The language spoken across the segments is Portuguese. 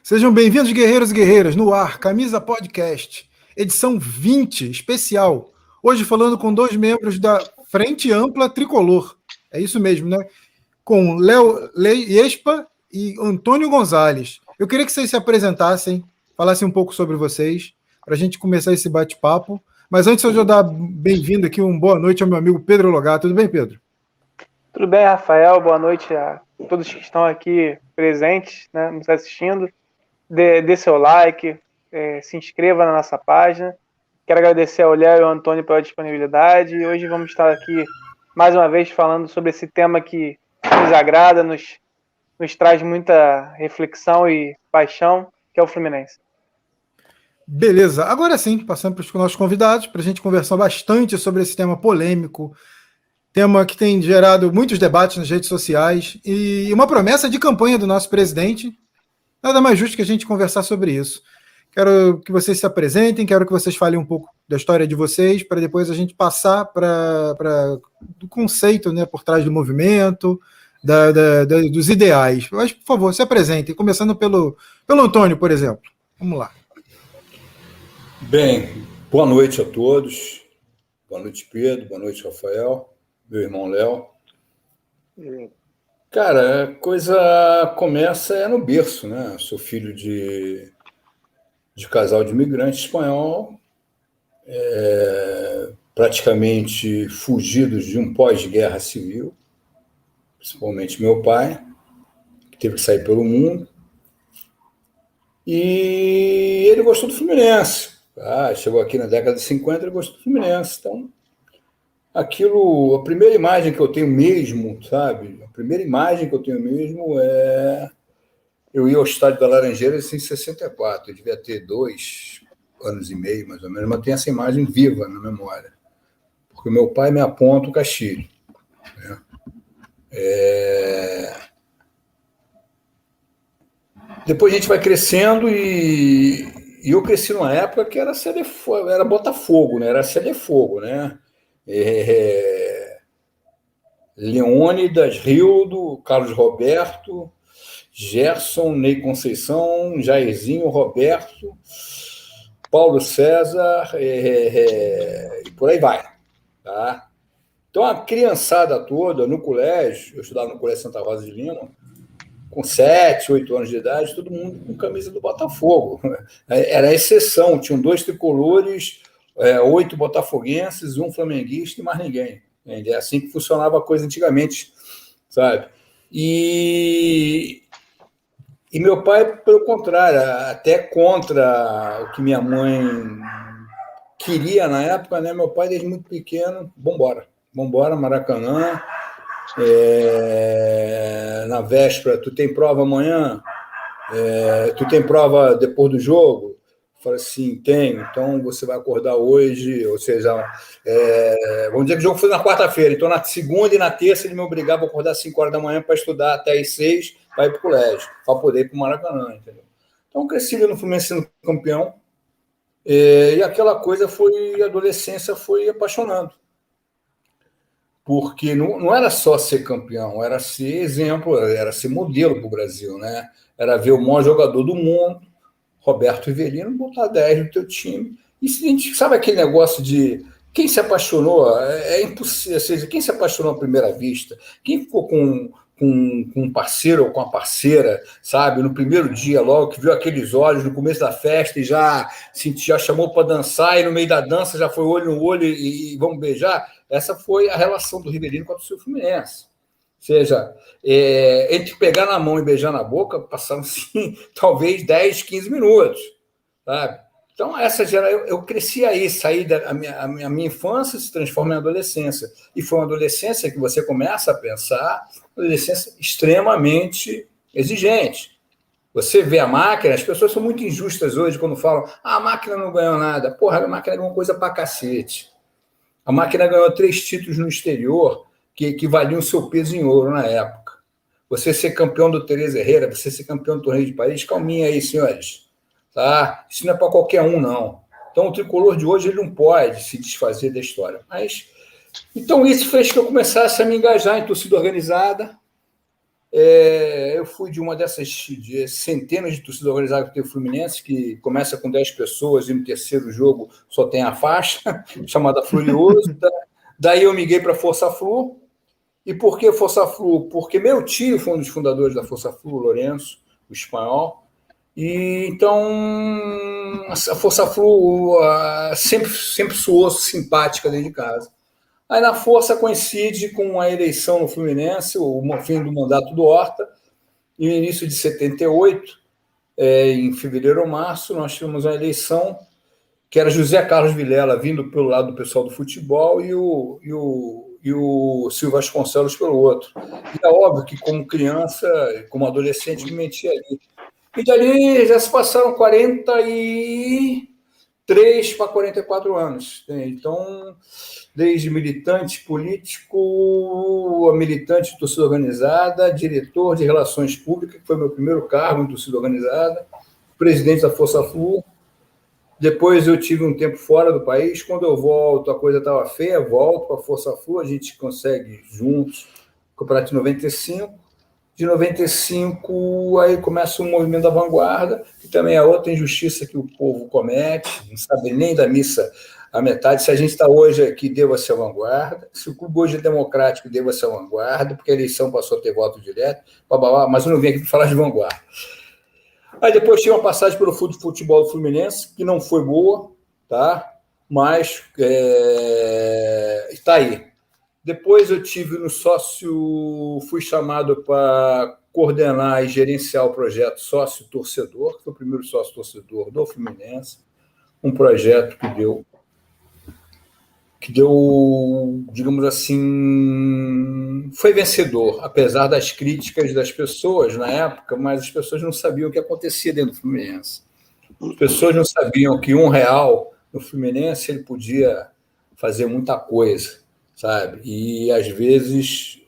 Sejam bem-vindos, guerreiros e guerreiras, no ar, Camisa Podcast, edição 20, especial. Hoje falando com dois membros da Frente Ampla Tricolor. É isso mesmo, né? Com Léo Espa e Antônio Gonzalez. Eu queria que vocês se apresentassem, falassem um pouco sobre vocês, para a gente começar esse bate-papo. Mas antes eu já dar bem-vindo aqui, uma boa noite ao meu amigo Pedro Logato. Tudo bem, Pedro? Tudo bem, Rafael. Boa noite a todos que estão aqui presentes, né, nos assistindo. Dê, dê seu like, é, se inscreva na nossa página. Quero agradecer ao Léo e ao Antônio pela disponibilidade. E hoje vamos estar aqui mais uma vez falando sobre esse tema que nos agrada, nos, nos traz muita reflexão e paixão, que é o Fluminense. Beleza, agora sim, passando para os nossos convidados, para a gente conversar bastante sobre esse tema polêmico, tema que tem gerado muitos debates nas redes sociais e uma promessa de campanha do nosso presidente. Nada mais justo que a gente conversar sobre isso. Quero que vocês se apresentem, quero que vocês falem um pouco da história de vocês, para depois a gente passar para o conceito né, por trás do movimento, da, da, da, dos ideais. Mas, por favor, se apresentem, começando pelo, pelo Antônio, por exemplo. Vamos lá. Bem, boa noite a todos. Boa noite, Pedro. Boa noite, Rafael meu irmão Léo. Cara, a coisa começa é no berço, né? Sou filho de, de casal de imigrante espanhol, é, praticamente fugidos de um pós-guerra civil, principalmente meu pai, que teve que sair pelo mundo. E ele gostou do Fluminense. Ah, chegou aqui na década de 50, ele gostou do Fluminense. Então, aquilo, a primeira imagem que eu tenho mesmo, sabe? Primeira imagem que eu tenho mesmo é. Eu ia ao estádio da Laranjeiras em 64, eu devia ter dois anos e meio, mais ou menos, mas tenho essa imagem viva na memória. Porque meu pai me aponta o Castilho. Né? É... Depois a gente vai crescendo e, e eu cresci numa época que era, era Botafogo, né? Era Fogo, né? é, Leônidas, Rildo, Carlos Roberto, Gerson, Ney Conceição, Jairzinho, Roberto, Paulo César, é, é, e por aí vai. Tá? Então, a criançada toda no colégio, eu estudava no Colégio Santa Rosa de Lima, com sete, oito anos de idade, todo mundo com camisa do Botafogo. Era exceção, tinham dois tricolores é, oito botafoguenses, um flamenguista e mais ninguém. É assim que funcionava a coisa antigamente, sabe? E, e meu pai, pelo contrário, até contra o que minha mãe queria na época, né? Meu pai, desde muito pequeno, vambora, vambora, Maracanã. É, na véspera, tu tem prova amanhã? É, tu tem prova depois do jogo? Falei assim, tenho, então você vai acordar hoje, ou seja, é, vamos dizer que o jogo foi na quarta-feira, então na segunda e na terça ele me obrigava a acordar às 5 horas da manhã para estudar até às 6 para ir para o colégio, para poder ir para o Maracanã, entendeu? Então cresci no Fluminense sendo campeão, é, e aquela coisa foi, a adolescência foi apaixonando. Porque não, não era só ser campeão, era ser exemplo, era ser modelo para o Brasil, né? Era ver o maior jogador do mundo, Roberto Ivelino, botar 10 no teu time. E se sabe aquele negócio de quem se apaixonou, é, é impossível, ou seja, quem se apaixonou à primeira vista, quem ficou com, com, com um parceiro ou com a parceira, sabe, no primeiro dia logo, que viu aqueles olhos no começo da festa e já, sentiu, já chamou para dançar e no meio da dança já foi olho no olho e, e vamos beijar, essa foi a relação do Ribeirinho com o seu Fluminense seja, é, entre pegar na mão e beijar na boca, passaram sim, talvez 10, 15 minutos, sabe? Então, essa gera, eu, eu cresci aí, saí da minha, a minha, a minha infância se transforma em adolescência. E foi uma adolescência que você começa a pensar, uma adolescência extremamente exigente. Você vê a máquina, as pessoas são muito injustas hoje quando falam ah, a máquina não ganhou nada. Porra, a máquina ganhou coisa pra cacete. A máquina ganhou três títulos no exterior, que equivaliam o seu peso em ouro na época. Você ser campeão do Teresa Herrera, você ser campeão do Torneio de Paris, calminha aí, senhores. Tá? Isso não é para qualquer um, não. Então, o tricolor de hoje ele não pode se desfazer da história. Mas, então, isso fez que eu começasse a me engajar em torcida organizada. É, eu fui de uma dessas de centenas de torcidas organizadas que tem o Fluminense, que começa com 10 pessoas e no terceiro jogo só tem a faixa, chamada Furioso. Daí eu miguei para a Força Flu. E por que Força Flu? Porque meu tio foi um dos fundadores da Força Flu, Lourenço, o espanhol. E então a Força Flu sempre, sempre soou simpática dentro de casa. Aí na força coincide com a eleição no Fluminense, o fim do mandato do Horta, e no início de 78, é, em fevereiro ou março, nós tivemos uma eleição que era José Carlos Vilela vindo pelo lado do pessoal do futebol e o, e o, e o Silvio Vasconcelos pelo outro. E é óbvio que, como criança, como adolescente, me mentia ali. E dali já se passaram 40 e 3 para 44 anos. Então, desde militante político, a militante de torcida organizada, diretor de relações públicas, que foi meu primeiro cargo em torcida organizada, presidente da Força Flu. Depois eu tive um tempo fora do país. Quando eu volto, a coisa estava feia, volto para a Força Flu, a gente consegue juntos, campeonato de 95 de 95, aí começa o movimento da vanguarda, que também é outra injustiça que o povo comete, não sabe nem da missa a metade. Se a gente está hoje aqui, deva ser vanguarda. Se o clube hoje é democrático, deva ser vanguarda, porque a eleição passou a ter voto direto, blá, mas eu não vim aqui para falar de vanguarda. Aí depois tinha uma passagem pelo futebol do Fluminense, que não foi boa, tá? mas é, está aí. Depois eu tive no sócio, fui chamado para coordenar e gerenciar o projeto Sócio Torcedor, que foi o primeiro sócio torcedor do Fluminense, um projeto que deu que deu, digamos assim, foi vencedor, apesar das críticas das pessoas na época, mas as pessoas não sabiam o que acontecia dentro do Fluminense. As pessoas não sabiam que um real no Fluminense ele podia fazer muita coisa sabe? E às vezes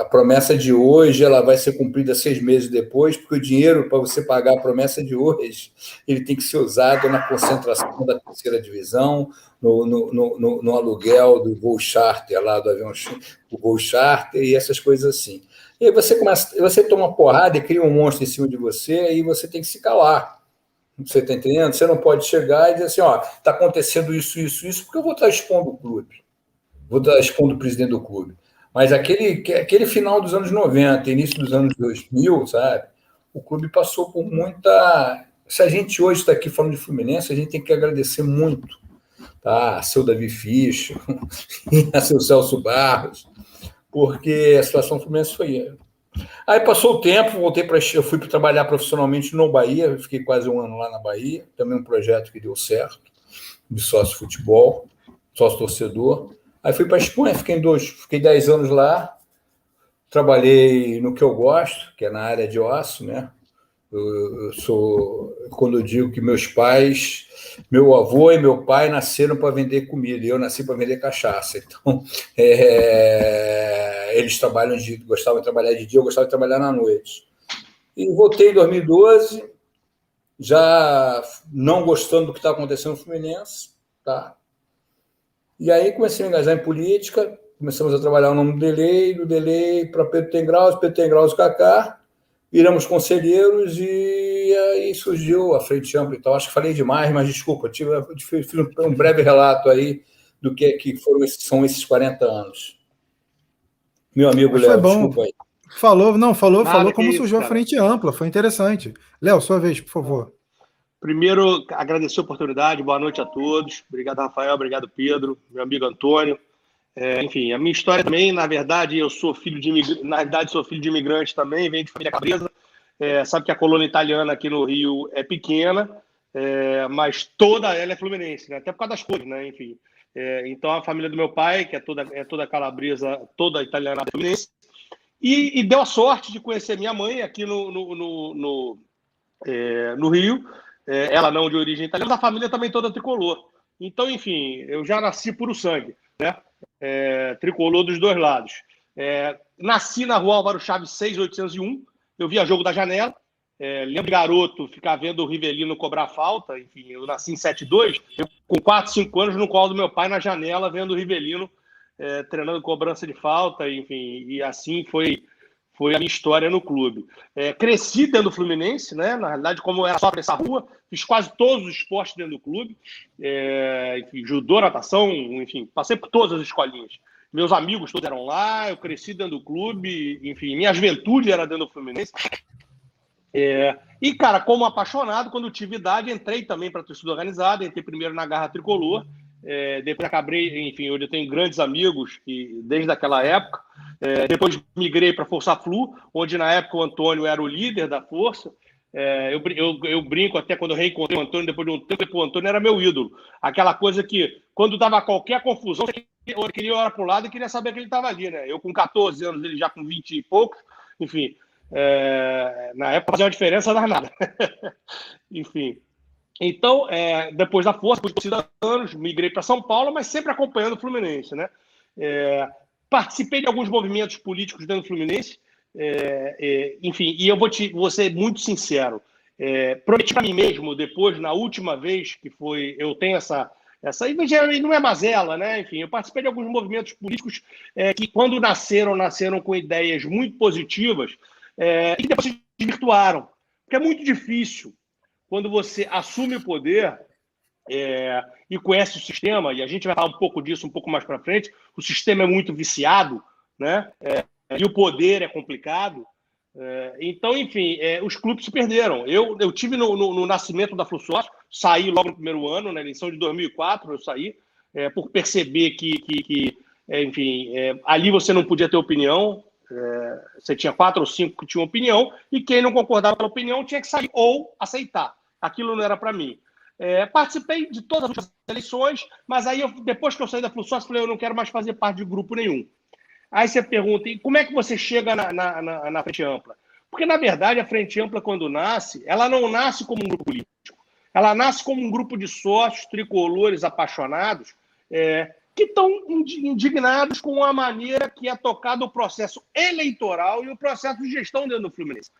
a, promessa de hoje ela vai ser cumprida seis meses depois, porque o dinheiro para você pagar a promessa de hoje ele tem que ser usado na concentração da terceira divisão, no, no, no, no aluguel do voo charter lá do avião, o voo charter e essas coisas assim. E aí você começa, você toma porrada e cria um monstro em cima de você e você tem que se calar. Você está entendendo? Você não pode chegar e dizer assim, ó, está acontecendo isso, isso, isso, porque eu vou estar expondo o clube vou dar expondo o presidente do clube. Mas aquele, aquele final dos anos 90, início dos anos 2000, sabe? O clube passou por muita. Se a gente hoje está aqui falando de Fluminense, a gente tem que agradecer muito tá? a seu Davi Fischer, a seu Celso Barros, porque a situação do Fluminense foi. Aí passou o tempo, voltei para. Eu fui para trabalhar profissionalmente no Bahia, fiquei quase um ano lá na Bahia, também um projeto que deu certo, de sócio futebol, sócio torcedor. Aí fui para a Espanha, fiquei dois, fiquei dez anos lá, trabalhei no que eu gosto, que é na área de osso, né? Eu, eu sou, quando eu digo que meus pais, meu avô e meu pai nasceram para vender comida, e eu nasci para vender cachaça. Então, é, eles trabalham de, gostavam de trabalhar de dia, eu gostava de trabalhar na noite. E voltei em 2012, já não gostando do que está acontecendo no Fluminense, tá? E aí comecei a me engajar em política, começamos a trabalhar o nome do Delay, do Delay para Pedro Tengraus, Pedro Tengraus Cacá, viramos conselheiros e aí surgiu a Frente Ampla e tal. Acho que falei demais, mas desculpa, tive, fiz um breve relato aí do que, que foram esses, são esses 40 anos. Meu amigo Léo, desculpa aí. Falou, não, falou, falou como surgiu cara. a Frente Ampla, foi interessante. Léo, sua vez, por favor. Primeiro, agradecer a oportunidade, boa noite a todos. Obrigado, Rafael, obrigado, Pedro, meu amigo Antônio. É, enfim, a minha história também, na verdade, eu sou filho de imigrante, na verdade, sou filho de imigrante também, venho de família cabresa. É, sabe que a colônia italiana aqui no Rio é pequena, é, mas toda ela é fluminense, né? até por causa das cores, né? Enfim. É, então, a família do meu pai, que é toda, é toda calabresa, toda italiana é fluminense, e, e, deu a sorte de conhecer minha mãe aqui no, no, no, no, é, no Rio, é, ela não de origem italiana, a família também toda tricolor. Então, enfim, eu já nasci puro sangue, né? É, tricolor dos dois lados. É, nasci na rua Álvaro Chaves 6801, eu via jogo da janela, é, lembro garoto ficar vendo o Rivelino cobrar falta, enfim, eu nasci em 72, eu, com 4, 5 anos no colo do meu pai na janela vendo o Rivelino é, treinando cobrança de falta, enfim, e assim foi foi a minha história no clube. É, cresci dentro do Fluminense, né? Na realidade, como era só para essa rua, fiz quase todos os esportes dentro do clube. É, judô, natação, enfim, passei por todas as escolinhas. Meus amigos todos eram lá, eu cresci dentro do clube, enfim, minha juventude era dentro do Fluminense. É, e, cara, como apaixonado, quando tive idade, entrei também para a torcida organizada, entrei primeiro na Garra Tricolor, é, depois acabei, enfim, eu tenho grandes amigos que, desde aquela época. É, depois migrei para a Força Flu, onde na época o Antônio era o líder da força. É, eu, eu, eu, brinco até quando eu reencontrei o Antônio, depois de um tempo, o Antônio era meu ídolo. Aquela coisa que, quando dava qualquer confusão, eu queria olhar para o lado e queria saber que ele estava ali, né? Eu com 14 anos, ele já com 20 e poucos, enfim. É, na época fazia uma diferença danada. enfim. Então, é, depois da força, depois de anos, migrei para São Paulo, mas sempre acompanhando o Fluminense, né? É, participei de alguns movimentos políticos dentro do Fluminense, é, é enfim, e eu vou, te, vou ser muito sincero. É, prometi para mim mesmo, depois, na última vez que foi, eu tenho essa. Essa aí não é mazela, né? Enfim, eu participei de alguns movimentos políticos é, que, quando nasceram, nasceram com ideias muito positivas e depois se desvirtuaram. Porque é muito difícil quando você assume o poder é, e conhece o sistema, e a gente vai falar um pouco disso um pouco mais para frente, o sistema é muito viciado, né? É, e o poder é complicado. É, então, enfim, é, os clubes se perderam. Eu, eu tive no, no, no nascimento da Fluxócio, saí logo no primeiro ano, na eleição de 2004, eu saí, é, por perceber que, que, que é, enfim, ali você não podia ter opinião, é, você tinha quatro ou cinco que tinham opinião, e quem não concordava com a opinião tinha que sair ou aceitar. Aquilo não era para mim. É, participei de todas as eleições, mas aí, eu, depois que eu saí da Fluxócio, falei, eu não quero mais fazer parte de grupo nenhum. Aí você pergunta, e como é que você chega na, na, na, na Frente Ampla? Porque, na verdade, a Frente Ampla, quando nasce, ela não nasce como um grupo político. Ela nasce como um grupo de sócios, tricolores, apaixonados, é, que estão indignados com a maneira que é tocado o processo eleitoral e o processo de gestão dentro do Fluminense.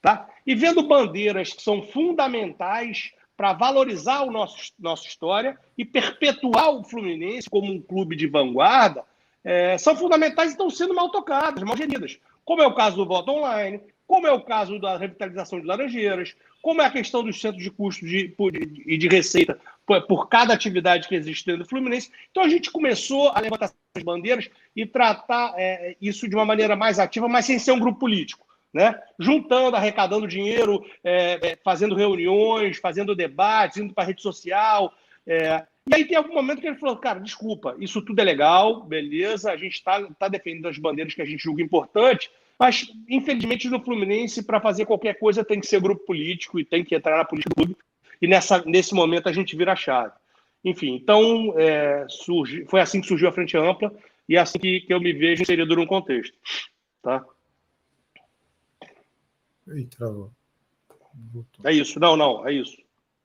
Tá? E vendo bandeiras que são fundamentais para valorizar nosso nossa história e perpetuar o Fluminense como um clube de vanguarda, é, são fundamentais e estão sendo mal tocadas, mal geridas. Como é o caso do voto online, como é o caso da revitalização de Laranjeiras, como é a questão dos centros de custos e de, de, receita por, cada atividade que existe dentro do Fluminense. Então a gente começou a levantar essas bandeiras e tratar é, isso de uma maneira mais ativa, mas sem ser um grupo político. Né? Juntando, arrecadando dinheiro, é, é, fazendo reuniões, fazendo debates, indo para a rede social. É. E aí tem algum momento que ele falou, cara, desculpa, isso tudo é legal, beleza, a gente está tá defendendo as bandeiras que a gente julga importante, mas, infelizmente, no Fluminense, para fazer qualquer coisa, tem que ser grupo político e tem que entrar na política clube. E nessa, nesse momento a gente vira a chave. Enfim, então é, surge, foi assim que surgiu a Frente Ampla e é assim que, que eu me vejo inserido num contexto. Tá? Ih, travou. É isso, não, não, é isso.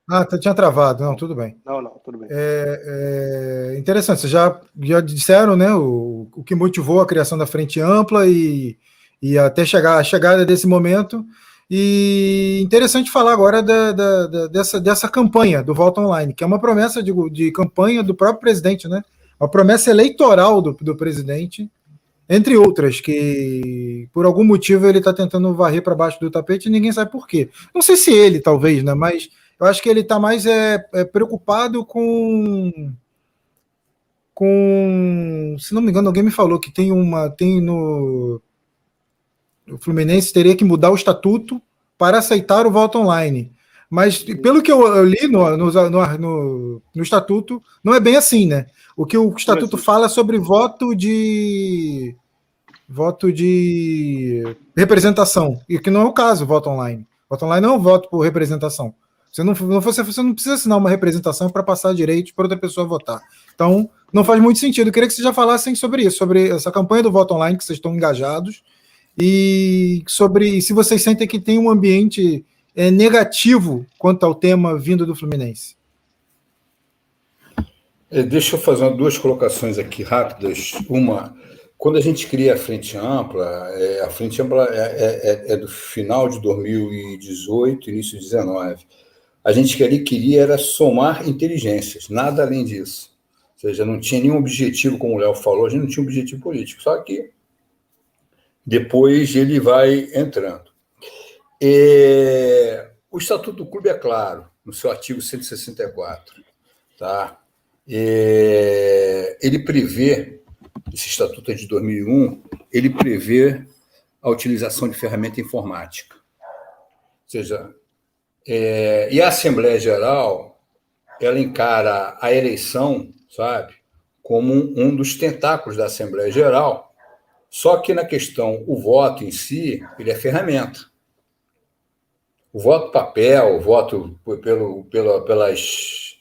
Ah, tá, tinha travado, não, tudo bem. Não, não, tudo bem. É, é interessante, vocês já, já disseram né, o, o que motivou a criação da Frente Ampla e e até chegar a chegada desse momento. E interessante falar agora da, da, da, dessa, dessa campanha do voto online, que é uma promessa de, de campanha do próprio presidente, né? Uma promessa eleitoral do, do presidente, entre outras, que por algum motivo ele está tentando varrer para baixo do tapete e ninguém sabe por quê. Não sei se ele, talvez, né? Mas eu acho que ele está mais é, é, preocupado com com, se não me engano, alguém me falou que tem uma tem no o Fluminense teria que mudar o estatuto para aceitar o voto online. Mas, pelo que eu, li no, no, no, no, estatuto, não é bem assim, né? O que o estatuto fala é sobre voto de. voto de representação. E que não é o caso, voto online. Voto online não é um voto por representação. Você não, você, você não precisa assinar uma representação para passar direito para outra pessoa votar. Então, não faz muito sentido. Eu queria que vocês já falassem sobre isso, sobre essa campanha do voto online, que vocês estão engajados, e sobre se vocês sentem que tem um ambiente é, negativo quanto ao tema vindo do Fluminense. É, deixa eu fazer duas colocações aqui rápidas. Uma, quando a gente cria a Frente Ampla, é, a Frente Ampla é, é, é, é do final de 2018, início de 2019. A gente ali queria era somar inteligências, nada além disso. Ou seja, não tinha nenhum objetivo, como o Léo falou, a gente não tinha um objetivo político. Só que depois ele vai entrando. É, o Estatuto do Clube é claro, no seu artigo 164. Tá? É, ele prevê, esse Estatuto é de 2001, ele prevê a utilização de ferramenta informática. Ou seja, é, e a Assembleia Geral, ela encara a eleição, sabe, como um dos tentáculos da Assembleia Geral, só que na questão, o voto em si, ele é ferramenta. O voto papel, o voto pelo, pelas,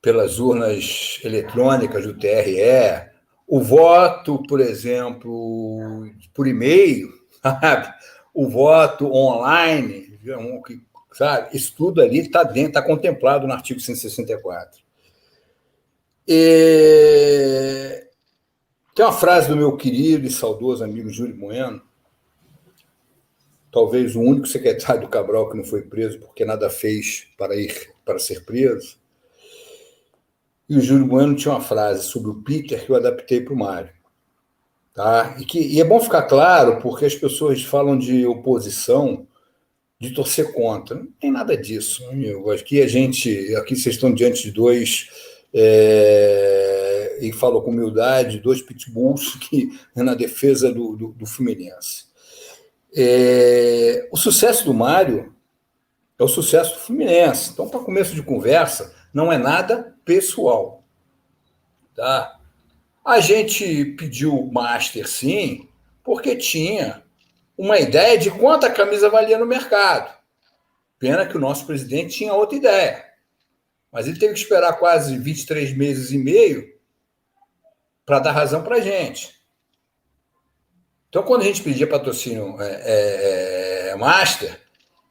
pelas urnas eletrônicas do TRE, o voto, por exemplo, por e-mail, sabe? o voto online, sabe? isso tudo ali está dentro, está contemplado no artigo 164. E... Tem uma frase do meu querido e saudoso amigo Júlio Bueno, talvez o único secretário do Cabral que não foi preso porque nada fez para ir para ser preso. E o Júlio Bueno tinha uma frase sobre o Peter que eu adaptei para o Mário. Tá? E, que, e é bom ficar claro, porque as pessoas falam de oposição, de torcer contra. Não tem nada disso, amigo. Aqui a gente, aqui vocês estão diante de dois, é, e falo com humildade, dois pitbulls que na defesa do, do, do Fluminense. É, o sucesso do Mário é o sucesso do Fluminense. Então, para começo de conversa, não é nada pessoal. Tá? A gente pediu Master, sim, porque tinha uma ideia de quanto a camisa valia no mercado. Pena que o nosso presidente tinha outra ideia. Mas ele teve que esperar quase 23 meses e meio para dar razão para a gente. Então, quando a gente pedia patrocínio é, é, é, Master,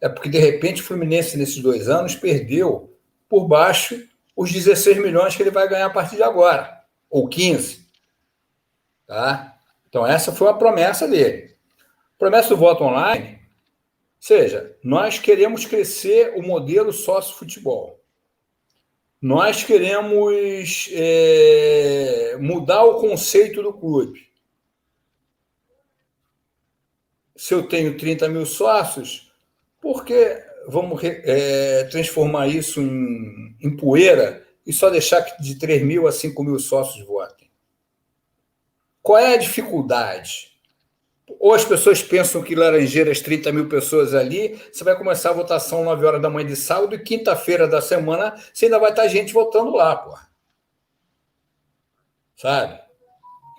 é porque, de repente, o Fluminense, nesses dois anos, perdeu por baixo os 16 milhões que ele vai ganhar a partir de agora, ou 15. Tá? Então, essa foi a promessa dele. Promessa do voto online, seja, nós queremos crescer o modelo sócio-futebol. Nós queremos é, mudar o conceito do clube se eu tenho 30 mil sócios, por que vamos é, transformar isso em, em, poeira e só deixar que de 3 mil a 5 mil sócios votem? Qual é a dificuldade? Ou as pessoas pensam que Laranjeiras, 30 mil pessoas ali, você vai começar a votação 9 horas da manhã de sábado e quinta-feira da semana você ainda vai estar gente votando lá, pô. Sabe?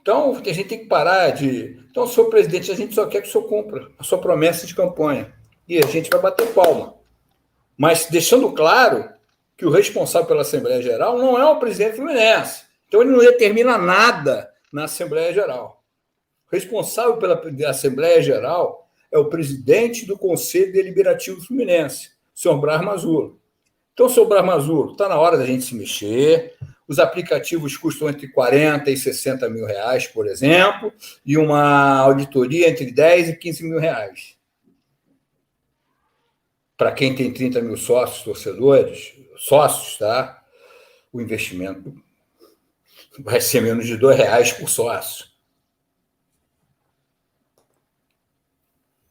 Então, a gente tem que parar de. Então, senhor presidente, a gente só quer que o senhor cumpra a sua promessa de campanha. E a gente vai bater palma. Mas deixando claro que o responsável pela Assembleia Geral não é o presidente Fluminense. Então, ele não determina nada na Assembleia Geral. Responsável pela Assembleia Geral é o presidente do Conselho Deliberativo Fluminense, o senhor Braz. Então, senhor Braz está na hora da gente se mexer, os aplicativos custam entre 40 e 60 mil reais, por exemplo, e uma auditoria entre 10 e 15 mil reais. Para quem tem 30 mil sócios, torcedores, sócios, tá? O investimento vai ser menos de dois reais por sócio.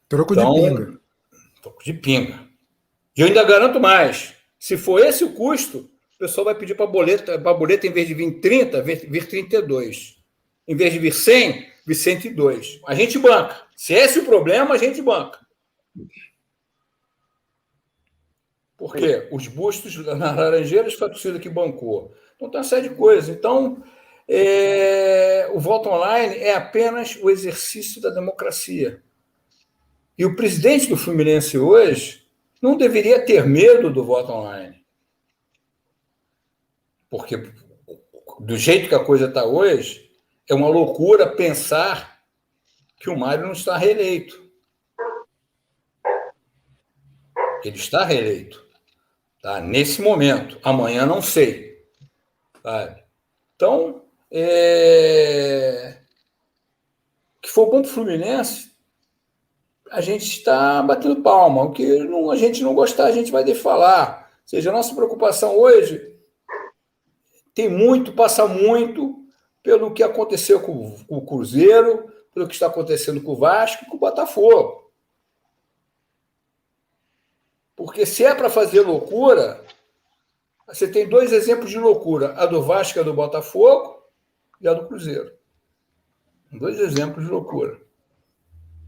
Troco então, de pinga. Troco de pinga. E eu ainda garanto mais. Se for esse o custo, o pessoal vai pedir para a boleta, para boleta, em vez de vir 30, vir, vir 32. Em vez de vir 100, vir 102. A gente banca. Se esse é o problema, a gente banca. Por quê? Os bustos nas Laranjeiras foi a torcida que bancou. Então tem uma série de coisas. Então, é, o voto online é apenas o exercício da democracia. E o presidente do Fluminense hoje não deveria ter medo do voto online. Porque, do jeito que a coisa está hoje, é uma loucura pensar que o Mário não está reeleito. Ele está reeleito. Tá? Nesse momento. Amanhã não sei. Sabe? Então, é... que for bom para o Fluminense, a gente está batendo palma. O que não, a gente não gostar, a gente vai de falar. Ou seja, a nossa preocupação hoje tem muito, passa muito pelo que aconteceu com, com o Cruzeiro, pelo que está acontecendo com o Vasco e com o Botafogo. Porque se é para fazer loucura, você tem dois exemplos de loucura: a do Vasco a do Botafogo e a do Cruzeiro. Dois exemplos de loucura.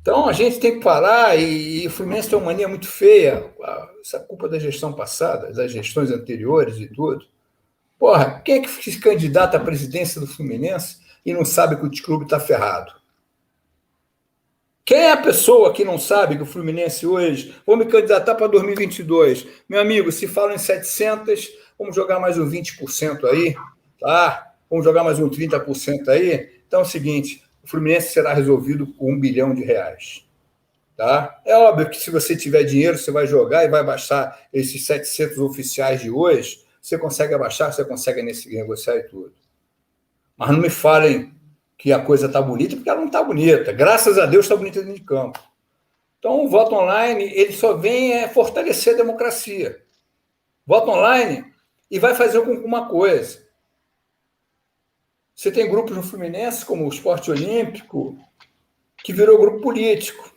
Então a gente tem que parar, e, e o Fluminense tem uma mania muito feia, essa culpa da gestão passada, das gestões anteriores e tudo. Porra, quem é que se candidata à presidência do Fluminense e não sabe que o clube está ferrado? Quem é a pessoa que não sabe que o Fluminense hoje, vou me candidatar para 2022? Meu amigo, se falam em 700, vamos jogar mais um 20% aí, tá? Vamos jogar mais um 30% aí. Então é o seguinte, o Fluminense será resolvido com um bilhão de reais. Tá? É óbvio que se você tiver dinheiro, você vai jogar e vai baixar esses 700 oficiais de hoje, você consegue abaixar, você consegue negociar e tudo. Mas não me falem que a coisa está bonita, porque ela não está bonita. Graças a Deus está bonita dentro de campo. Então, o voto online ele só vem é, fortalecer a democracia. Voto online e vai fazer alguma coisa. Você tem grupos no Fluminense, como o Esporte Olímpico, que virou grupo político.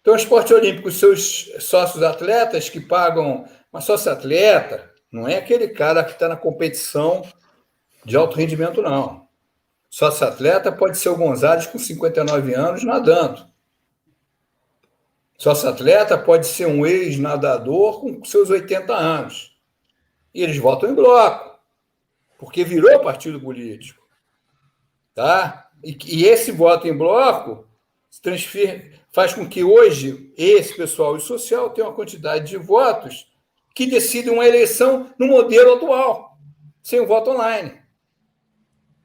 Então, o Esporte Olímpico, seus sócios atletas que pagam, mas sócio atleta não é aquele cara que está na competição de alto rendimento, não. Sócio atleta pode ser o Gonzalez com 59 anos nadando. Sócio atleta pode ser um ex-nadador com seus 80 anos. E eles votam em bloco porque virou partido político. Tá? E, e esse voto em bloco transfer, faz com que hoje esse pessoal social tenha uma quantidade de votos que decidem uma eleição no modelo atual, sem o voto online.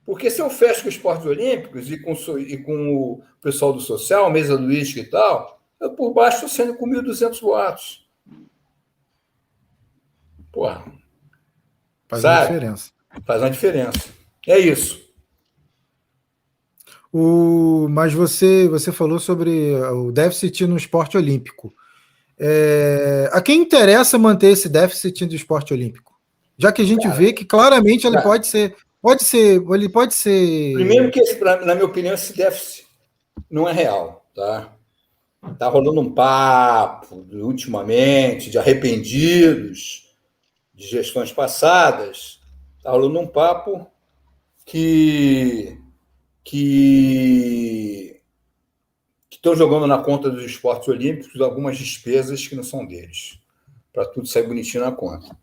Porque se eu fecho com os esportes olímpicos e com, e com o pessoal do social, mesa do uísque e tal, eu por baixo estou sendo com 1.200 votos. Porra. Faz Sabe? a diferença. Faz uma diferença. É isso. O, mas você, você falou sobre o déficit no esporte olímpico. É, a quem interessa manter esse déficit do esporte olímpico? Já que a gente vê que claramente ele pode ser. Pode ser. Ele pode ser. Primeiro que, esse, na minha opinião, esse déficit não é real. Tá? Tá rolando um papo ultimamente de arrependidos de gestões passadas Está rolando um papo que que estão jogando na conta dos esportes olímpicos algumas despesas que não são deles, para tudo sair bonitinho na conta.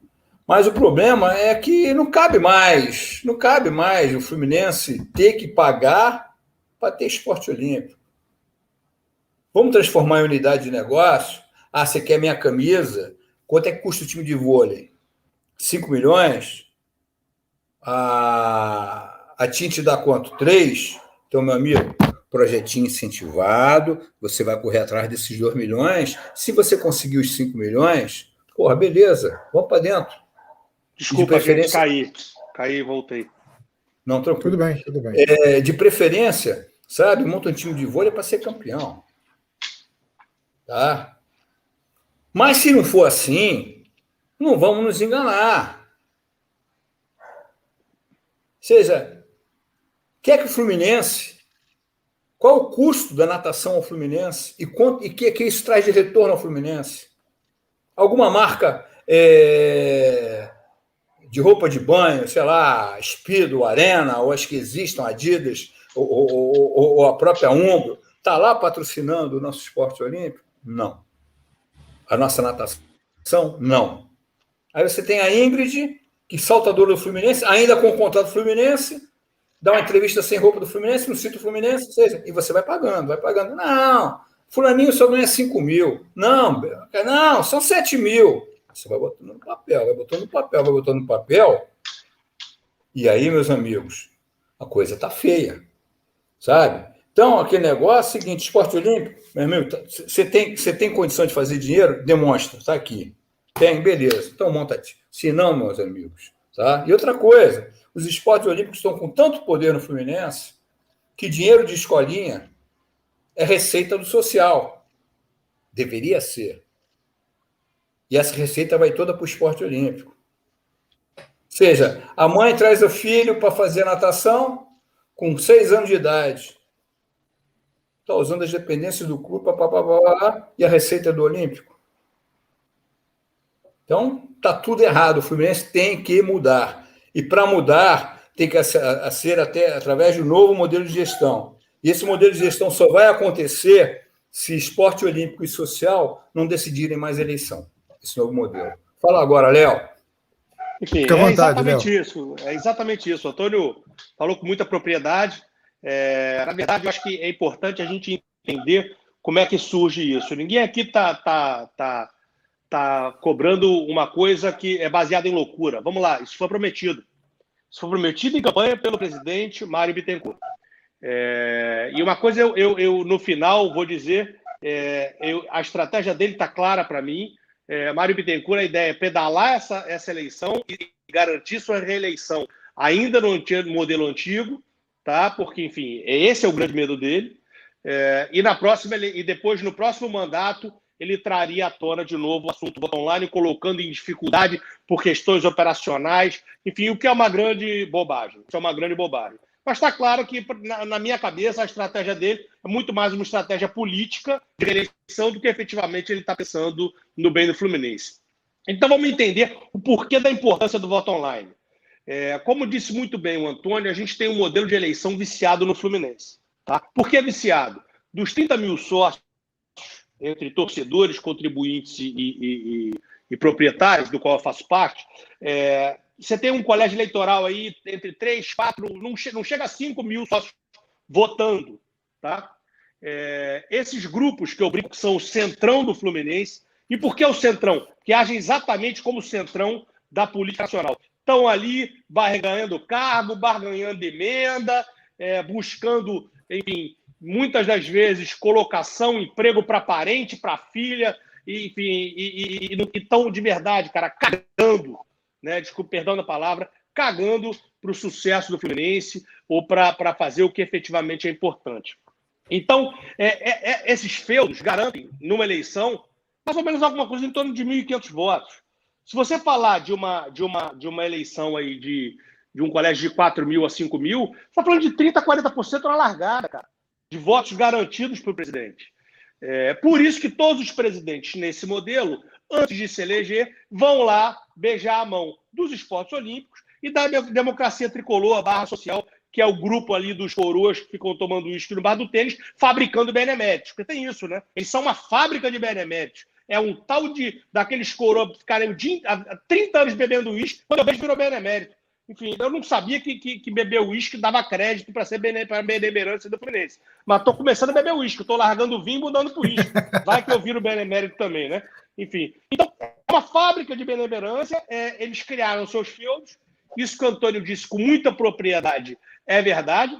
Mas o problema é que não cabe mais, não cabe mais o Fluminense ter que pagar para ter esporte olímpico. Vamos transformar em unidade de negócio? Ah, você quer minha camisa? Quanto é que custa o time de vôlei? 5 milhões? A, a te dá quanto? Três? Então, meu amigo, projetinho incentivado, você vai correr atrás desses 2 milhões. Se você conseguir os 5 milhões, porra, beleza, vamos para dentro. Desculpa, de preferência... caí. Caí e voltei. Não, tranquilo. Tudo bem, tudo bem. É, de preferência, sabe, monta um time de vôlei para ser campeão. Tá? Mas se não for assim, não vamos nos enganar seja, quer que o Fluminense, qual o custo da natação ao Fluminense e o que, que isso traz de retorno ao Fluminense? Alguma marca é, de roupa de banho, sei lá, Speedo, Arena, ou as que existam, Adidas, ou, ou, ou a própria Umbro, está lá patrocinando o nosso esporte olímpico? Não. A nossa natação? Não. Aí você tem a Ingrid, que saltador do Fluminense, ainda com o contrato do Fluminense, dá uma entrevista sem roupa do Fluminense, no sítio Fluminense, seja, e você vai pagando, vai pagando. Não, fulaninho só ganha 5 mil. Não, não, são 7 mil. Você vai botando no papel, vai botando no papel, vai botando no papel. E aí, meus amigos, a coisa tá feia, sabe? Então, aquele negócio é o seguinte, esporte olímpico, meu amigo, tá, você tem, você tem condição de fazer dinheiro? Demonstra, está aqui. Tem, beleza. Então monta. Se não, meus amigos. Tá? E outra coisa, os esportes olímpicos estão com tanto poder no Fluminense que dinheiro de escolinha é receita do social. Deveria ser. E essa receita vai toda para o esporte olímpico. Ou seja, a mãe traz o filho para fazer natação, com seis anos de idade, está usando as dependências do clube pá, pá, pá, e a receita do Olímpico. Então, está tudo errado. O Fluminense tem que mudar. E para mudar, tem que ser até através de um novo modelo de gestão. E esse modelo de gestão só vai acontecer se esporte olímpico e social não decidirem mais eleição. Esse novo modelo. Fala agora, Léo. Enfim, Fica é exatamente Léo. isso. É exatamente isso. O Antônio falou com muita propriedade. É, na verdade, eu acho que é importante a gente entender como é que surge isso. Ninguém aqui está tá, tá, tá cobrando uma coisa que é baseada em loucura. Vamos lá, isso foi prometido. Isso foi prometido em campanha pelo presidente Mário Bittencourt. É, e uma coisa eu, eu, eu, no final vou dizer, é, eu, a estratégia dele está clara para mim. É, Mário Bittencourt, a ideia é pedalar essa, essa eleição e garantir sua reeleição ainda no modelo antigo, tá? Porque, enfim, esse é o grande medo dele. É, e na próxima e depois no próximo mandato ele traria à tona de novo o assunto voto online, colocando em dificuldade por questões operacionais, enfim, o que é uma grande bobagem. Isso é uma grande bobagem. Mas está claro que, na, na, minha cabeça, a estratégia dele é muito mais uma estratégia política de eleição do que efetivamente ele está pensando no bem do Fluminense. Então vamos entender o porquê da importância do voto online. É, como disse muito bem o Antônio, a gente tem um modelo de eleição viciado no Fluminense. Tá? Por que viciado? Dos 30 mil sócios, entre torcedores, contribuintes e, e, e, e proprietários, do qual eu faço parte, é, você tem um colégio eleitoral aí entre 3, 4, não, che não chega a 5 mil sócios votando. Tá? É, esses grupos que eu brinco que são o centrão do Fluminense. E por que o centrão? Que agem exatamente como o centrão da política nacional estão ali barganhando cargo, barganhando emenda, é, buscando, enfim, muitas das vezes colocação, emprego para parente, para filha, enfim, e estão de verdade, cara, cagando, né? Desculpa, perdão da palavra, cagando para o sucesso do Fluminense ou para fazer o que efetivamente é importante. Então, é, é, é, esses feudos garantem, numa eleição, mais ou menos alguma coisa em torno de 1.500 votos. Se você falar de uma, de uma, de uma eleição aí de, de um colégio de 4 mil a 5 mil, você está falando de 30% a 40% na largada, cara, de votos garantidos para o presidente. É por isso que todos os presidentes nesse modelo, antes de se eleger, vão lá beijar a mão dos esportes olímpicos e da democracia tricolor, a barra social, que é o grupo ali dos coroas que ficam tomando uísque no bar do tênis, fabricando beneméritos. Porque tem isso, né? Eles são uma fábrica de beneméritos é um tal de daqueles coroas ficarem o dia, há 30 anos bebendo uísque, quando eu vejo virou benemérito. Enfim, eu não sabia que, que, que beber uísque dava crédito para ser para benemerância do Fluminense. Mas estou começando a beber uísque, estou largando o vinho e mudando para uísque. Vai que eu viro benemérito também, né? Enfim. Então, é uma fábrica de benemerância, é, eles criaram seus feudos. Isso que o Antônio disse com muita propriedade é verdade.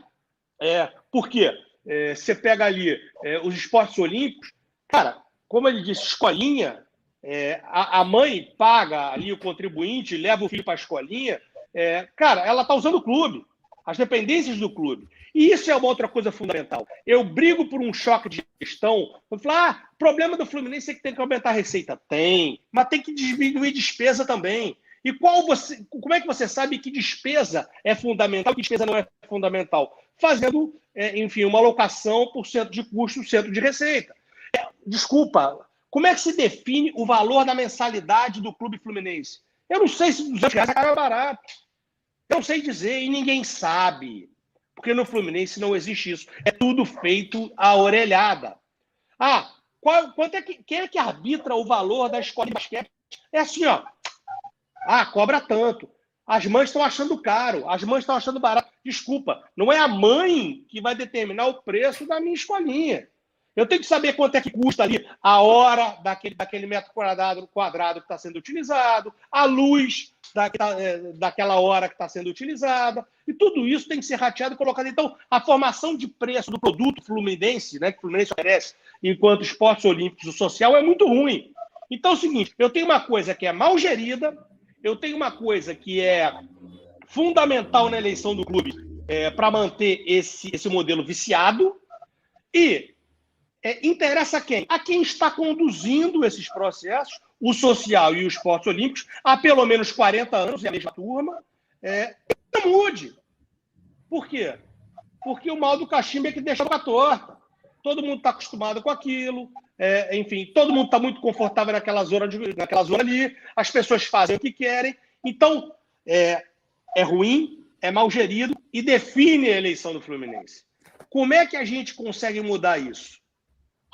É, por quê? É, você pega ali é, os esportes olímpicos, cara, como ele disse, escolinha, é, a, a, mãe paga ali o contribuinte, leva o filho para a escolinha, é, cara, ela está usando o clube, as dependências do clube. E isso é uma outra coisa fundamental. Eu brigo por um choque de gestão. Eu falo, ah, problema do Fluminense é que tem que aumentar a receita. Tem, mas tem que diminuir despesa também. E qual você, como é que você sabe que despesa é fundamental e que despesa não é fundamental? Fazendo, é, enfim, uma alocação por cento de custo, centro de receita. Desculpa, como é que se define o valor da mensalidade do Clube Fluminense? Eu não sei se 200 reais é barato. Eu não sei dizer e ninguém sabe. Porque no Fluminense não existe isso. É tudo feito à orelhada. Ah, qual, quanto é que, quem é que arbitra o valor da escola de basquete? É assim, ó. Ah, cobra tanto. As mães estão achando caro, as mães estão achando barato. Desculpa, não é a mãe que vai determinar o preço da minha escolinha. Eu tenho que saber quanto é que custa ali a hora daquele, daquele metro quadrado, quadrado que está sendo utilizado, a luz da, é, daquela hora que está sendo utilizada, e tudo isso tem que ser rateado e colocado. Então, a formação de preço do produto fluminense, né, que o Fluminense oferece enquanto esportes olímpicos social, é muito ruim. Então é o seguinte: eu tenho uma coisa que é mal gerida, eu tenho uma coisa que é fundamental na eleição do clube é, para manter esse, esse modelo viciado, e é, interessa a quem? A quem está conduzindo esses processos, o social e os esportes olímpicos, há pelo menos 40 anos, é a mesma turma, é, não mude. Por quê? porque o mal do cachimbo é que deixa a torta. Todo mundo está acostumado com aquilo, é, enfim, todo mundo está muito confortável naquela zona, de, naquela zona ali, as pessoas fazem o que querem. Então, é, é ruim, é mal gerido e define a eleição do Fluminense. Como é que a gente consegue mudar isso?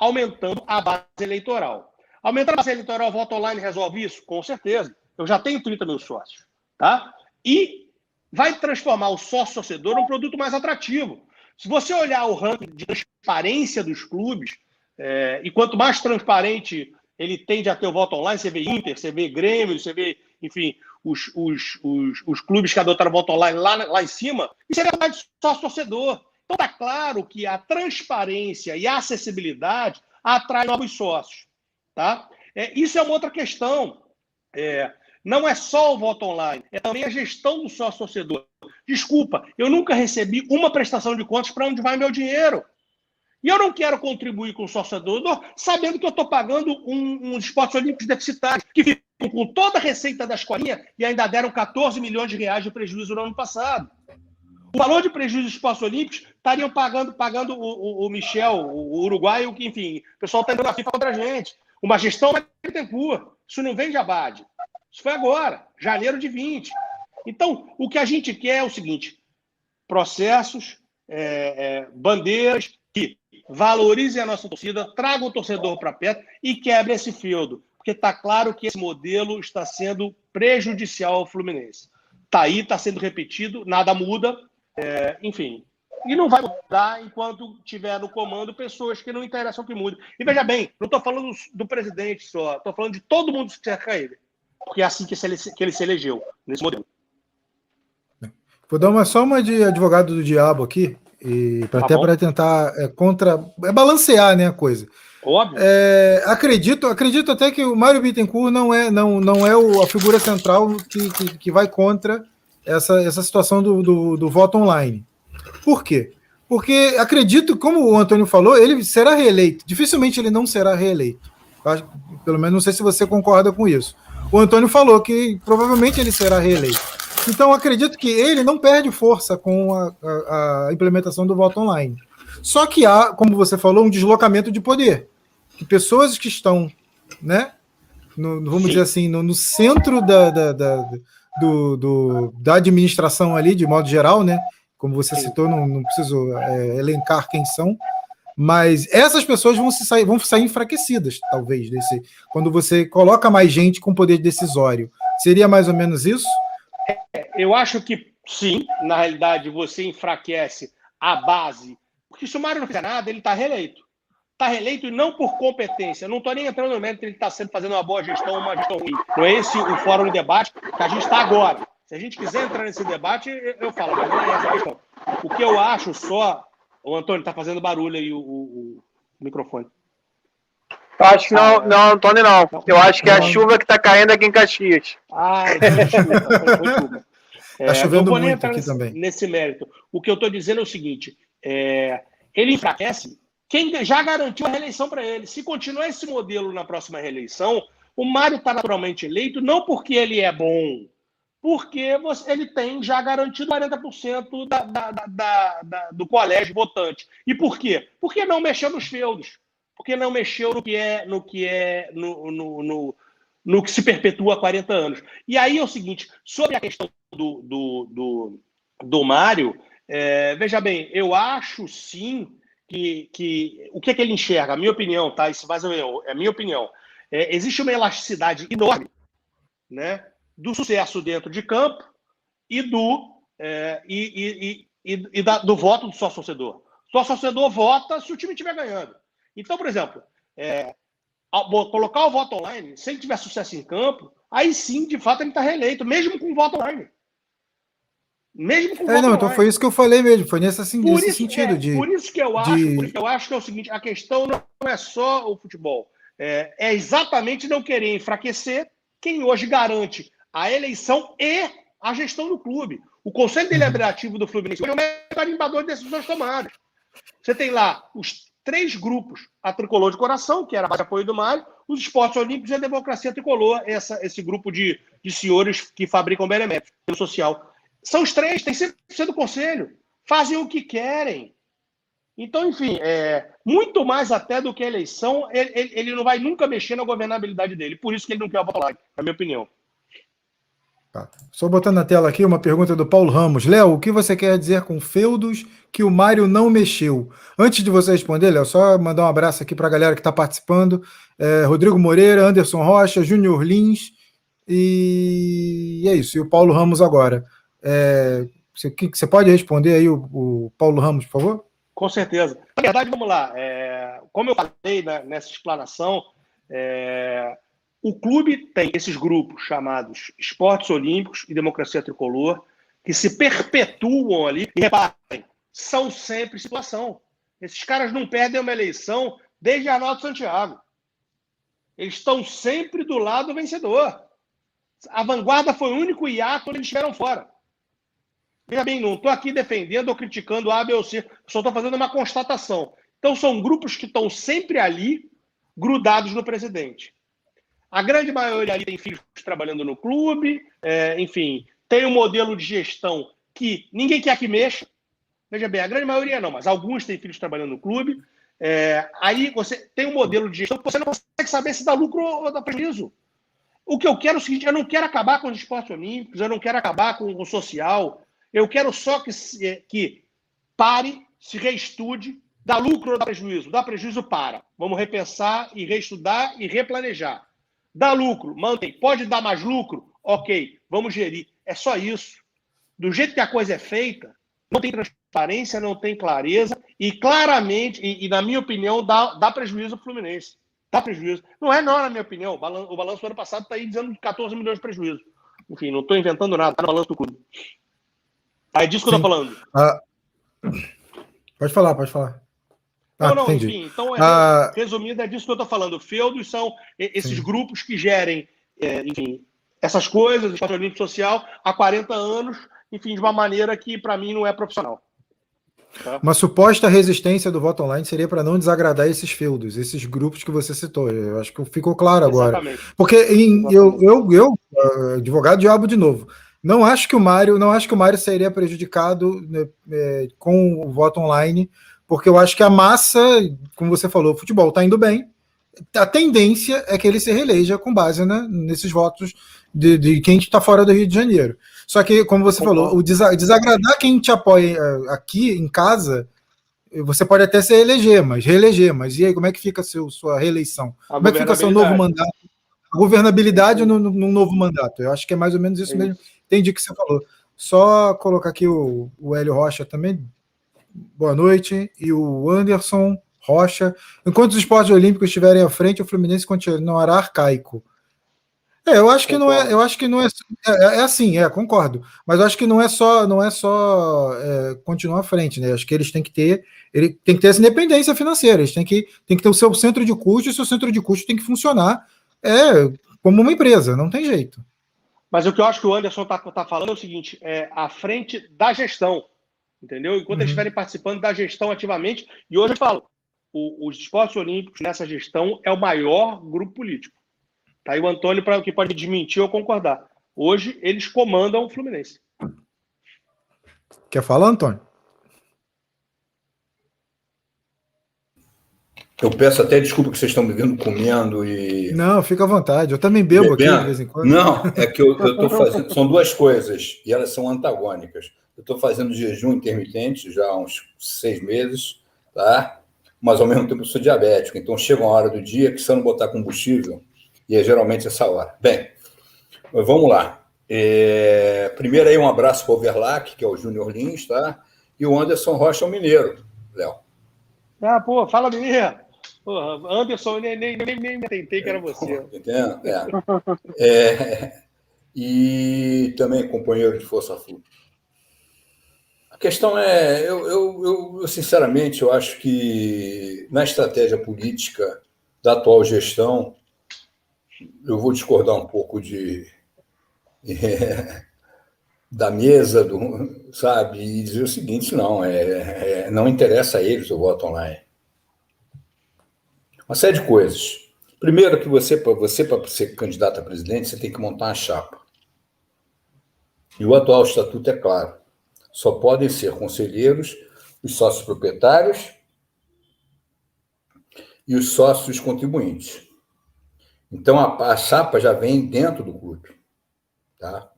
Aumentando a base eleitoral. Aumentando a base eleitoral, voto online resolve isso? Com certeza. Eu já tenho 30 mil sócios. Tá? E vai transformar o sócio-torcedor num produto mais atrativo. Se você olhar o ranking de transparência dos clubes, é, e quanto mais transparente ele tende a ter o voto online, você vê Inter, você vê Grêmio, você vê, enfim, os, os, os, os clubes que adotaram o voto online lá, lá em cima, isso é mais sócio-torcedor. Então está claro que a transparência e a acessibilidade atrai novos sócios. Tá? É, isso é uma outra questão. É, não é só o voto online, é também a gestão do sócio-torcedor. Desculpa, eu nunca recebi uma prestação de contas para onde vai meu dinheiro. E eu não quero contribuir com o sócio-torcedor sabendo que eu estou pagando um, uns esportes olímpicos deficitários, que ficam com toda a receita da escolinha e ainda deram 14 milhões de reais de prejuízo no ano passado. O valor de prejuízo dos esportes olímpicos estariam pagando, pagando o, o, o Michel, o uruguaio, que, enfim, o pessoal está indo na FIFA contra a gente. Uma gestão mais Isso não vem de abade. Isso foi agora, janeiro de 20. Então, o que a gente quer é o seguinte: processos, é, é, bandeiras que valorizem a nossa torcida, tragam o torcedor para perto e quebrem esse feudo. Porque está claro que esse modelo está sendo prejudicial ao Fluminense. Está aí, está sendo repetido, nada muda. É, enfim, e não vai mudar enquanto tiver no comando pessoas que não interessam que mude. E veja bem, não estou falando do presidente só, estou falando de todo mundo que cerca ele porque é assim que, se, que ele se elegeu, nesse modelo. Vou dar uma, só uma de advogado do diabo aqui, e pra, tá até para tentar é, contra. É balancear né, a coisa. Óbvio. É, acredito, acredito até que o Mário Bittencourt não é, não, não é o, a figura central que, que, que, vai contra essa, essa situação do, do, do voto online. Por quê? Porque acredito, como o Antônio falou, ele será reeleito. Dificilmente ele não será reeleito. Pelo menos não sei se você concorda com isso o Antônio falou que provavelmente ele será reeleito. Então, acredito que ele não perde força com a, a, a, implementação do voto online. Só que há, como você falou, um deslocamento de poder. Que pessoas que estão, né, no, vamos Sim. dizer assim, no, no centro da, da, da, do, do, da administração ali, de modo geral, né, como você citou, não, não preciso é, elencar quem são, mas essas pessoas vão, se sair, vão sair enfraquecidas, talvez, desse, quando você coloca mais gente com poder decisório. Seria mais ou menos isso? Eu acho que sim, na realidade, você enfraquece a base. Porque se o Mário não fizer nada, ele está reeleito. Está reeleito e não por competência. não estou nem entrando no mérito ele está sempre fazendo uma boa gestão ou uma gestão ruim. Não é esse o fórum de debate que a gente está agora. Se a gente quiser entrar nesse debate, eu falo, mas não é essa a questão. O que eu acho só o Antônio, tá fazendo barulho aí o, o, o microfone. Eu acho que não, não, Antônio, não. Eu acho que é a chuva que tá caindo aqui em Caxias. Ah, é chuva, É, tá chovendo muito aqui nesse, também. Nesse mérito. O que eu estou dizendo é o seguinte: é, ele enfraquece quem já garantiu a reeleição para ele. Se continuar esse modelo na próxima reeleição, o Mário está naturalmente eleito não porque ele é bom, porque você, ele tem já garantido 40% da, da, da, da, do colégio votante. E por quê? Porque não mexeu nos feudos. Porque não mexeu no que é no que é no, no, no, no que se perpetua há 40 anos. E aí é o seguinte, sobre a questão do, do, do, do Mário, é, veja bem, eu acho sim que, que o que, é que ele enxerga, a minha opinião, tá? Isso mais ou menos é a minha opinião. É, existe uma elasticidade enorme, né? do sucesso dentro de campo e do, é, e, e, e, e da, do voto do sócio-torcedor. O sócio-torcedor vota se o time estiver ganhando. Então, por exemplo, é, colocar o voto online, se ele tiver sucesso em campo, aí sim, de fato, ele está reeleito, mesmo com voto online. Mesmo com é, não, então foi isso que eu falei mesmo, foi nesse, assim, nesse isso, sentido. É, de, por isso que eu acho, de... por isso que eu acho que é o seguinte: a questão não é só o futebol. É, é exatamente não querer enfraquecer quem hoje garante a eleição e a gestão do clube. O Conselho Deliberativo do Fluminense é o carimbador de decisões tomadas. Você tem lá os três grupos, a Tricolor de Coração, que era a base de apoio do Mário, os Esportes Olímpicos e a Democracia Tricolor, essa, esse grupo de, de senhores que fabricam beneméritos pelo social. São os três, tem 100% do Conselho. fazem o que querem. Então, enfim, é, muito mais até do que a eleição, ele, ele, não vai nunca mexer na governabilidade dele. Por isso que ele não quer votar, na minha opinião. Tá. Só botando na tela aqui uma pergunta do Paulo Ramos. Léo, o que você quer dizer com feudos que o Mário não mexeu? Antes de você responder, Léo, só mandar um abraço aqui para a galera que está participando. É, Rodrigo Moreira, Anderson Rocha, Júnior Lins e... é isso. E o Paulo Ramos agora. É, você, você pode responder aí o, o, Paulo Ramos, por favor? Com certeza. Na verdade, vamos lá. É, como eu falei né, nessa explanação, é, o clube tem esses grupos chamados Esportes Olímpicos e Democracia Tricolor, que se perpetuam ali. E reparem, são sempre situação. Esses caras não perdem uma eleição desde Arnaldo Santiago. Eles estão sempre do lado vencedor. A vanguarda foi o único hiato onde eles estiveram fora. Veja bem, não estou aqui defendendo ou criticando A, B ou C, só estou fazendo uma constatação. Então, são grupos que estão sempre ali, grudados no presidente. A grande maioria ali tem filhos trabalhando no clube, é, enfim, tem um modelo de gestão que ninguém quer que mexa. Veja bem, a grande maioria não, mas alguns têm filhos trabalhando no clube. É, aí você tem um modelo de gestão que você não consegue saber se dá lucro ou dá prejuízo. O que eu quero é o seguinte: eu não quero acabar com os esportes olímpicos, eu não quero acabar com o social, eu quero só que, que pare, se reestude, dá lucro ou dá prejuízo? Dá prejuízo, para. Vamos repensar e reestudar e replanejar. Dá lucro, mantém. Pode dar mais lucro? Ok, vamos gerir. É só isso. Do jeito que a coisa é feita, não tem transparência, não tem clareza e claramente, e, e na minha opinião, dá, dá prejuízo ao Fluminense. Dá prejuízo. Não é não, na minha opinião. O balanço, o balanço do ano passado está aí dizendo 14 milhões de prejuízo. Enfim, não estou inventando nada, está no balanço do clube. Aí disso que eu estou falando. Ah, pode falar, pode falar. Ah, não, não, entendi. enfim, então, é, ah, resumindo, é disso que eu estou falando. Feudos são esses sim. grupos que gerem, é, enfim, essas coisas, o patrocínio social, há 40 anos, enfim, de uma maneira que, para mim, não é profissional. Tá? Uma suposta resistência do voto online seria para não desagradar esses feudos, esses grupos que você citou. Eu acho que ficou claro agora. Exatamente. Porque em, eu, eu, eu, ah, advogado diabo de novo, não acho que o Mário, não acho que o Mário seria prejudicado né, é, com o voto online porque eu acho que a massa, como você falou, o futebol está indo bem. A tendência é que ele se reeleja com base né, nesses votos de, de quem está fora do Rio de Janeiro. Só que, como você falou, o desagradar quem te apoia eh, aqui em casa, você pode até se eleger, mas reeleger. Mas e aí, como é que fica seu, sua reeleição? A como é que fica seu novo mandato? A governabilidade no, no, novo mandato. Eu acho que é mais ou menos isso é mesmo. Entendi o que você falou. Só colocar aqui o, o Hélio Rocha também, boa noite. E o Anderson Rocha. Enquanto os esportes olímpicos estiverem à frente, o Fluminense continuará arcaico. É, eu acho que concordo. não é, eu acho que não é, é, é, é, assim, é, concordo. Mas eu acho que não é só, não é só é, continuar à frente, né? Acho que eles têm que ter, ele tem que ter essa independência financeira. Eles têm que, têm que ter o seu centro de custo e o seu centro de custo tem que funcionar é como uma empresa, não tem jeito. Mas o que eu acho que o Anderson está tá falando é o seguinte: é à frente da gestão entendeu? Enquanto uhum. eles estiverem participando da gestão ativamente. E hoje eu falo, o, os esportes olímpicos nessa gestão é o maior grupo político. Tá aí o Antônio para que pode desmentir ou concordar. Hoje eles comandam o Fluminense. Quer falar, Antônio? Eu peço até desculpa que vocês estão me vendo comendo e. Não, fica à vontade. Eu também bebo Bebendo. aqui de vez em quando. Não, é que eu estou fazendo. São duas coisas e elas são antagônicas. Eu estou fazendo jejum intermitente já há uns seis meses, tá? Mas ao mesmo tempo eu sou diabético, então chega uma hora do dia que se eu não botar combustível, e é geralmente essa hora. Bem, vamos lá. É... Primeiro aí um abraço para o Overlac, que é o Júnior Lins, tá? E o Anderson Rocha, o mineiro, Léo. Ah, pô, fala mineiro. Porra, Anderson, nem, nem, nem, nem me tentei que era você. Entendeu? É. é. E também companheiro de Força Fluxo questão é, eu, eu, eu, sinceramente, eu acho que na estratégia política da atual gestão, eu vou discordar um pouco de, é, da mesa, do, sabe, e dizer o seguinte, não, é, é, não interessa a eles o voto online. Uma série de coisas. Primeiro que você, para você, para ser candidato a presidente, você tem que montar uma chapa. E o atual estatuto é claro Só podem ser conselheiros os sócios proprietários e os sócios contribuintes. Então, a, a chapa já vem dentro do clube. Tá?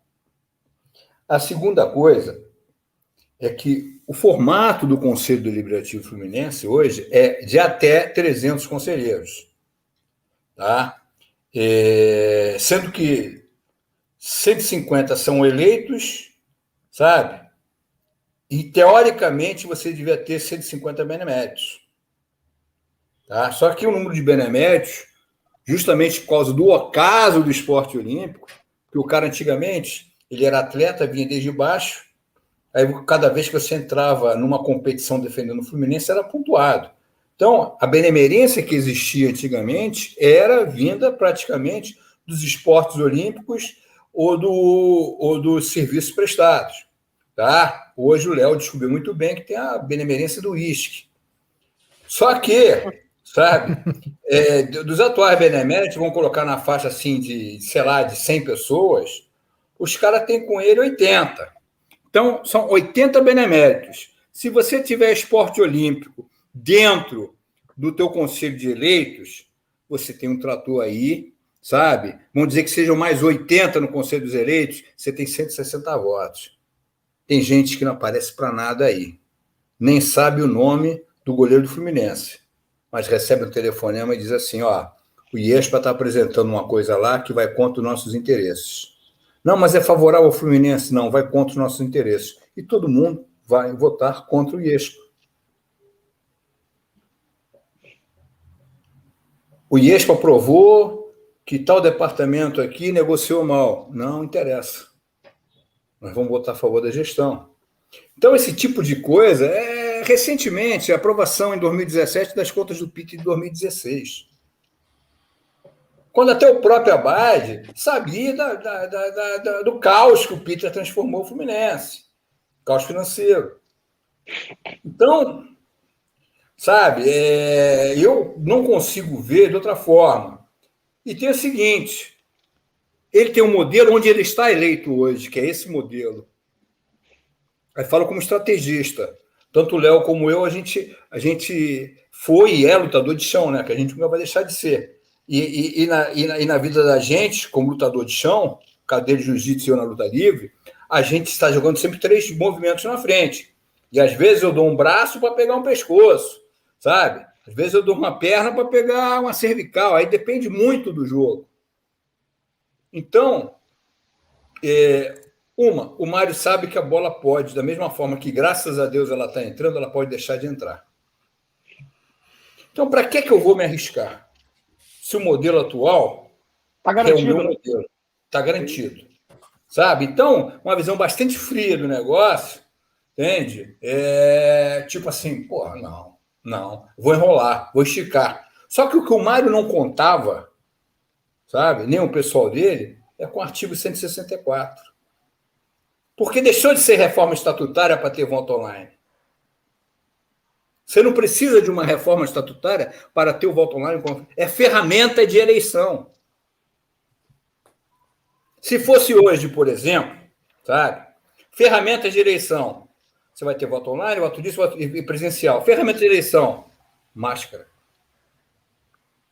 A segunda coisa é que o formato do Conselho Deliberativo Fluminense hoje é de até 300 conselheiros. Tá? É, sendo que 150 são eleitos, sabe? E, teoricamente, você devia ter 150 beneméritos. Tá? Só que o número de beneméritos, justamente por causa do ocaso do esporte olímpico, que o cara antigamente ele era atleta, vinha desde baixo, aí cada vez que você entrava numa competição defendendo o Fluminense era pontuado. Então, a benemerência que existia antigamente era vinda praticamente dos esportes olímpicos ou, do, ou dos serviços prestados. Tá? Hoje o Léo descobriu muito bem que tem a benemerência do uísque. Só que, sabe, é, dos atuais beneméritos, vão colocar na faixa assim de, sei lá, de 100 pessoas, os caras têm com ele 80. Então, são 80 beneméritos. Se você tiver esporte olímpico dentro do teu conselho de eleitos, você tem um trator aí, sabe? Vamos dizer que sejam mais 80 no conselho dos eleitos, você tem 160 votos. Tem gente que não aparece para nada aí. Nem sabe o nome do goleiro do Fluminense. Mas recebe um telefonema e diz assim: ó, o IESPA está apresentando uma coisa lá que vai contra os nossos interesses. Não, mas é favorável ao Fluminense? Não, vai contra os nossos interesses. E todo mundo vai votar contra o IESPA. O IESPA aprovou que tal departamento aqui negociou mal. Não interessa. Nós vamos votar a favor da gestão. Então, esse tipo de coisa é recentemente a aprovação em 2017 das contas do PIT de 2016. Quando até o próprio Abad sabia da, da, da, do caos que o Peter transformou o Fluminense caos financeiro. Então, Sabe? É, eu não consigo ver de outra forma. E tem o seguinte: ele tem um modelo onde ele está eleito hoje, que é esse modelo. Aí falo como estrategista. Tanto o Léo como eu, a gente, a gente foi e é lutador de chão, né? Que a gente nunca vai deixar de ser. E, e, e, na, na, e na vida da gente, como lutador de chão, cadeira de jiu-jitsu e eu na luta livre, a gente está jogando sempre três movimentos na frente. E às vezes eu dou um braço para pegar um pescoço sabe? Às vezes eu dou uma perna para pegar uma cervical, aí depende muito do jogo. Então, é, uma, o Mário sabe que a bola pode, da mesma forma que, graças a Deus, ela está entrando, ela pode deixar de entrar. Então, para que, que eu vou me arriscar? Se o modelo atual está garantido, é o meu né? modelo, está garantido. Sabe? Então, uma visão bastante fria do negócio, entende? É tipo assim, porra, não. Não, vou enrolar, vou esticar. Só que o que o Mário não contava, sabe, nem o pessoal dele, é com o artigo 164. Porque deixou de ser reforma estatutária para ter voto online. Você não precisa de uma reforma estatutária para ter o voto online. É ferramenta de eleição. Se fosse hoje, por exemplo, sabe? Ferramenta de eleição. Você vai ter voto online, voto disso, voto presencial. Ferramenta de eleição, máscara.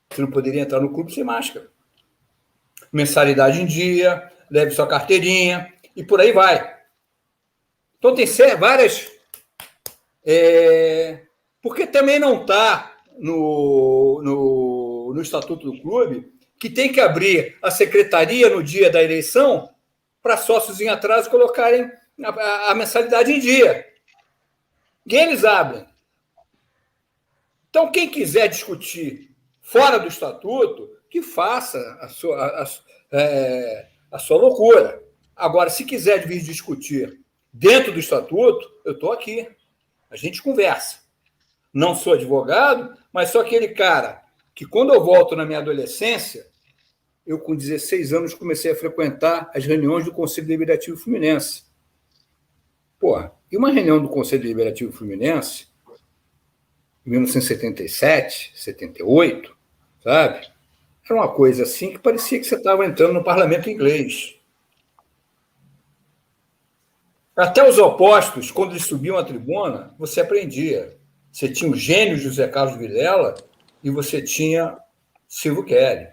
Você não poderia entrar no clube sem máscara. Mensalidade em dia, leve sua carteirinha e por aí vai. Então tem várias. É, porque também não está no, no, no Estatuto do Clube que tem que abrir a secretaria no dia da eleição para sócios em atraso colocarem a, a, mensalidade em dia. E eles abrem. Então, quem quiser discutir fora do estatuto, que faça a sua, a, a, é, a sua loucura. Agora, se quiser vir discutir dentro do estatuto, eu estou aqui. A gente conversa. Não sou advogado, mas sou aquele cara que, quando eu volto na minha adolescência, eu, com 16 anos, comecei a frequentar as reuniões do Conselho Deliberativo Fluminense. Porra, e uma reunião do Conselho Deliberativo Fluminense, em 1977, 78, sabe? Era uma coisa assim que parecia que você estava entrando no parlamento inglês. Até os opostos, quando eles subiam a tribuna, você aprendia. Você tinha o gênio José Carlos Vilela e você tinha Silvio Kelly.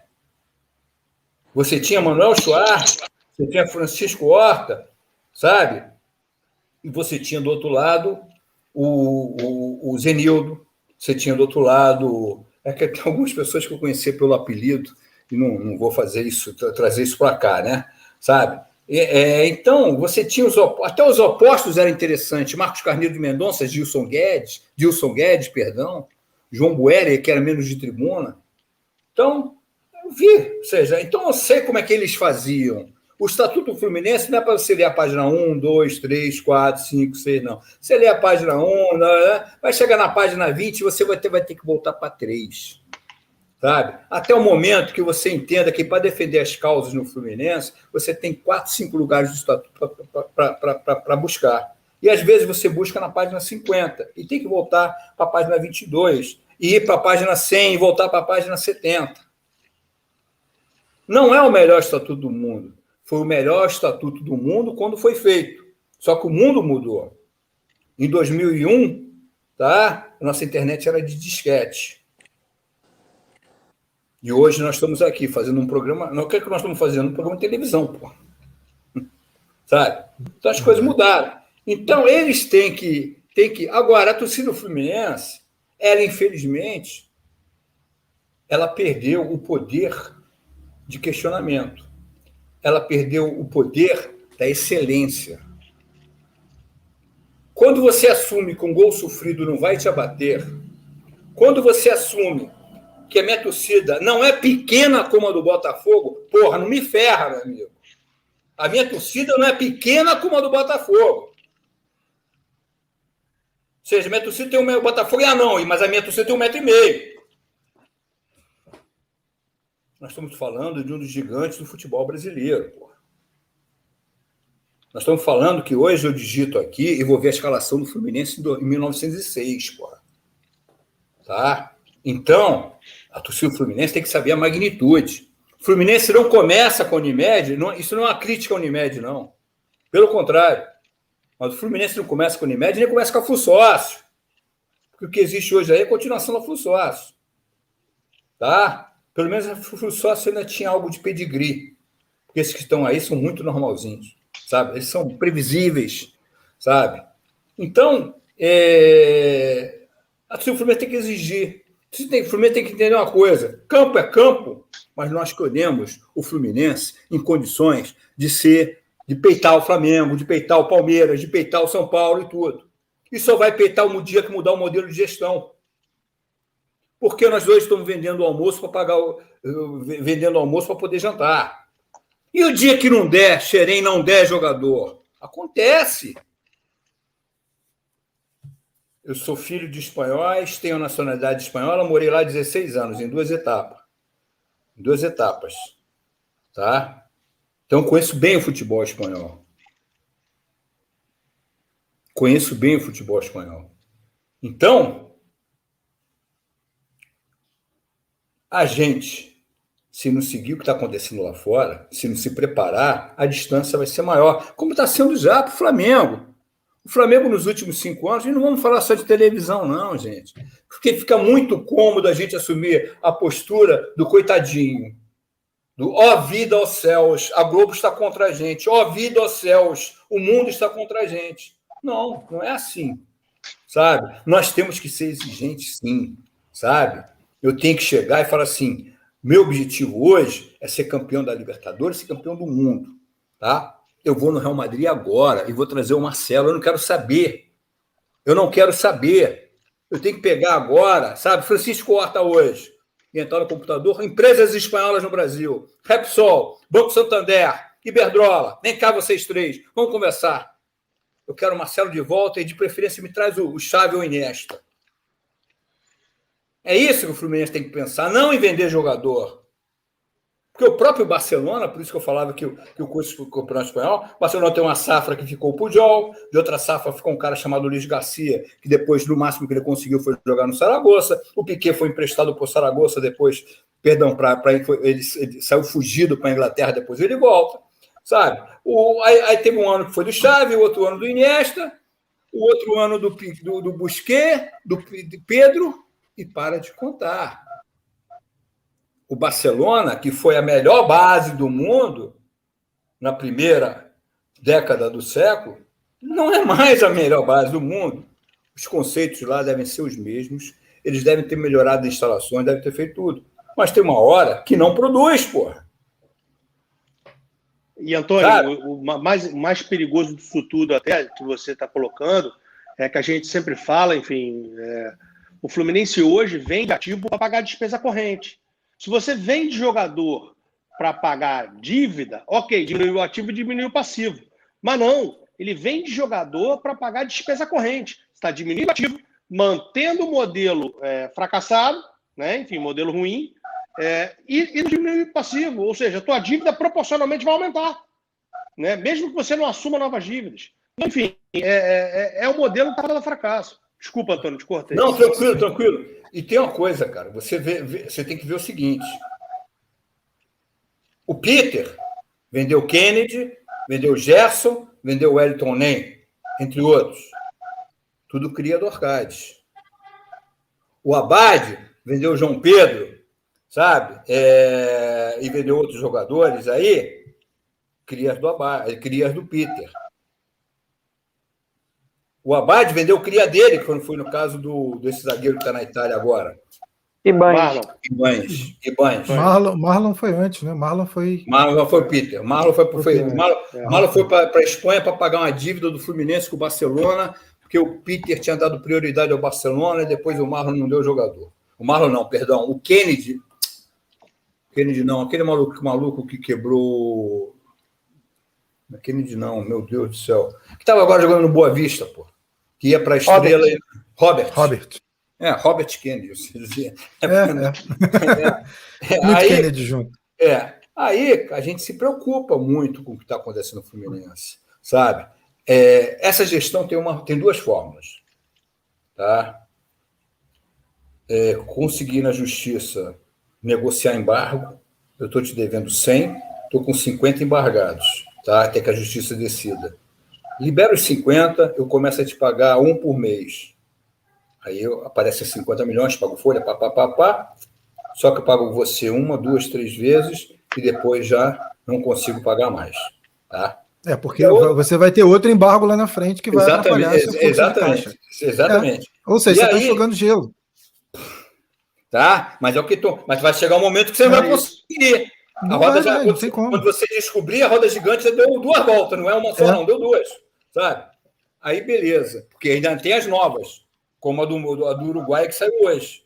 Você tinha Manuel Schwartz, você tinha Francisco Horta, sabe? E você tinha do outro lado o, o, o Zenildo, você tinha do outro lado. É que tem algumas pessoas que eu conheci pelo apelido, e não, não vou fazer isso, tra trazer isso para cá, né? Sabe? É, então, você tinha os até os opostos eram interessantes. Marcos Carneiro de Mendonça, Gilson Guedes, Gilson Guedes, perdão, João Buerer, que era menos de tribuna. Então, eu vi, ou seja, então eu sei como é que eles faziam. O Estatuto Fluminense não é para você ler a página 1, 2, 3, 4, 5, 6, não. Você lê a página 1, né? vai chegar na página 20 e você vai ter, vai ter que voltar para 3. Sabe? Até o momento que você entenda que para defender as causas no Fluminense, você tem 4, 5 lugares do Estatuto para buscar. E às vezes você busca na página 50 e tem que voltar para a página 22, e ir para a página 100 e voltar para a página 70. Não é o melhor estatuto do mundo, foi o melhor estatuto do mundo quando foi feito. Só que o mundo mudou. Em 2001, tá? Nossa internet era de disquete. E hoje nós estamos aqui fazendo um programa. Não, o que, é que nós estamos fazendo? Um programa de televisão, pô. Sabe? Então as coisas mudaram. Então eles têm que. Têm que... Agora, a torcida Fluminense, ela, infelizmente, ela perdeu o poder de questionamento ela perdeu o poder da excelência. Quando você assume que um gol sofrido não vai te abater, quando você assume que a minha torcida não é pequena como a do Botafogo, porra, não me ferra, meu amigo. A minha torcida não é pequena como a do Botafogo. Ou seja, minha torcida tem um o Botafogo é anão, mas a minha torcida tem um metro e meio. Nós estamos falando de um dos gigantes do futebol brasileiro. Porra. Nós estamos falando que hoje eu digito aqui e vou ver a escalação do Fluminense em 1906. Porra. Tá? Então, a torcida do Fluminense tem que saber a magnitude. O Fluminense não começa com a Unimed, não, isso não é uma crítica à Unimed, não. Pelo contrário. Mas o Fluminense não começa com a Unimed, nem começa com a Flussócio. Porque o que existe hoje aí é a continuação da Flussócio. Tá? Pelo menos a sócio ainda tinha algo de pedigree. Porque esses que estão aí são muito normalzinhos, sabe? Eles são previsíveis, sabe? Então, é... a Fluminense tem que exigir. O Fluminense tem que entender uma coisa: campo é campo, mas nós escolhemos o Fluminense em condições de ser, de peitar o Flamengo, de peitar o Palmeiras, de peitar o São Paulo e tudo. E só vai peitar um dia que mudar o modelo de gestão porque nós dois estamos vendendo o almoço para pagar o, vendendo o almoço para poder jantar. E o dia que não der, Xerém não der jogador? Acontece. Eu sou filho de espanhóis, tenho nacionalidade espanhola, morei lá 16 anos, em duas etapas. Em duas etapas. Tá? Então, conheço bem o futebol espanhol. Conheço bem o futebol espanhol. Então, A gente, se não seguir o que está acontecendo lá fora, se não se preparar, a distância vai ser maior, como está sendo já para o Flamengo. O Flamengo, nos últimos cinco anos, e não vamos falar só de televisão, não, gente. Porque fica muito cômodo a gente assumir a postura do coitadinho. Do ó oh, vida aos céus, a Globo está contra a gente. Ó oh, vida aos céus, o mundo está contra a gente. Não, não é assim. Sabe? Nós temos que ser exigentes, sim. Sabe? Eu tenho que chegar e falar assim: meu objetivo hoje é ser campeão da Libertadores, ser campeão do mundo, tá? Eu vou no Real Madrid agora e vou trazer o Marcelo. Eu não quero saber. Eu não quero saber. Eu tenho que pegar agora, sabe? Francisco Horta hoje. Entrar no computador. Empresas espanholas no Brasil. Repsol, Banco Santander, Iberdrola. Vem cá vocês três. Vamos conversar. Eu quero o Marcelo de volta e, de preferência, me traz o, o Chave ou o Iniesta. É isso que o Fluminense tem que pensar, não em vender jogador. Porque o próprio Barcelona, por isso que eu falava que, o, que o curso do Campeonato Espanhol, Barcelona tem uma safra que ficou o Pujol, de outra safra ficou um cara chamado Luiz Garcia, que depois, no máximo que ele conseguiu, foi jogar no Saragossa. O Piquet foi emprestado para o Saragossa, depois, perdão, pra, pra, ele, ele saiu fugido para a Inglaterra, depois ele volta. sabe? O, aí, aí, teve um ano que foi do Xavi, o outro ano do Iniesta, o outro ano do, do, do Busquet, do, do Pedro, e para de contar. O Barcelona, que foi a melhor base do mundo na primeira década do século, não é mais a melhor base do mundo. Os conceitos lá devem ser os mesmos, eles devem ter melhorado as instalações, devem ter feito tudo. Mas tem uma hora que não produz, porra. E, Antônio, o, o, mais, mais perigoso disso tudo, até que você está colocando, é que a gente sempre fala, enfim, é, o Fluminense hoje vende ativo para pagar despesa corrente. Se você vende jogador para pagar dívida, ok, diminuiu o ativo e diminuiu o passivo. Mas não, ele vende jogador para pagar despesa corrente. Está diminuindo o ativo, mantendo o modelo é, fracassado, né? enfim, modelo ruim, é, e, e diminuir o passivo. Ou seja, a tua dívida proporcionalmente vai aumentar. Né? Mesmo que você não assuma novas dívidas. Enfim, é, é, é o modelo que está fracasso. Desculpa, Antônio, te cortei. Não, tranquilo, tranquilo. E tem uma coisa, cara, você, vê, vê, você tem que ver o seguinte: o Peter vendeu Kennedy, vendeu Gerson, vendeu Wellington Nem, entre outros. Tudo cria do Arcades. O Abade vendeu João Pedro, sabe? É, e vendeu outros jogadores aí, crias do Abade, crias do Peter. O Abad vendeu o cria dele, quando foi no caso do, desse zagueiro que está na Itália agora. Ibanez. Ibanez. Ibanez. Marlon, Marlon foi antes, né? Marlon foi. Marlon foi Peter. Marlon foi, foi, Marlon, é. Marlon foi para a Espanha para pagar uma dívida do Fluminense com o Barcelona, porque o Peter tinha dado prioridade ao Barcelona e depois o Marlon não deu jogador. O Marlon não, perdão. O Kennedy. Kennedy não, aquele maluco, maluco que quebrou. Kennedy não, meu Deus do céu. Que estava agora jogando no Boa Vista, pô que ia para a estrela. Robert. Robert. É, Robert Kennedy. É, é. é. é. Muito aí, Kennedy junto. É. Aí a gente se preocupa muito com o que está acontecendo no Fluminense, sabe? É, essa gestão tem, uma, tem duas fórmulas. Tá? É, conseguir na justiça negociar embargo. Eu estou te devendo 100, estou com 50 embargados, tá? até que a justiça decida libera os 50, eu começo a te pagar um por mês. Aí eu, aparece 50 milhões, pago folha, pá, pá, pá, pá. Só que eu pago você uma, duas, três vezes e depois já não consigo pagar mais. Tá? É, porque eu... você vai ter outro embargo lá na frente que vai exatamente, atrapalhar Exatamente, exatamente. É. Ou seja, e você está jogando gelo. Tá? Mas é o que tô. Mas vai chegar um momento que você não vai conseguir. A roda já, quando, quando, você descobrir, a roda gigante já deu duas voltas, não é uma só, é. não, deu duas sabe? Aí beleza, porque ainda tem as novas, como a do, a do Uruguai que saiu hoje.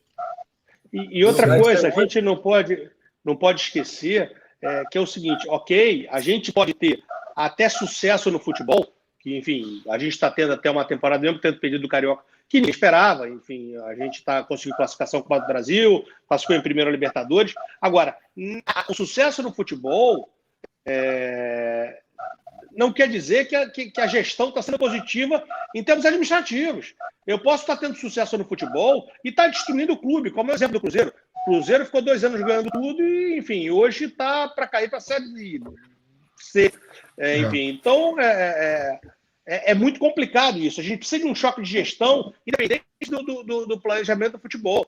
E, e outra coisa, a gente não pode, não pode esquecer é, que é o seguinte, ok, a gente pode ter até sucesso no futebol, que, enfim, a gente está tendo até uma temporada, mesmo tendo pedido do Carioca, que nem esperava, enfim, a gente está conseguindo classificação com o Brasil, classificou em primeiro Libertadores. Agora, o sucesso no futebol é, não quer dizer que a, que, que a gestão está sendo positiva em termos administrativos. Eu posso estar tendo sucesso no futebol e estar tá destruindo o clube, como é o exemplo do Cruzeiro. O Cruzeiro ficou dois anos ganhando tudo e, enfim, hoje está para cair para a Série C. É, enfim, então é, é, é, é, muito complicado isso. A gente precisa de um choque de gestão, independente do, do, do planejamento do futebol.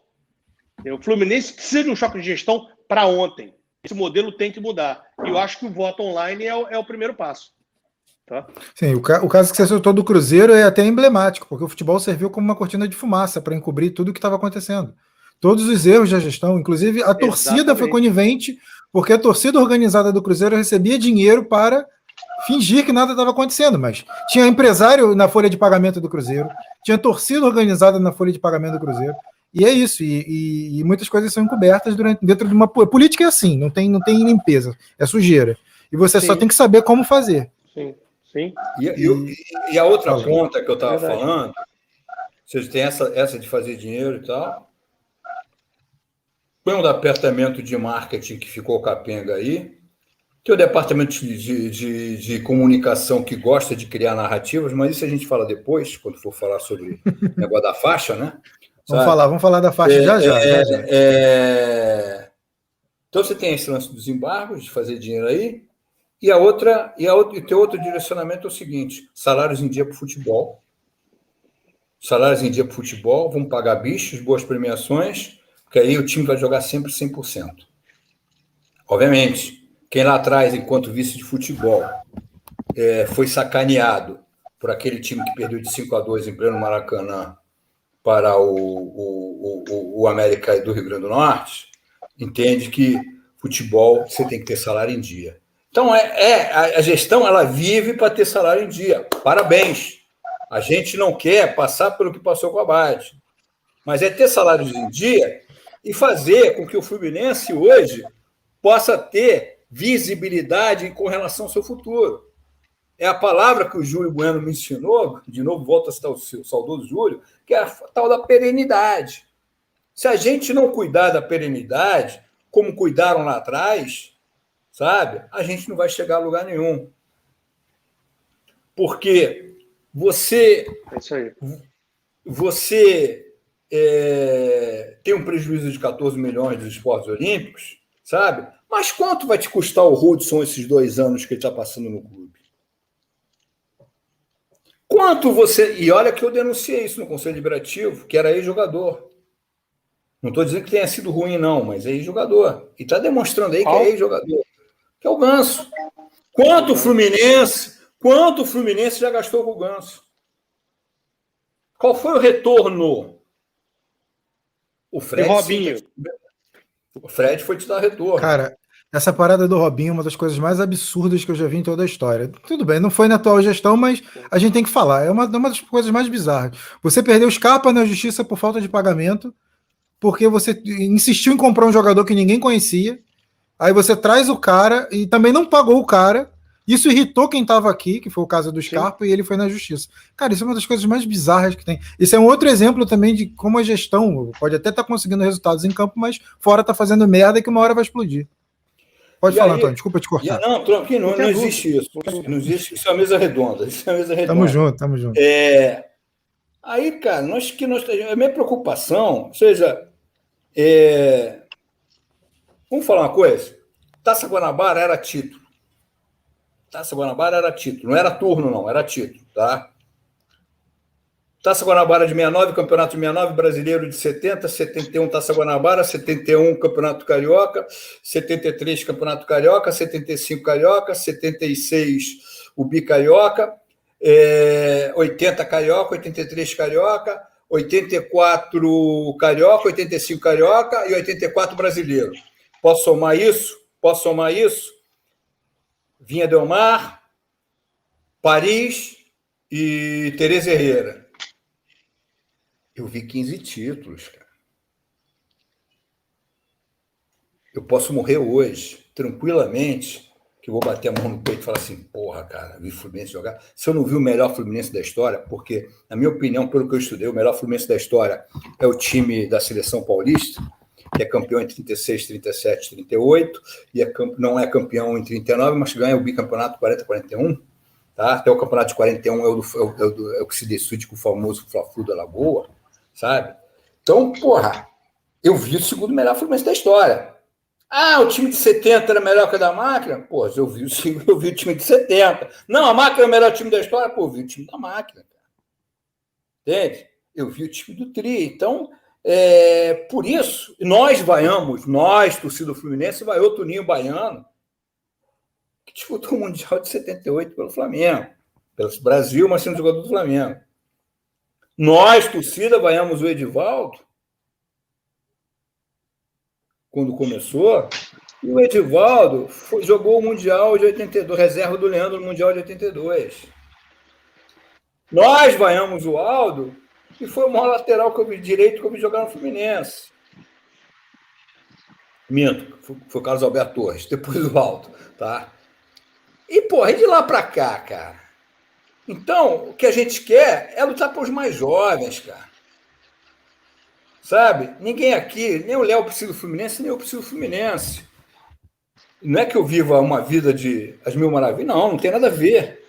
O Fluminense precisa de um choque de gestão para ontem. Esse modelo tem que mudar. E eu acho que o voto online é o, é o primeiro passo. Tá? Sim, o, ca o, caso que você citou do Cruzeiro é até emblemático, porque o futebol serviu como uma cortina de fumaça para encobrir tudo o que estava acontecendo. Todos os erros da gestão, inclusive a Exatamente. torcida foi conivente, porque a torcida organizada do Cruzeiro recebia dinheiro para fingir que nada estava acontecendo, mas tinha empresário na folha de pagamento do Cruzeiro, tinha torcida organizada na folha de pagamento do Cruzeiro, e é isso, e, e, e muitas coisas são encobertas durante, dentro de uma política é assim, não tem, não tem limpeza, é sujeira. E você Sim. só tem que saber como fazer. Sim. Sim. E, e, e a outra ponta que eu estava falando, vocês têm essa, essa de fazer dinheiro e tal. Põe um departamento de marketing que ficou capenga aí. Tem o departamento de, de, de, comunicação que gosta de criar narrativas, mas isso a gente fala depois, quando for falar sobre o negócio da faixa, né? Vamos falar, vamos falar da faixa é, já, já, é, já, já. É... Então você tem esse lance dos embargos, de fazer dinheiro aí, E a outra, e a e teu outro direcionamento é o seguinte: salários em dia para o futebol. Salários em dia para o futebol, vamos pagar bichos, boas premiações, porque aí o time vai jogar sempre 100%. Obviamente, quem lá atrás, enquanto vice de futebol, é, foi sacaneado por aquele time que perdeu de 5 a 2 em pleno Maracanã para o, o, o, o América do Rio Grande do Norte, entende que futebol você tem que ter salário em dia. Então, é, é a, a gestão ela vive para ter salário em dia. Parabéns. A gente não quer passar pelo que passou com a Bade, mas é ter salários em dia e fazer com que o Fluminense hoje possa ter visibilidade com relação ao seu futuro. É a palavra que o Júlio Bueno me ensinou, de novo volto a citar o seu saudoso Júlio, que é a tal da perenidade. Se a gente não cuidar da perenidade, como cuidaram lá atrás, sabe? A gente não vai chegar a lugar nenhum. Porque você. É isso aí. Você é, tem um prejuízo de 14 milhões dos esportes olímpicos, sabe? Mas quanto vai te custar o Hudson esses dois anos que ele está passando no clube? Quanto você. E olha que eu denunciei isso no Conselho Liberativo, que era ex-jogador. Não estou dizendo que tenha sido ruim, não, mas é ex-jogador. E está demonstrando aí que é ex-jogador que é o Ganso. Quanto o Fluminense, quanto o Fluminense já gastou com o Ganso? Qual foi o retorno? O Fred. E Robinho. O Fred foi te dar retorno. Cara, essa parada do Robinho é uma das coisas mais absurdas que eu já vi em toda a história. Tudo bem, não foi na atual gestão, mas a gente tem que falar. É uma, uma das coisas mais bizarras. Você perdeu os capas na justiça por falta de pagamento, porque você insistiu em comprar um jogador que ninguém conhecia. Aí você traz o cara e também não pagou o cara. Isso irritou quem estava aqui, que foi o caso do Scarpa, Sim. e ele foi na justiça. Cara, isso é uma das coisas mais bizarras que tem. Isso é um outro exemplo também de como a gestão pode até estar tá conseguindo resultados em campo, mas fora está fazendo merda e que uma hora vai explodir. Pode e falar, aí, Antônio, desculpa te cortar. Não, tranquilo, não, não existe isso. Não existe isso, é uma mesa redonda. Isso é uma mesa redonda. Tamo junto, tamo junto. É... Aí, cara, nós que nós. A minha preocupação, ou seja, é... Vamos falar uma coisa? Taça Guanabara era título. Taça Guanabara era título. Não era turno, não, era título, tá? Taça Guanabara de 69, Campeonato de 69, Brasileiro de 70, 71 Taça Guanabara, 71 Campeonato Carioca, 73 Campeonato Carioca, 75 Carioca, 76 o Bicarioca, é, 80 Carioca, 83 Carioca, 84 Carioca, 85 Carioca e 84 Brasileiro. Posso somar isso? Posso somar isso? Vinha Del Mar, Paris e Tereza Herrera. Eu vi 15 títulos, cara. Eu posso morrer hoje, tranquilamente, que eu vou bater a mão no peito e falar assim, porra, cara, vi Fluminense jogar. Se eu não vi o melhor Fluminense da história, porque, na minha opinião, pelo que eu estudei, o melhor Fluminense da história é o time da seleção paulista, que é campeão em 36, 37, 38, e é, não é campeão em 39, mas ganha o bicampeonato 40, 41. Tá? Até o campeonato de 41 é o, do, é o, é o, é o que se decide com o famoso Fla-Flu da Lagoa, sabe? Então, porra, eu vi o segundo melhor Fluminense da história. Ah, o time de 70 era melhor que o da máquina? Pô, eu vi, eu vi o time de 70. Não, a máquina é o melhor time da história? Pô, eu vi o time da máquina. Entende? Eu vi o time do Tri. Então, é, por isso, nós vaiamos, nós, torcida Fluminense, vai o Toninho Baiano, que disputou o Mundial de 78 pelo Flamengo, pelo Brasil, mas sendo jogador do Flamengo. Nós, torcida, vaiamos o Edivaldo, quando começou, e o Edivaldo foi, jogou o Mundial de 82, reserva do Leandro no Mundial de 82. Nós vaiamos o Aldo, e foi o maior lateral que eu vi direito que eu vi jogar no Fluminense. Minto, foi, o Carlos Alberto Torres, depois o Alto, tá? E, porra, e de lá para cá, cara? Então, o que a gente quer é lutar para os mais jovens, cara. Sabe? Ninguém aqui, nem o Léo precisa do Fluminense, nem eu preciso do Fluminense. Não é que eu viva uma vida de as mil maravilhas, não, não tem nada a ver.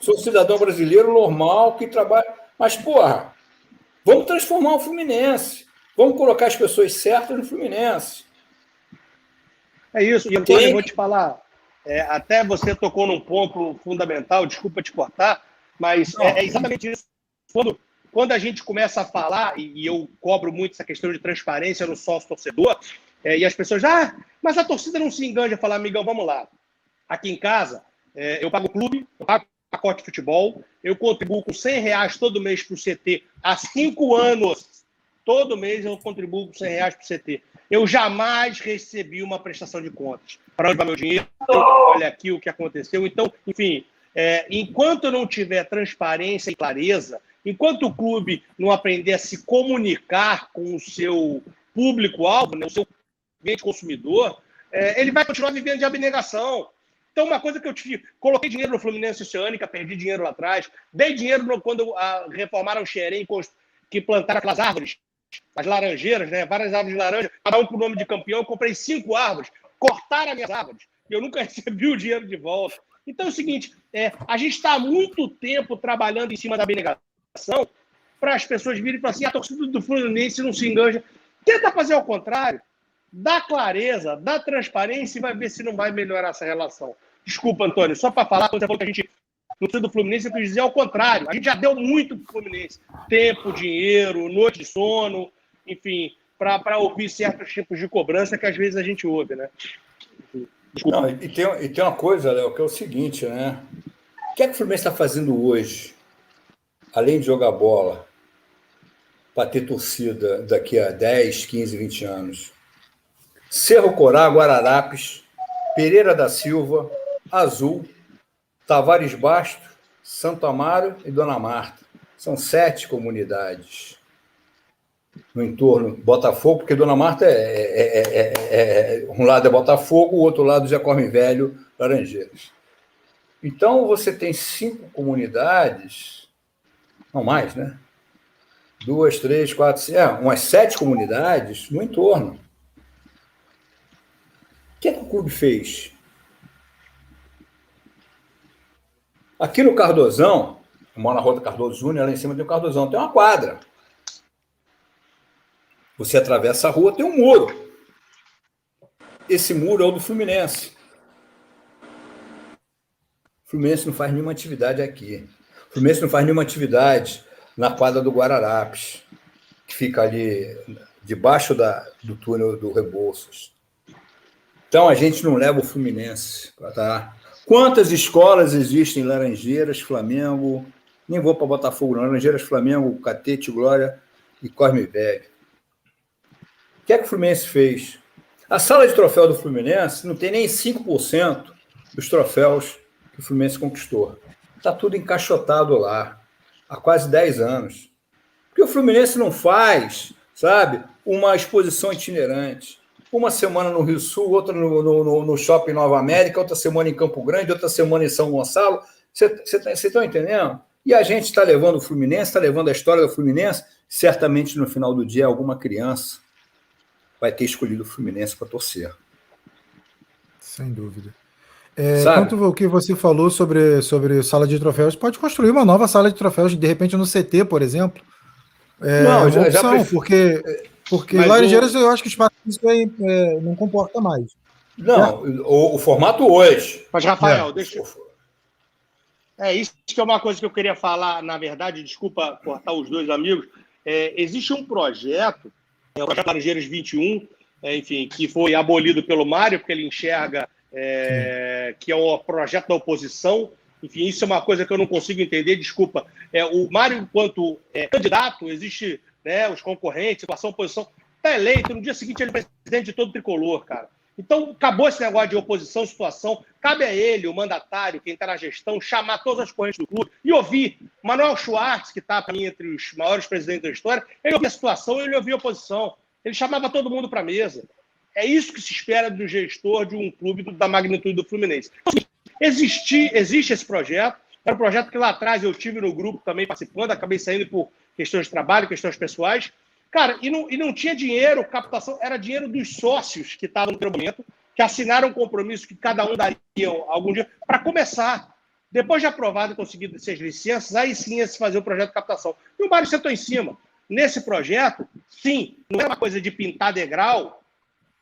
Sou cidadão brasileiro normal que trabalha. Mas, porra, Vamos transformar o Fluminense. Vamos colocar as pessoas certas no Fluminense. É isso, e Antônio, eu vou te falar. É, até você tocou num ponto fundamental, desculpa te cortar, mas é, é, exatamente isso. Quando, quando a gente começa a falar, e, e eu cobro muito essa questão de transparência no sócio torcedor, é, e as pessoas, ah, mas a torcida não se engana, falar, amigão, vamos lá. Aqui em casa, é, eu pago clube, eu pago pacote de futebol, eu contribuo com 100 reais todo mês para o CT há cinco anos. Todo mês eu contribuo com 100 reais para o CT. Eu jamais recebi uma prestação de contas. Para onde vai meu dinheiro? Olha aqui o que aconteceu. Então, enfim, é, enquanto não tiver transparência e clareza, enquanto o clube não aprender a se comunicar com o seu público-alvo, né, o seu cliente consumidor, é, ele vai continuar vivendo de abnegação. Então, uma coisa que eu tive, coloquei dinheiro no Fluminense Oceânica, perdi dinheiro lá atrás, dei dinheiro no, quando a, reformaram o Xerém, que plantaram aquelas árvores, as laranjeiras, né? Várias árvores de laranja, cada um com o nome de campeão. Eu comprei cinco árvores, cortaram as minhas árvores. Eu nunca recebi o dinheiro de volta. Então é o seguinte: é, a gente está há muito tempo trabalhando em cima da abnegação para as pessoas virem e falar assim: a torcida do Fluminense não se enganja. Tenta fazer ao contrário. Dá clareza, dá transparência e vai ver se não vai melhorar essa relação. Desculpa, Antônio, só para falar, quando você falou que a gente no time do Fluminense, eu quis dizer ao contrário. A gente já deu muito pro Fluminense. Tempo, dinheiro, noite de sono, enfim, para ouvir certos tipos de cobrança que às vezes a gente ouve, né? Desculpa. Não, e, tem, e tem uma coisa, Léo, que é o seguinte, né? O que é que o Fluminense está fazendo hoje, além de jogar bola, para ter torcida daqui a 10, 15, 20 anos? Cerro Corá, Guararapes, Pereira da Silva, Azul, Tavares Basto, Santo Amaro e Dona Marta. São sete comunidades no entorno Botafogo, porque Dona Marta é, é, é, é, um lado é Botafogo, o outro lado já Corme Velho, Laranjeiras. Então você tem cinco comunidades, não mais, né? Duas, três, quatro, cinco, é, umas sete comunidades no entorno. O que, é que o clube fez? Aqui no Cardozão, eu moro na Rota Cardoso Júnior, lá em cima tem o Cardozão, tem uma quadra. Você atravessa a rua, tem um muro. Esse muro é o do Fluminense. O Fluminense não faz nenhuma atividade aqui. O Fluminense não faz nenhuma atividade na quadra do Guararapes, que fica ali debaixo da, do túnel do Rebouças. Então a gente não leva o Fluminense para tá? Quantas escolas existem em Laranjeiras, Flamengo? Nem vou para Botafogo, não. Laranjeiras, Flamengo, Catete, Glória e Corme Velho. O que é que o Fluminense fez? A sala de troféu do Fluminense não tem nem 5% dos troféus que o Fluminense conquistou. Está tudo encaixotado lá, há quase 10 anos. Porque o Fluminense não faz, sabe, uma exposição itinerante uma semana no Rio Sul, outra no, no, no Shopping Nova América, outra semana em Campo Grande, outra semana em São Gonçalo. Vocês estão tá, entendendo? E a gente está levando o Fluminense, está levando a história do Fluminense. Certamente no final do dia, alguma criança vai ter escolhido o Fluminense para torcer. Sem dúvida. É, quanto ao que você falou sobre, sobre sala de troféus, pode construir uma nova sala de troféus, de repente no CT, por exemplo. É, não, já, opção, já porque porque Mas Laranjeiras o... eu acho que o espaço é, é, não comporta mais. Não, o, o, formato hoje. Mas, Rafael, é. deixa. É, isso que é uma coisa que eu queria falar, na verdade, desculpa cortar os dois amigos. É, existe um projeto, é o projeto Laranjeiras 21, é, enfim, que foi abolido pelo Mário, porque ele enxerga é, que é um projeto da oposição. Enfim, isso é uma coisa que eu não consigo entender, desculpa. É, o Mário, enquanto é, candidato, existe né, os concorrentes, situação, posição, está eleito, no dia seguinte ele é presidente de todo o tricolor, cara. Então, acabou esse negócio de oposição, situação. Cabe a ele, o mandatário, quem está na gestão, chamar todas as correntes do clube e ouvir. Manuel Schwartz, que está, para mim, entre os maiores presidentes da história, ele ouvia a situação ele ouvia a oposição. Ele chamava todo mundo para a mesa. É isso que se espera do gestor de um clube da magnitude do Fluminense. Então, assim, existe, existe esse projeto. Era um projeto que lá atrás eu tive no grupo também participando, acabei saindo por questões de trabalho, questões pessoais. Cara, e não, e não tinha dinheiro, captação, era dinheiro dos sócios que estavam no treinamento, que assinaram um compromisso que cada um daria algum dia, para começar. Depois de aprovado e conseguido essas licenças, aí sim ia se fazer o projeto de captação. E o Mário sentou em cima. Nesse projeto, sim, não era uma coisa de pintar degrau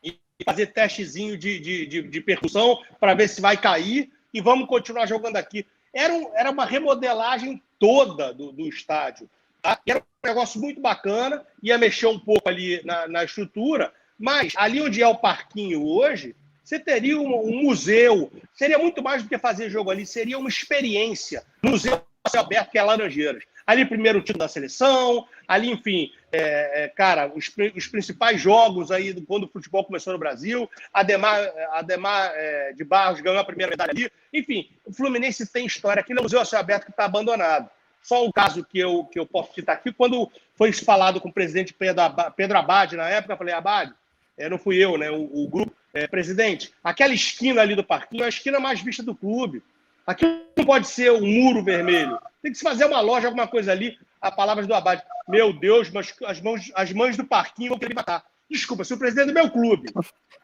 e fazer testezinho de, de, de, de percussão para ver se vai cair e vamos continuar jogando aqui. Era, um, era uma remodelagem toda do, do estádio. Tá? Era um negócio muito bacana, ia mexer um pouco ali na, na estrutura, mas ali onde é o parquinho hoje, você teria um, um, museu, seria muito mais do que fazer jogo ali, seria uma experiência. Museu aberto que é Laranjeiras. Ali, primeiro título da seleção, ali, enfim, é, é, cara, os, os, principais jogos aí do, quando o futebol começou no Brasil, Ademar, Ademar é, de Barros ganhou a primeira medalha ali. Enfim, o Fluminense tem história aqui no Museu a Aberto que está abandonado. Só um caso que eu, que eu posso citar aqui, quando foi falado com o presidente Pedro, Abad, Pedro na época, eu falei, Abad, é, não fui eu, né? O, o grupo, é, presidente, aquela esquina ali do parquinho é a esquina mais vista do clube. Aqui não pode ser um muro vermelho. Tem que se fazer uma loja, alguma coisa ali. A palavras do Abad. Meu Deus, mas as, mãos, as mães do parquinho vão querer matar. Desculpa, se o presidente do meu clube,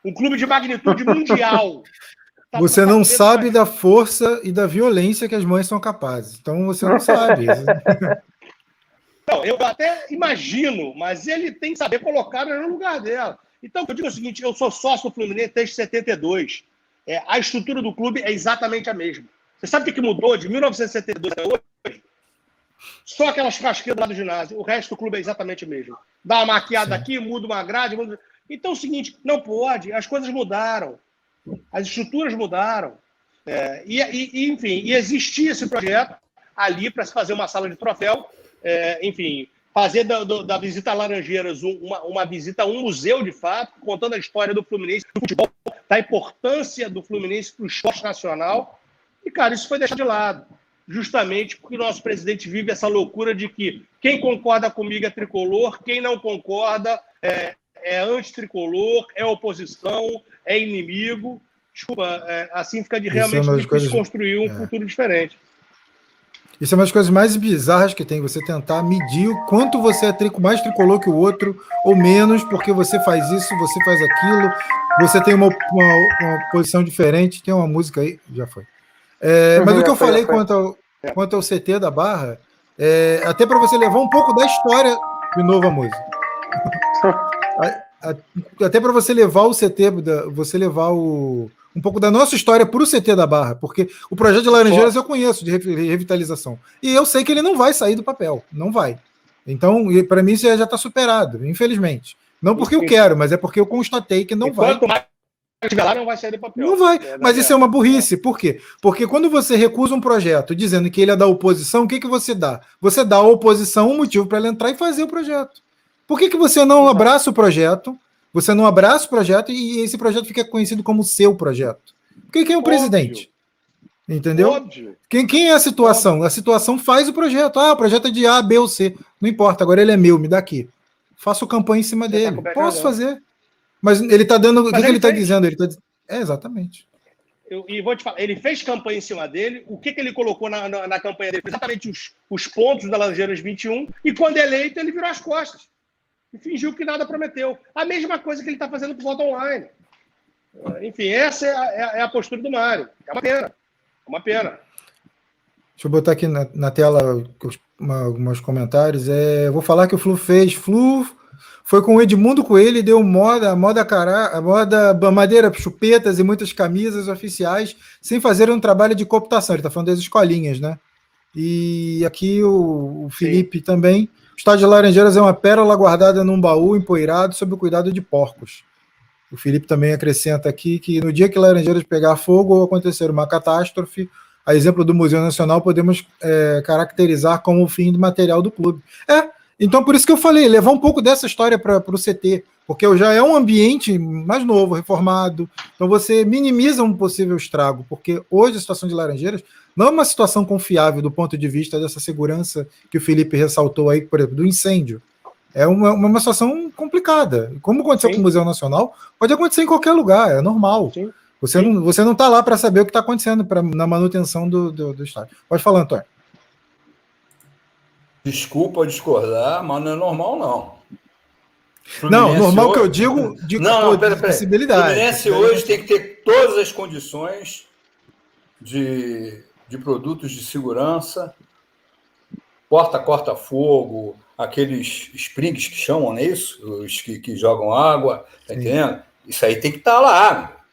um clube de magnitude mundial. Tá você não sabe mais... da força e da violência que as mães são capazes. Então você não sabe. não, eu até imagino, mas ele tem que saber colocar no lugar dela. Então, eu digo o seguinte: eu sou sócio do Fluminense desde 72. É, a estrutura do clube é exatamente a mesma. Você sabe o que mudou de 1972 até hoje? Só aquelas do lado do ginásio. O resto do clube é exatamente o mesmo. Dá uma maquiada Sim. aqui, muda uma grade. Muda... Então é o seguinte: não pode, as coisas mudaram. As estruturas mudaram. É, e, e, enfim, e existia esse projeto ali para se fazer uma sala de troféu. É, enfim, fazer da, do, da visita a Laranjeiras uma, uma visita a um museu de fato, contando a história do Fluminense, do futebol, da importância do Fluminense para o esporte nacional. E, cara, isso foi deixado de lado, justamente porque o nosso presidente vive essa loucura de que quem concorda comigo é tricolor, quem não concorda é, é antitricolor, é oposição, é inimigo. Desculpa, é, assim fica de é realmente é difícil coisas... construir um é. futuro diferente. Isso é uma das coisas mais bizarras que tem, você tentar medir o quanto você é trico, mais tricolor que o outro, ou menos, porque você faz isso, você faz aquilo, você tem uma, uma, uma posição diferente. Tem uma música aí? Já foi. É, mas o que eu falei quanto ao, quanto ao CT da Barra, é, até para você levar um pouco da história de Nova Música. até para você levar o CT, você levar o, um pouco da nossa história para o CT da Barra, porque o projeto de Laranjeiras eu conheço de revitalização. E eu sei que ele não vai sair do papel, não vai. Então, para mim, isso já está superado, infelizmente. Não porque eu quero, mas é porque eu constatei que não e vai. Não vai sair do papel. Não vai. É, mas isso é uma burrice. Por quê? Porque quando você recusa um projeto dizendo que ele é da oposição, o que, que você dá? Você dá à oposição um motivo para ela entrar e fazer o projeto. Por que, que você não abraça o projeto? Você não abraça o projeto e esse projeto fica conhecido como seu projeto. Quem, quem é o Óbvio. presidente? Entendeu? Óbvio. Quem, quem é a situação? Óbvio. A situação faz o projeto. Ah, o projeto é de A, B ou C. Não importa, agora ele é meu, me dá aqui. Faço campanha em cima Você tá dele. Tá Posso fazer. Mas ele está dando. o que, ele, que ele está dizendo? Ele tá, é, exatamente. Eu, e vou te falar, ele fez campanha em cima dele. O que, que ele colocou na, na, na campanha dele? Exatamente os, os pontos da Langeiras 21. E quando eleito, ele virou as costas e fingiu que nada prometeu. A mesma coisa que ele está fazendo com o voto online. Enfim, essa é a, é, é a, postura do Mário. É uma pena. É uma pena. Deixa eu botar aqui na, na tela alguns comentários. É, vou falar que o Flu fez. Flu foi com o Edmundo Coelho e deu moda, moda cara, moda madeira, chupetas e muitas camisas oficiais, sem fazer um trabalho de cooptação. Ele está falando das escolinhas, né? E aqui o, o Felipe Sim. também estádio de Laranjeiras é uma pérola guardada num baú empoeirado sob o cuidado de porcos. O Felipe também acrescenta aqui que no dia que Laranjeiras pegar fogo ou acontecer uma catástrofe, a exemplo do Museu Nacional, podemos é, caracterizar como o fim do material do clube. É, então por isso que eu falei, levar um pouco dessa história para o CT, porque já é um ambiente mais novo, reformado, então você minimiza um possível estrago, porque hoje a situação de Laranjeiras não é uma situação confiável do ponto de vista dessa segurança que o Felipe ressaltou aí, por exemplo, do incêndio. É uma, uma situação complicada. Como aconteceu Sim. com o Museu Nacional, pode acontecer em qualquer lugar, é normal. Sim. Você, Sim. Não, você não está lá para saber o que está acontecendo pra, na manutenção do, do, do estádio. Pode falar, Antônio. Desculpa discordar, mas não é normal, não. Fluminense não, normal hoje... que eu digo de não, não, pera, pera. possibilidade. Fluminense hoje tem que ter todas as condições de de produtos de segurança, porta corta-fogo, aqueles springs que chamam, não é isso? Os que, que jogam água, tá entendendo? Isso aí tem que estar tá lá.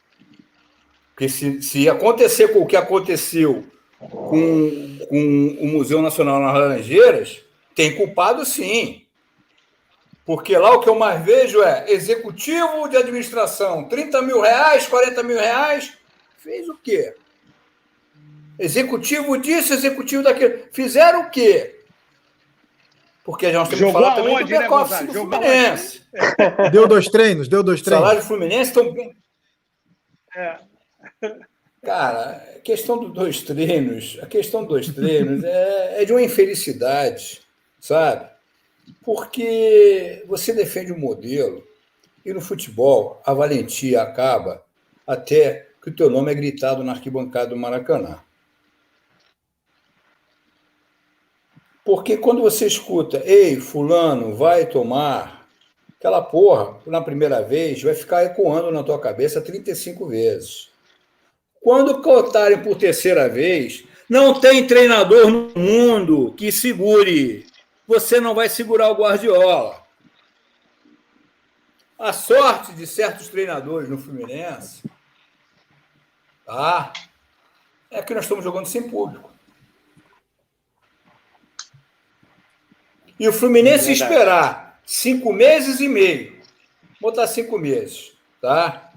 Porque se, se acontecer com o que aconteceu com, com o Museu Nacional nas Laranjeiras, tem culpado sim. Porque lá o que eu mais vejo é executivo de administração, 30 mil reais, 40 mil reais. Fez o quê? Executivo disso, executivo daquilo. Fizeram o quê? Porque nós temos Jogou que falar também aonde, do né, back do Fluminense. Deu dois treinos, deu dois treinos. Salário do Fluminense estão bem. É. Cara, a questão dos dois treinos, a questão dos dois treinos é, é de uma infelicidade, sabe? Porque você defende um modelo e no futebol a valentia acaba até que o teu nome é gritado na arquibancada do Maracanã. Porque quando você escuta, ei, fulano, vai tomar, aquela porra, na primeira vez, vai ficar ecoando na tua cabeça 35 vezes. Quando cotarem por terceira vez, não tem treinador no mundo que segure. Você não vai segurar o Guardiola. A sorte de certos treinadores no Fluminense tá, é que nós estamos jogando sem público. E o Fluminense é esperar cinco meses e meio, botar cinco meses, tá?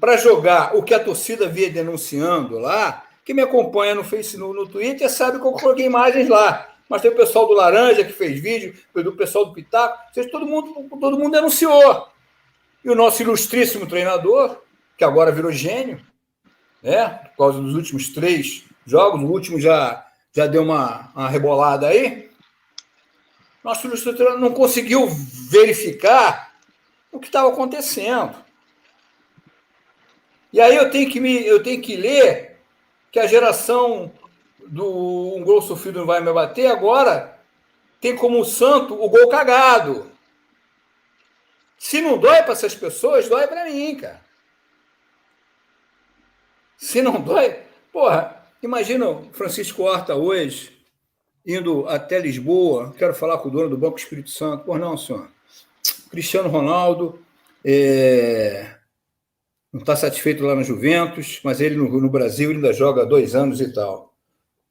Para jogar o que a torcida via denunciando lá, quem me acompanha no Facebook, no, Twitter, sabe que eu coloquei imagens lá. Mas tem o pessoal do Laranja que fez vídeo, do pessoal do Pitaco, seja, todo mundo, todo mundo denunciou. E o nosso ilustríssimo treinador, que agora virou gênio, né? Por causa dos últimos três jogos, o último já, já deu uma, uma rebolada aí nosso ilustrador não conseguiu verificar o que estava acontecendo. E aí eu tenho que me, eu tenho que ler que a geração do um gol sofrido não vai me bater agora tem como santo o gol cagado. Se não dói para essas pessoas, dói para mim, cara. Se não dói, porra, imagina o Francisco Horta hoje indo até Lisboa, quero falar com o dono do Banco Espírito Santo. Por não, senhor. Cristiano Ronaldo é, não está satisfeito lá no Juventus, mas ele no, no Brasil ainda joga há dois anos e tal.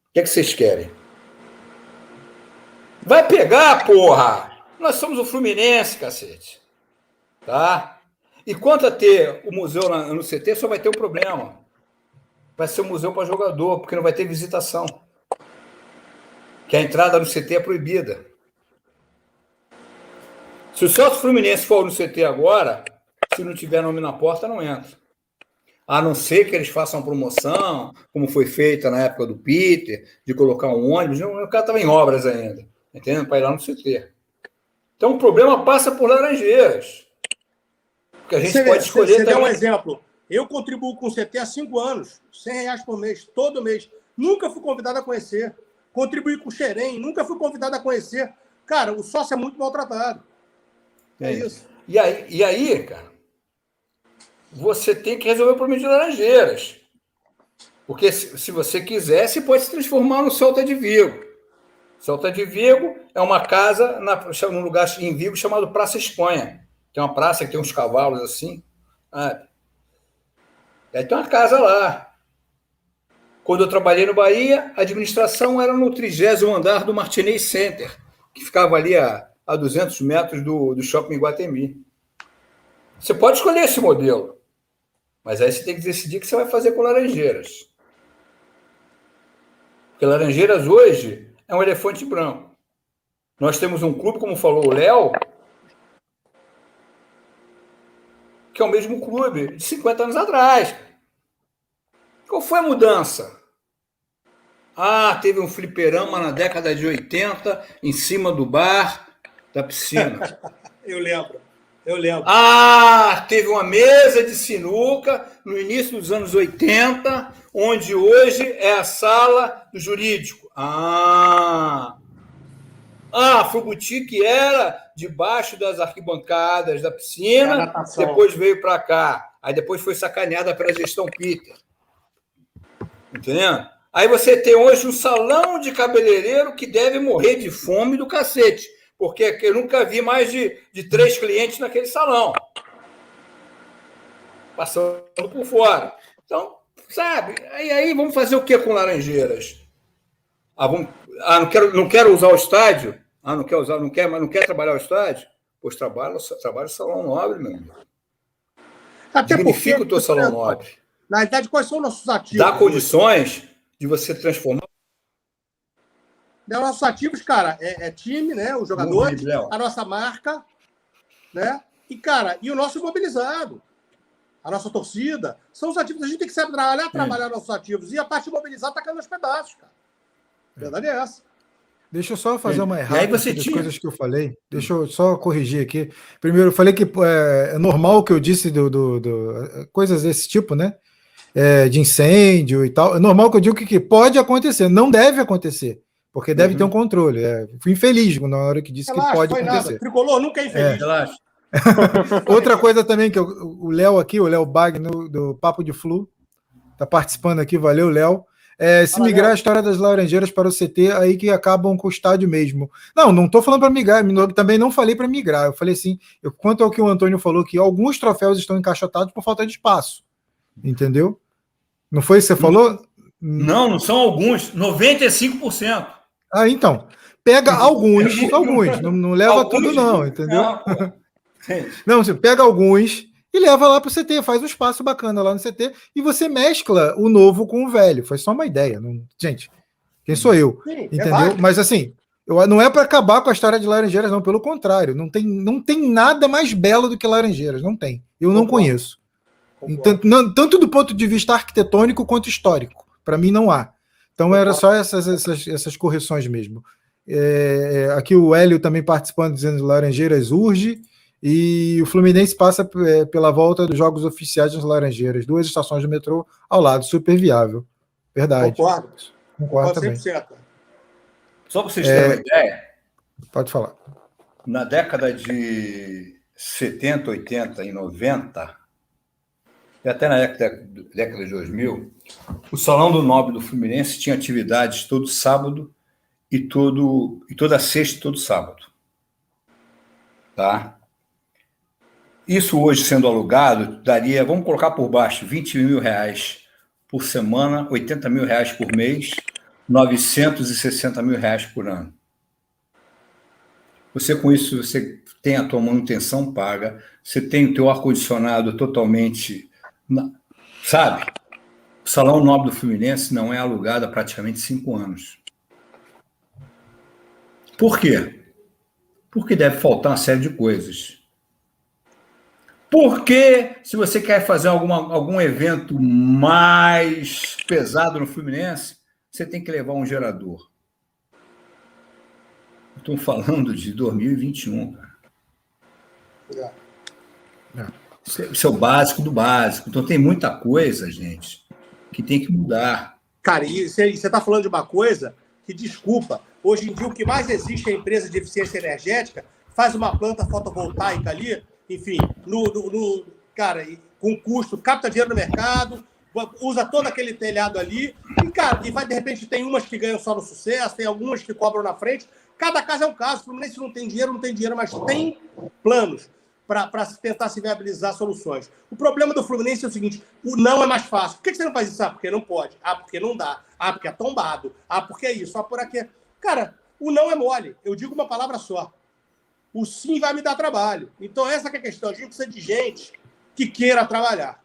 O que é que vocês querem? Vai pegar, porra! Nós somos o Fluminense, cacete. Tá? E quanto a ter o museu no CT, só vai ter um problema. Vai ser um museu para jogador, porque não vai ter visitação que a entrada no CT é proibida. Se o Celso Fluminense for no CT agora, se não tiver nome na porta, não entra. A não ser que eles façam promoção, como foi feita na época do Peter, de colocar um ônibus. O cara estava em obras ainda, entendeu? Para ir lá no CT. Então o problema passa por Laranjeiras. Porque a gente você pode escolher. Você também... um exemplo. Eu contribuo com o CT há cinco anos, 100 reais por mês, todo mês. Nunca fui convidado a conhecer contribuí com o Xerém, nunca fui convidado a conhecer. Cara, o sócio é muito maltratado. É, é isso. E aí, e aí, cara, você tem que resolver o problema de Laranjeiras. Porque se, se você quiser, você pode se transformar no Celta de Vigo. Celta de Vigo é uma casa na, num lugar em Vigo chamado Praça Espanha. Tem uma praça que tem uns cavalos assim. E aí tem uma casa lá. Quando eu trabalhei no Bahia, a administração era no trigésimo andar do Martinez Center, que ficava ali a, a 200 metros do, do Shopping Guatemi. Você pode escolher esse modelo, mas aí você tem que decidir o que você vai fazer com Laranjeiras. Porque Laranjeiras hoje é um elefante branco. Nós temos um clube, como falou o Léo, que é o mesmo clube de 50 anos atrás. Qual foi a mudança? Ah, teve um fliperama na década de 80 em cima do bar da piscina. eu lembro. Eu lembro. Ah, teve uma mesa de sinuca no início dos anos 80, onde hoje é a sala do jurídico. Ah, ah, foi boutique era debaixo das arquibancadas da piscina, depois veio para cá. Aí depois foi sacaneada pela gestão Peter. Entendendo? Aí você tem hoje um salão de cabeleireiro que deve morrer de fome do cacete, porque eu nunca vi mais de, de três clientes naquele salão. passando por fora. Então, sabe? E aí vamos fazer o que com Laranjeiras? Ah, vamos, ah não, quero, não quero usar o estádio? Ah, não quer usar, não quer, mas não quer trabalhar o estádio? Pois trabalha, trabalha salão nobre, meu amigo. Até Dignifica porque, o teu salão nobre. Na verdade, quais são nossos ativos? Dá condições de você transformar. Os nossos ativos, cara, é, é time, né? Os jogadores, a nossa marca, né? E, cara, e o nosso imobilizado, a nossa torcida, são os ativos. A gente tem que trabalhar, trabalhar é. nossos ativos. E a parte imobilizada tá caindo aos pedaços, cara. A verdade é essa. Deixa eu só fazer uma errada das tinha... coisas que eu falei. Deixa eu só corrigir aqui. Primeiro, eu falei que é, é normal que eu disse do, do, do, coisas desse tipo, né? É, de incêndio e tal. É normal que eu digo que, que pode acontecer, não deve acontecer, porque deve uhum. ter um controle. É, fui infeliz na hora que disse relaxa, que pode acontecer. Nada. Tricolor nunca é infeliz. É. Relaxa. Outra coisa também que eu, o Léo aqui, o Léo Bag do Papo de Flu, tá participando aqui, valeu, Léo. É, se migrar a história das Laranjeiras para o CT, aí que acabam com o estádio mesmo. Não, não estou falando para migrar, também não falei para migrar. Eu falei assim, eu, quanto ao que o Antônio falou, que alguns troféus estão encaixotados por falta de espaço. Entendeu? Não foi isso que você falou? Não, não são alguns, 95%. Ah, então. Pega alguns, alguns, não, não leva alguns, tudo, não, entendeu? Não, não, você pega alguns e leva lá para o CT, faz um espaço bacana lá no CT e você mescla o novo com o velho. Foi só uma ideia. Não... Gente, quem sou eu? Sim, é entendeu? É Mas assim, eu, não é para acabar com a história de Laranjeiras, não. Pelo contrário, não tem, não tem nada mais belo do que Laranjeiras. Não tem. Eu não conheço. Tanto, não, tanto do ponto de vista arquitetônico quanto histórico. Para mim, não há. Então, era só essas, essas, essas correções mesmo. É, aqui o Hélio também participando, dizendo que Laranjeiras urge. E o Fluminense passa é, pela volta dos jogos oficiais das Laranjeiras, duas estações de metrô ao lado, super viável. Verdade. Concordo. Concordo também. Só para vocês terem é... uma ideia. Pode falar. Na década de 70, 80 e 90, e até na década, de 2000, o Salão do Nobre do Fluminense tinha atividades todo sábado e, todo, e toda sexta e todo sábado. Tá? Isso hoje sendo alugado daria, vamos colocar por baixo, 20 mil reais por semana, 80 mil reais por mês, 960 mil reais por ano. Você com isso você tem a tua manutenção paga, você tem o teu ar condicionado sabe? O salão nobre do Fluminense não é alugado há praticamente cinco anos. Por quê? Porque deve faltar uma série de coisas. Porque, se você quer fazer alguma, algum evento mais pesado no Fluminense, você tem que levar um gerador. Estou falando de 2021, cara. É. Isso é o básico do básico. Então tem muita coisa, gente, que tem que mudar. Cara, e você está falando de uma coisa que, desculpa, hoje em dia o que mais existe é a empresa de eficiência energética, faz uma planta fotovoltaica ali, enfim, no, no, no cara, com custo, capta dinheiro no mercado, usa todo aquele telhado ali, e, cara, e vai, de repente, tem umas que ganham só no sucesso, tem algumas que cobram na frente. Cada caso é um caso. O Fluminense não tem dinheiro, não tem dinheiro, mas tem planos para tentar se viabilizar soluções. O problema do Fluminense é o seguinte: o não é mais fácil. Por que você não faz isso? Ah, porque não pode. Ah, porque não dá. Ah, porque é tombado. Ah, porque é isso. Ah, por aqui. Cara, o não é mole. Eu digo uma palavra só o sim vai me dar trabalho. Então, essa é a questão. A gente precisa de gente que queira trabalhar.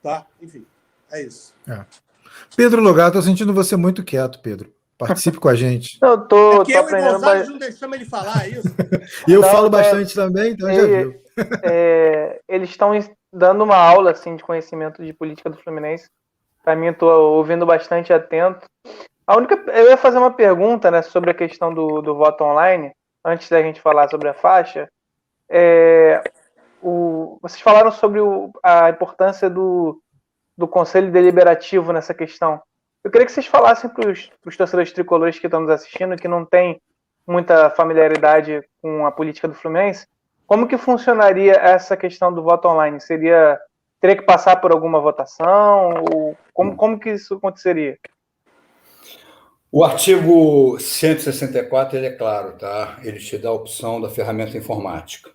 Tá? Enfim, é isso. É. Pedro Logato, tô sentindo você muito quieto, Pedro. Participe com a gente. Eu tô, é que tô eu aprendendo. E Gonzalo não deixamos ele falar é isso. e eu não, falo é, bastante também, então já viu. É, eles estão dando uma aula assim, de conhecimento de política do Fluminense. Para mim, estou ouvindo bastante atento. A única, eu ia fazer uma pergunta né, sobre a questão do, do voto online antes da gente falar sobre a faixa, é, o, vocês falaram sobre o, a importância do, do Conselho Deliberativo nessa questão. Eu queria que vocês falassem para os torcedores tricolores que estão nos assistindo, que não têm muita familiaridade com a política do Fluminense, como que funcionaria essa questão do voto online? Seria teria que passar por alguma votação? Ou como, como que isso aconteceria? O artigo 164 ele é claro, tá? Ele te dá a opção da ferramenta informática.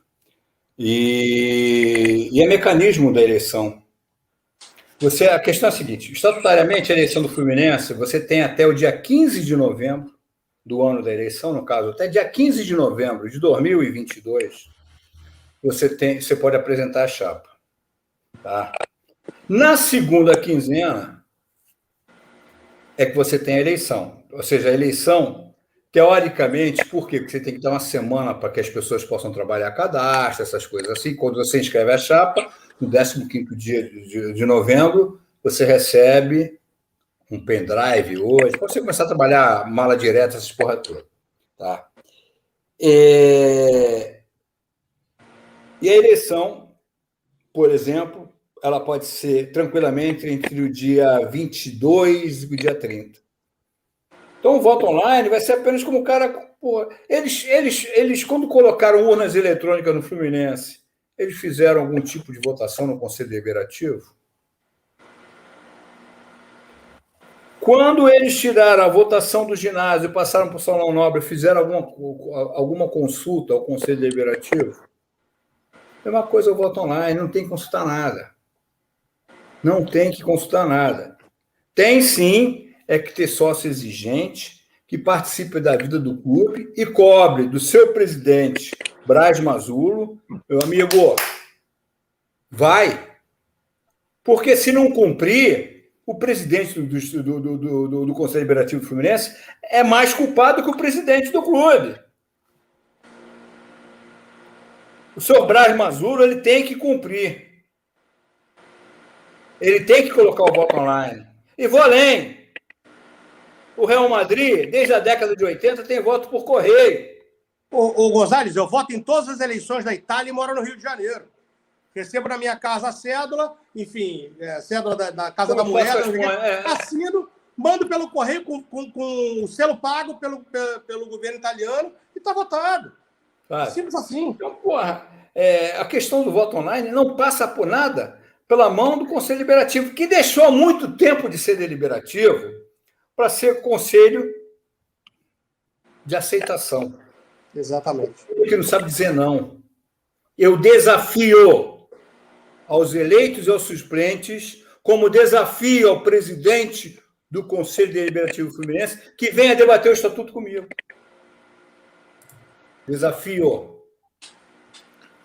E, e é mecanismo da eleição. Você, a questão é a seguinte: estatutariamente, a eleição do Fluminense, você tem até o dia 15 de novembro do ano da eleição, no caso, até dia 15 de novembro de 2022, você, tem, você pode apresentar a chapa. Tá? Na segunda quinzena, é que você tem a eleição. Ou seja, a eleição, teoricamente, por quê? Porque você tem que dar uma semana para que as pessoas possam trabalhar cadastro, essas coisas assim. Quando você inscreve a chapa, no 15 dia de, novembro, você recebe um pendrive hoje, para você começar a trabalhar mala direta, essas porra toda. Tá? E... e a eleição, por exemplo, ela pode ser tranquilamente entre o dia 22 e o dia 30. Então, o voto online vai ser apenas como o cara. Pô, eles, eles, eles, quando colocaram urnas eletrônicas no Fluminense, eles fizeram algum tipo de votação no Conselho Deliberativo? Quando eles tiraram a votação do ginásio passaram para o Salão Nobre, fizeram alguma, alguma consulta ao Conselho Deliberativo? É uma coisa o voto online, não tem que consultar nada. Não tem que consultar nada. Tem sim, é que ter sócio exigente, que participe da vida do clube e cobre do seu presidente, Braz Mazulo, meu amigo, vai. Porque se não cumprir, o presidente do, do, do, do, Conselho Liberativo do Fluminense é mais culpado que o presidente do clube. O senhor Braz Mazuro ele tem que cumprir. Ele tem que colocar o voto online. E vou além. O Real Madrid, desde a década de 80, tem voto por correio. Ô, ô Gonzalez, eu voto em todas as eleições da Itália e moro no Rio de Janeiro recebo na minha casa a cédula, enfim, é, cédula da, da Casa Como da Moeda, é. assino, mando pelo correio com, com, com, o selo pago pelo, pelo, pelo governo italiano e está votado. Claro. Simples assim. Então, porra, é, a questão do voto online não passa por nada pela mão do Conselho Deliberativo, que deixou muito tempo de ser deliberativo para ser conselho de aceitação. Exatamente. Porque não sabe dizer não. Eu desafio aos eleitos e aos suplentes, como desafio ao presidente do Conselho Deliberativo Fluminense que venha debater o estatuto comigo. Desafio.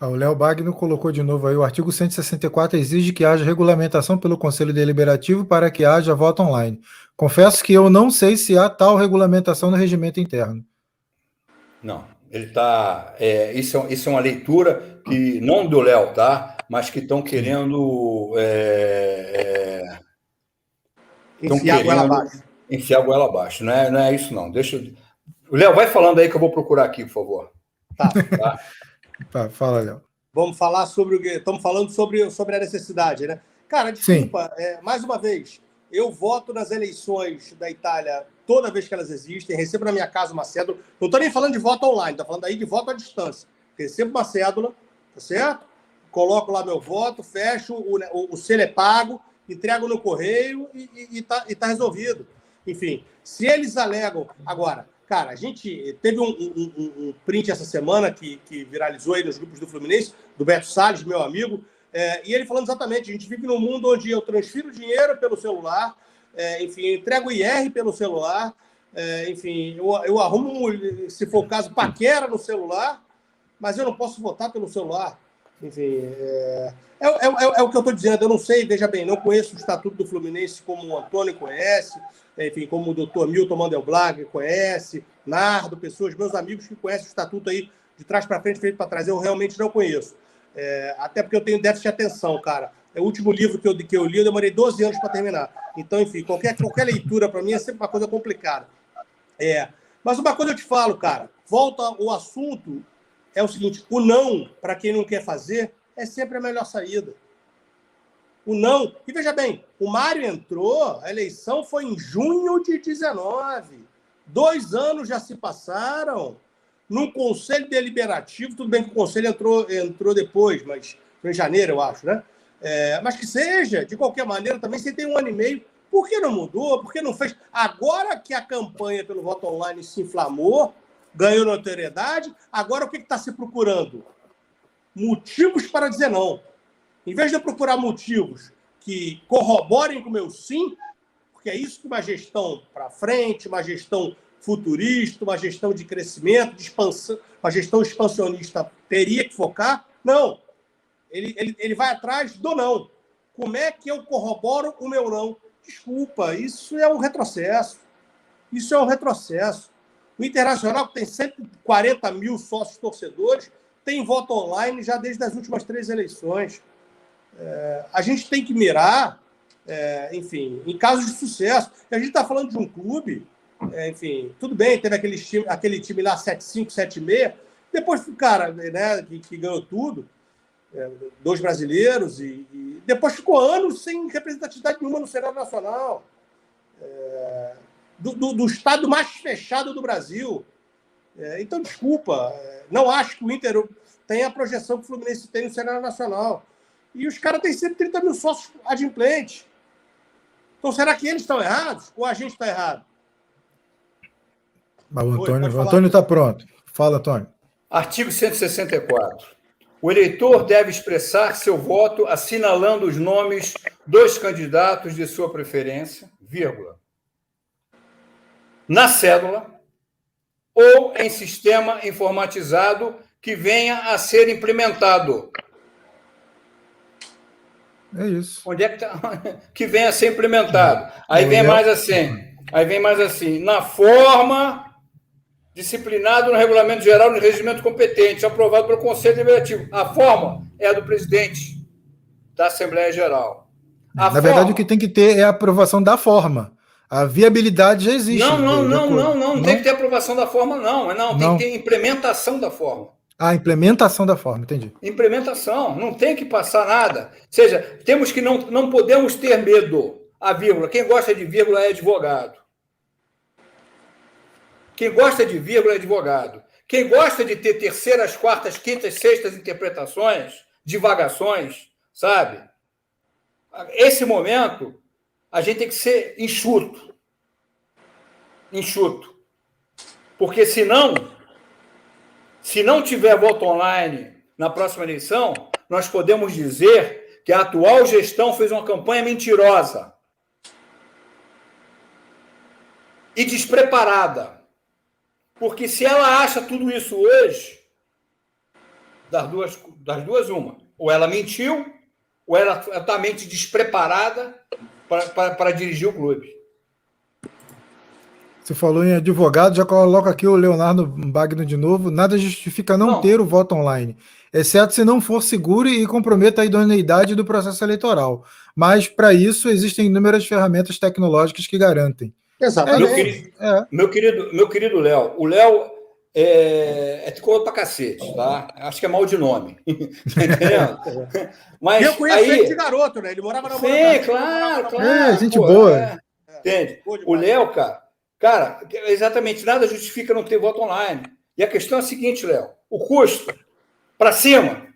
Ah, o Léo Bagno colocou de novo aí: o artigo 164 exige que haja regulamentação pelo Conselho Deliberativo para que haja voto online. Confesso que eu não sei se há tal regulamentação no regimento interno. Não, ele está. É, isso, é, isso é uma leitura que não do Léo, tá? mas que estão querendo. É, é, enfiar querendo goela abaixo. Enfiar a goela abaixo. Não é, não é isso, não. Deixa eu... Léo, vai falando aí que eu vou procurar aqui, por favor. Tá. tá? tá fala, Léo. Vamos falar sobre o que. Estamos falando sobre, sobre a necessidade, né? Cara, desculpa, é, mais uma vez, eu voto nas eleições da Itália toda vez que elas existem, recebo na minha casa uma cédula. Não estou nem falando de voto online, estou falando aí de voto à distância. Recebo uma cédula, tá certo? coloco lá meu voto, fecho, o, o, o selo é pago, entrego no correio e está tá resolvido. Enfim, se eles alegam. Agora, cara, a gente teve um, um, um print essa semana que, que, viralizou aí nos grupos do Fluminense, do Beto Salles, meu amigo, é, e ele falando exatamente: a gente vive num mundo onde eu transfiro dinheiro pelo celular, é, enfim, entrego IR pelo celular, é, enfim, eu, eu arrumo, se for o caso, paquera no celular, mas eu não posso votar pelo celular. Enfim, é, é, é, é, o que eu estou dizendo. Eu não sei, veja bem, não conheço o Estatuto do Fluminense como o Antônio conhece, enfim, como o doutor Milton Mandelblag conhece, Nardo, pessoas, meus amigos que conhecem o Estatuto aí de trás para frente, feito para trás. Eu realmente não conheço. É, até porque eu tenho déficit de atenção, cara. É o último livro que eu, que eu li, eu demorei 12 anos para terminar. Então, enfim, qualquer, qualquer leitura para mim é sempre uma coisa complicada. É, mas uma coisa eu te falo, cara, volta ao assunto é o seguinte: o não, para quem não quer fazer, é sempre a melhor saída. O não. E veja bem, o Mário entrou, a eleição foi em junho de 19. Dois anos já se passaram. Num conselho deliberativo, tudo bem que o conselho entrou, entrou depois, mas foi em janeiro, eu acho, né? É, mas que seja, de qualquer maneira, também você tem um ano e meio. Por que não mudou? Por que não fez? Agora que a campanha pelo voto online se inflamou, ganhou notoriedade. Agora, o que está se procurando? Motivos para dizer não. Em vez de procurar motivos que corroborem com o meu sim, porque é isso que uma gestão para frente, uma gestão futurista, uma gestão de crescimento, de expansão, uma gestão expansionista teria que focar. Não. Ele, ele, ele vai atrás do não. Como é que eu corroboro o meu não? Desculpa, isso é um retrocesso. Isso é um retrocesso. O Internacional, que tem 140 mil sócios torcedores, tem voto online já desde as últimas três eleições. É, a gente tem que mirar, é, enfim, em casos de sucesso. A gente está falando de um clube, é, enfim, tudo bem, teve aquele time, aquele time lá 7-5, 7-6, depois, cara, né, que, que ganhou tudo, é, dois brasileiros, e, e, depois ficou anos sem representatividade nenhuma no cenário nacional. É, do, do, do, estado mais fechado do Brasil. É, então, desculpa, é, não acho que o Inter tenha a projeção que o Fluminense tem no cenário nacional. E os caras têm 130 mil sócios adimplentes. Então, será que eles estão errados ou a gente está errado? Mas o Antônio está pronto. Fala, Antônio. Artigo 164. O eleitor deve expressar seu voto assinalando os nomes dos candidatos de sua preferência, vírgula, na cédula ou em sistema informatizado que venha a ser implementado. É isso. Onde é que tá? que venha a ser implementado. Aí vem mais assim. Aí vem mais assim, na forma disciplinado no regulamento geral no regimento competente, aprovado pelo Conselho Deliberativo. A forma é a do presidente da Assembleia Geral. A Na forma... verdade, o que tem que ter é a aprovação da forma. A viabilidade já existe. Não, não, não, não, não, não, tem que ter aprovação da forma, não. Não, tem que ter implementação da forma. Ah, implementação da forma, entendi. Implementação, não tem que passar nada. Ou seja, temos que não, não podemos ter medo. A vírgula. Quem gosta de vírgula é advogado. Quem gosta de vírgula é advogado. Quem gosta de ter terceiras, quartas, quintas, sextas interpretações, divagações, sabe? Esse momento, a gente tem que ser enxuto. Enxuto. Porque senão, se não tiver voto online na próxima eleição, nós podemos dizer que a atual gestão fez uma campanha mentirosa e despreparada. Porque se ela acha tudo isso hoje, das duas, das duas uma. Ou ela mentiu, ou ela está totalmente despreparada para dirigir o clube. Você falou em advogado, já coloca aqui o Leonardo Bagno de novo. Nada justifica não, não. ter o voto online, exceto se não for seguro e comprometa a idoneidade do processo eleitoral. Mas, para isso, existem inúmeras ferramentas tecnológicas que garantem. Exatamente. Meu querido, é. meu querido, meu querido Léo, o Léo é, é tricolor pra cacete, tá? Acho que é mal de nome. tá entendendo? Mas eu conheço aí... ele de garoto, né? Ele morava na Sim, claro, claro. É, gente pô, boa. É. Entende? O Léo, cara, cara, exatamente nada justifica não ter voto online. E a questão é a seguinte, Léo: o custo para cima,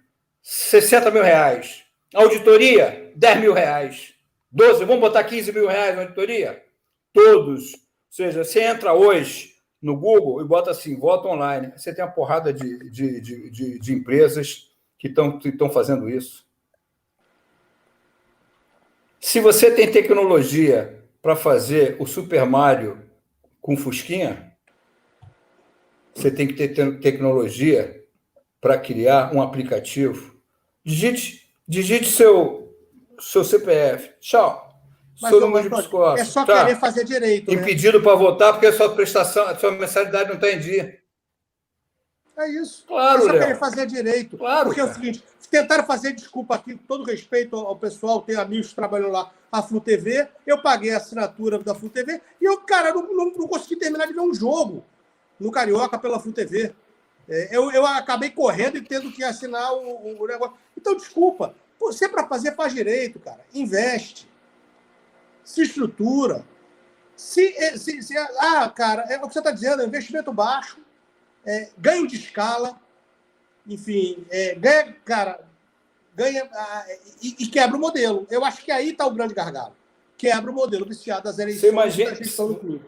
60 mil reais. Auditoria, 10 mil reais. 12, vamos botar 15 mil reais na auditoria? Todos. Ou seja, você entra hoje no Google e bota assim, voto online. Você tem uma porrada de, de, de, de, de empresas que estão fazendo isso. Se você tem tecnologia para fazer o Super Mario com Fusquinha, você tem que ter tecnologia para criar um aplicativo. Digite, digite seu, seu CPF. Tchau. Mas, Sou número de. É só tá. querer fazer direito. Né? Impedido né? para votar porque a sua prestação, a sua mensalidade não está em dia. É isso. Claro, é só querer fazer direito. Claro. Porque cara. é o seguinte: tentaram fazer desculpa aqui, com todo respeito ao pessoal, tem amigos que trabalham lá, a Flu TV. Eu paguei a assinatura da Flu TV e eu, cara, não, não, não consegui terminar de ver um jogo no Carioca pela Flu TV. É, eu, eu acabei correndo e tendo que assinar o, o negócio. Então, desculpa. Você, para fazer, faz direito, cara. Investe se estrutura. Se, eh, se, se, ah, cara, é o que você está dizendo, é investimento baixo, é, ganho de escala, enfim, é, ganha, cara, ganha ah, e, e, quebra o modelo. Eu acho que aí está o grande gargalo. Quebra o modelo viciado das eleições você imagina, da gestão do clube.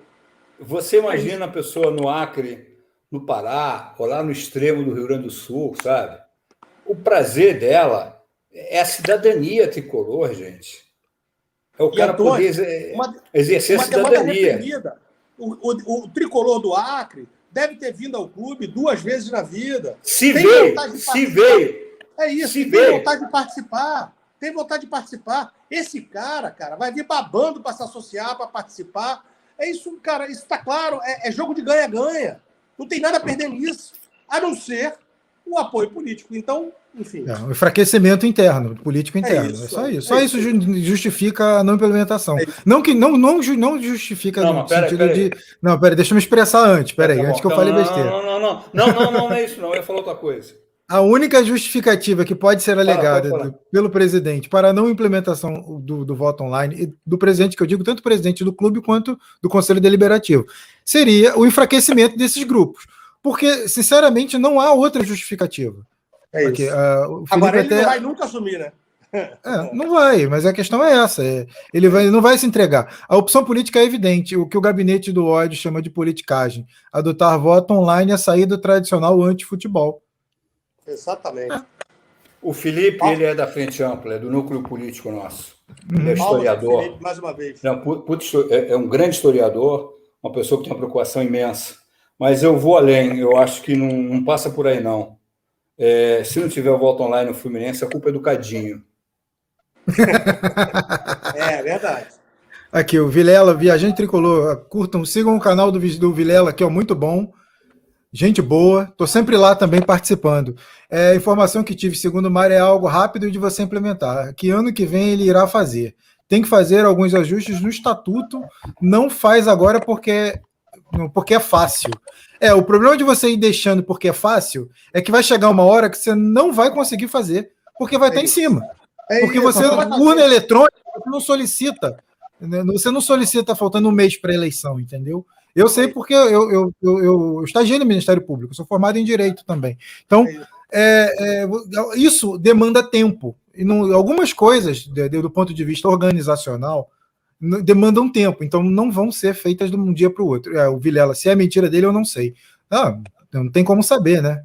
Você imagina a pessoa no Acre, no Pará, ou lá no extremo do Rio Grande do Sul, sabe? O prazer dela é a cidadania tricolor, gente. É o cara Antônio, poder uma, exercer uma a cidadania. O, o, o, tricolor do Acre deve ter vindo ao clube duas vezes na vida. Se tem veio, se veio. É isso, se tem veio. vontade de participar. Tem vontade de participar. Esse cara, cara, vai vir babando para se associar, para participar. É isso, cara, isso está claro. É, é jogo de ganha-ganha. Não tem nada a perder nisso. A não ser o apoio político. Então, enfim. É, um enfraquecimento interno, político é interno. É, isso, é só isso. É só isso, isso justifica a não implementação. É não que não, não, não justifica não, no pera, sentido pera de. Não, peraí, deixa eu me expressar antes. Peraí, tá antes que eu falei besteira. Não, não, não, não, não, não, não, é isso, não. Eu ia falar outra coisa. A única justificativa que pode ser alegada do, pelo presidente para a não implementação do, do, voto online, do presidente, que eu digo tanto presidente do clube quanto do Conselho Deliberativo, seria o enfraquecimento desses grupos. Porque, sinceramente, não há outra justificativa. É Porque, isso. Uh, Agora, ele até... não vai nunca assumir, né? É, não vai, mas a questão é essa: é, ele, vai, não vai se entregar. A opção política é evidente, o que o gabinete do ódio chama de politicagem: adotar voto online e a saída tradicional anti-futebol. Exatamente. É. O Felipe, ele é da Frente Ampla, é do núcleo político nosso. Ele é historiador. Felipe, mais uma vez. Não, é, é um grande historiador, uma pessoa que tem uma preocupação imensa. Mas eu vou além, eu acho que não, não passa por aí, não. É, se não tiver o voto online no Fluminense, a culpa é do Cadinho. é, é verdade. Aqui, o Vilela, Viajante Tricolor. Curtam, sigam o canal do, do Vilela, que é muito bom. Gente boa, estou sempre lá também participando. É, a informação que tive, segundo o Mário, é algo rápido de você implementar. Que ano que vem ele irá fazer. Tem que fazer alguns ajustes no estatuto. Não faz agora porque porque é fácil. É, o problema de você ir deixando porque é fácil é que vai chegar uma hora que você não vai conseguir fazer, porque vai é estar em cima. É porque você, urna eletrônica, você não solicita. Né? Você não solicita faltando um mês para a eleição, entendeu? Eu sei porque eu, eu, eu, eu, eu estagiei no Ministério Público, sou formado em Direito também. Então, é, é, isso demanda tempo. E não, algumas coisas, do ponto de vista organizacional, demandam tempo, então não vão ser feitas de um dia para o outro. É, o Vilela, se é mentira dele, eu não sei. Ah, não tem como saber, né?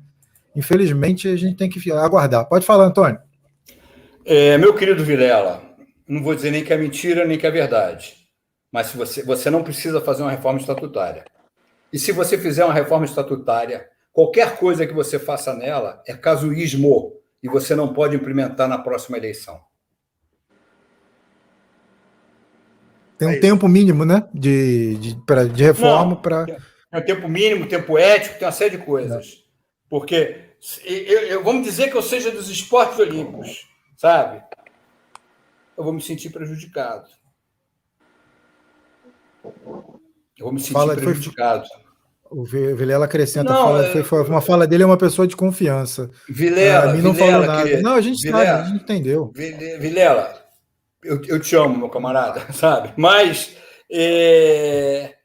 Infelizmente, a gente tem que aguardar. Pode falar, Antônio. É, meu querido Vilela, não vou dizer nem que é mentira, nem que é verdade. Mas se você, você não precisa fazer uma reforma estatutária. E se você fizer uma reforma estatutária, qualquer coisa que você faça nela é casuísmo e você não pode implementar na próxima eleição. Tem um é tempo mínimo, né? De, de, pra, de reforma para. Tem um tempo mínimo, tempo ético, tem uma série de coisas. Porque eu, eu, vamos dizer que eu seja dos esportes olímpicos, sabe? Eu vou me sentir prejudicado. Eu vou me sentir Fala, prejudicado. Foi, o Vilela acrescenta, não, fala, foi, foi, uma fala dele é uma pessoa de confiança. Vilela, a mim não Vilela, falou nada. Não, a gente Vilela, sabe, a gente entendeu. Vilela, eu, eu te amo, meu camarada, sabe? Mas é,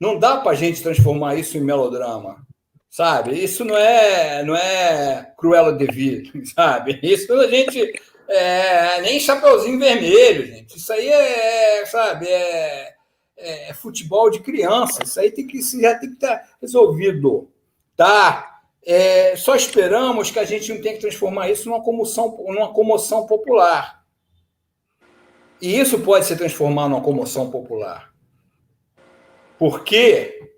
não dá para a gente transformar isso em melodrama, sabe? Isso não é, não é Cruella de Vil, sabe? Isso a gente é, nem chapeuzinho vermelho, gente. Isso aí é, sabe? É, é, é futebol de criança. Isso aí tem que já tem que estar tá resolvido, tá? É, só esperamos que a gente não tenha que transformar isso numa comoção, numa comoção popular. E isso pode se transformar numa comoção popular. Porque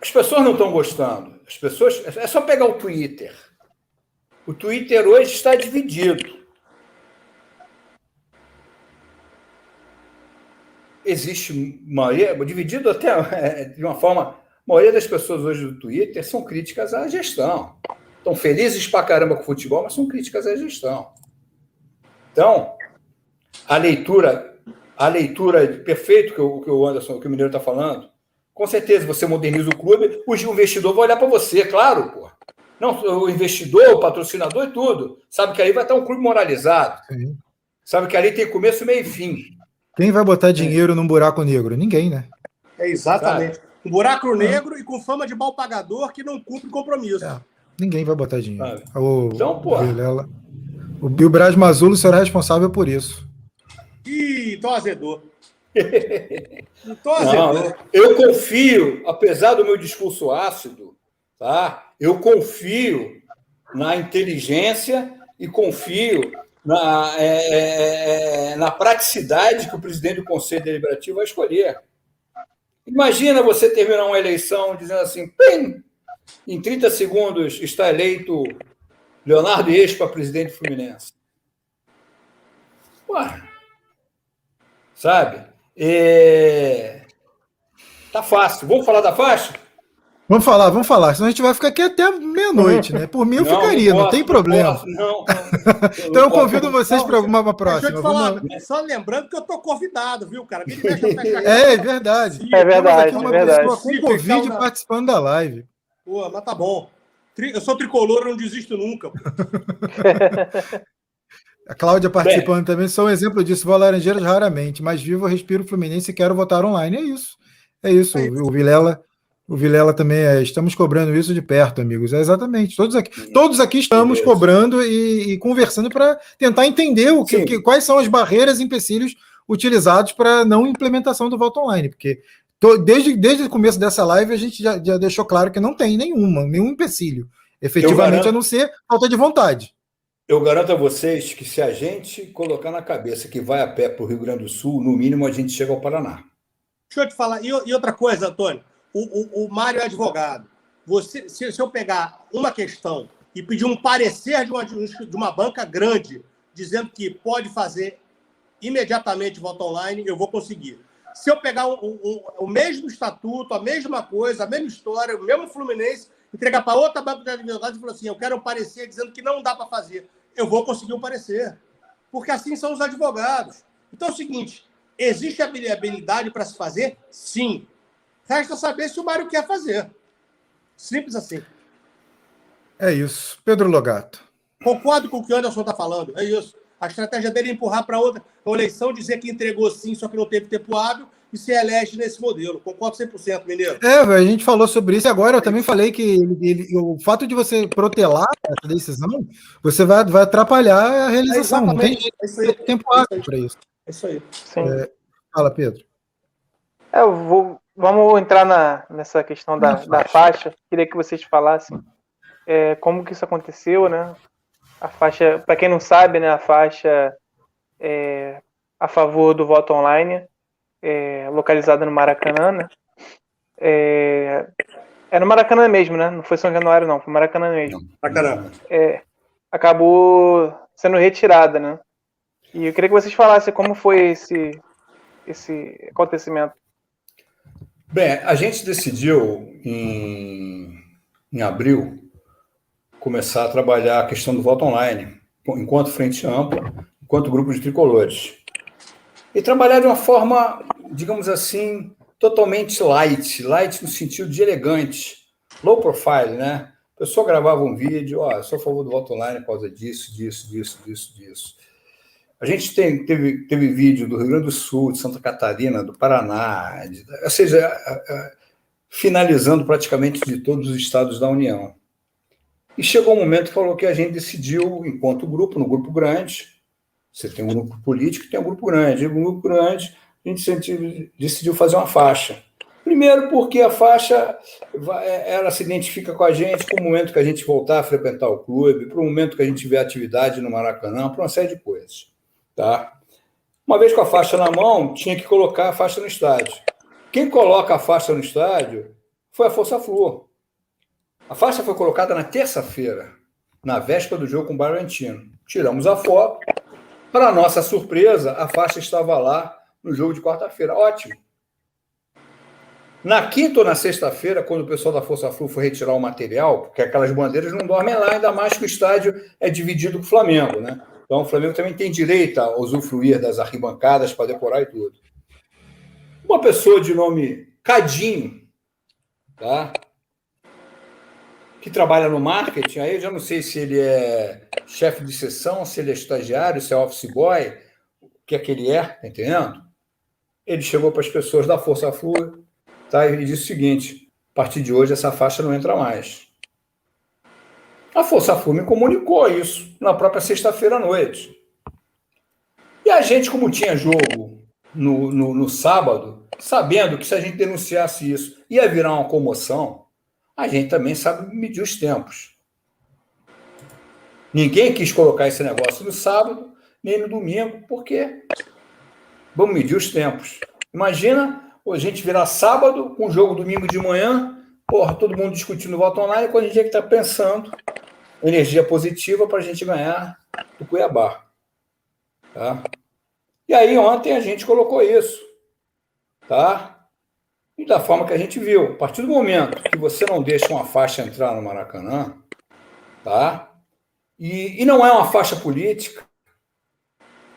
as pessoas não estão gostando. As pessoas. É só pegar o Twitter. O Twitter hoje está dividido. Existe maioria, dividido até é, de uma forma. A maioria das pessoas hoje do Twitter são críticas à gestão. Estão felizes pra caramba com o futebol, mas são críticas à gestão. Então, a leitura, a leitura perfeito que o, que o Anderson, que o Mineiro está falando, com certeza você moderniza o clube, o investidor vai olhar para você, claro, pô. Não, o investidor, o patrocinador e tudo. Sabe que aí vai estar um clube moralizado. Sim. Sabe que ali tem começo, meio e fim. Quem vai botar dinheiro é. num buraco negro? Ninguém, né? É exatamente. Sabe? Um buraco negro é. e com fama de mal pagador que não cumpre compromisso. É. Ninguém vai botar dinheiro. O, então, pô. O Bill Braz Mazulo será responsável por isso. Ih, então azedou. então azedou. Não, eu confio, apesar do meu discurso ácido, tá? Eu confio na inteligência e confio na, é, é, é, na praticidade que o presidente do Conselho Deliberativo vai escolher. Imagina você terminar uma eleição dizendo assim, Pim! em 30 segundos está eleito Leonardo Expa, presidente do Fluminense. Ué, sabe? É... Tá fácil. Vamos falar da faixa? Vamos falar, vamos falar. Senão a gente vai ficar aqui até meia-noite, né? Por mim eu não, ficaria, não, posso, não tem problema. Não, então eu convido vocês para uma próxima. Falar, vamos... Só lembrando que eu estou convidado, viu, cara? é, é verdade. É verdade. Uma é verdade. pessoa com Covid participando da live. Pô, mas tá bom. Eu sou tricolor, eu não desisto nunca. A Cláudia participando Bem, também, sou um exemplo disso. Vou a Laranjeiras raramente, mas vivo, respiro Fluminense e quero votar online. É isso. É isso. É isso. O Vilela, o Vilela também é. Estamos cobrando isso de perto, amigos. É exatamente. Todos aqui, todos aqui estamos cobrando e, e conversando para tentar entender o que, que, quais são as barreiras e empecilhos utilizados para não implementação do voto online, porque desde, desde o começo dessa live a gente já, já deixou claro que não tem nenhuma, nenhum empecilho, efetivamente, garanto, a não ser falta de vontade. Eu garanto a vocês que se a gente colocar na cabeça que vai a pé para o Rio Grande do Sul, no mínimo a gente chega ao Paraná. Deixa eu te falar. E, e outra coisa, Antônio, o, o, o Mário é advogado. Você, se, se, eu pegar uma questão e pedir um parecer de uma, de uma banca grande, dizendo que pode fazer imediatamente voto online, eu vou conseguir. Se eu pegar um, um, o mesmo estatuto, a mesma coisa, a mesma história, o mesmo Fluminense, entregar para outra banca de advogados e falar assim: eu quero um parecer dizendo que não dá para fazer eu vou conseguir um parecer. Porque assim são os advogados. Então é o seguinte: existe habilidade para se fazer? Sim. Resta saber se o Mário quer fazer. Simples assim. É isso. Pedro Logato. Concordo com o que o Anderson está falando. É isso. A estratégia dele é empurrar para outra eleição, dizer que entregou sim, só que não teve tempo hábil e se elege nesse modelo. Concordo 100%, Mineiro. É, a gente falou sobre isso agora. Eu também falei que ele, ele, o fato de você protelar essa decisão, você vai, vai atrapalhar a realização. É não tem é tempo hábil para isso. É isso aí. É, fala, Pedro. É, eu vou, vamos entrar na, nessa questão da, da faixa. Queria que vocês falassem é, como que isso aconteceu, né? A faixa, para quem não sabe, né, a faixa é a favor do voto online é, localizada no Maracanã, né? É, é no Maracanã mesmo, né? Não foi São Januário, não, foi Maracanã mesmo. Maracanã. É, acabou sendo retirada, né? E eu queria que vocês falassem como foi esse, esse acontecimento. Bem, a gente decidiu em, em abril começar a trabalhar a questão do voto online, enquanto frente ampla, enquanto grupo de tricolores e trabalhar de uma forma, digamos assim, totalmente light, light no sentido de elegante, low profile, né? A pessoa gravava um vídeo, ó, oh, sou a favor do voto online por causa disso, disso, disso, disso, disso. A gente tem, teve, teve vídeo do Rio Grande do Sul, de Santa Catarina, do Paraná, de, ou seja, finalizando praticamente de todos os estados da União. E chegou um momento que falou que a gente decidiu, enquanto grupo, no grupo grande, você tem um grupo político e tem um grupo grande. Um grupo grande, a gente decidiu fazer uma faixa. Primeiro, porque a faixa é, ela se identifica com a gente para o momento que a gente voltar a frequentar o clube, para o momento que a gente tiver atividade no Maracanã, para uma série de coisas. Tá? Uma vez com a faixa na mão, tinha que colocar a faixa no estádio. Quem coloca a faixa no estádio foi a Força Flor. A faixa foi colocada na terça-feira, na véspera do jogo com o Bragantino. Tiramos a foto, para nossa surpresa, a faixa estava lá no jogo de quarta-feira. Ótimo. Na quinta ou na sexta-feira, quando o pessoal da Força Flu foi retirar o material, porque aquelas bandeiras não dormem lá, ainda mais que o estádio é dividido com o Flamengo, né? Então o Flamengo também tem direito a usufruir das arquibancadas para decorar e tudo. Uma pessoa de nome Cadinho, tá? Que trabalha no marketing, aí eu já não sei se ele é chefe de sessão, se ele é estagiário, se é office boy, o que é que ele é, tá entendendo? Ele chegou para as pessoas da Força Flu tá, e disse o seguinte: a partir de hoje essa faixa não entra mais. A Força Flu me comunicou isso na própria sexta-feira à noite. E a gente, como tinha jogo no, no, no sábado, sabendo que se a gente denunciasse isso ia virar uma comoção, a gente também sabe medir os tempos. Ninguém quis colocar esse negócio no sábado, nem no domingo, porque vamos medir os tempos. Imagina a gente virar sábado, com um jogo domingo de manhã, porra, todo mundo discutindo o voto online, quando a gente está pensando energia positiva para a gente ganhar do Cuiabá. Tá? E aí ontem a gente colocou isso. Tá? E da forma que a gente viu. A partir do momento que você não deixa uma faixa entrar no Maracanã, tá? E, e não é uma faixa política,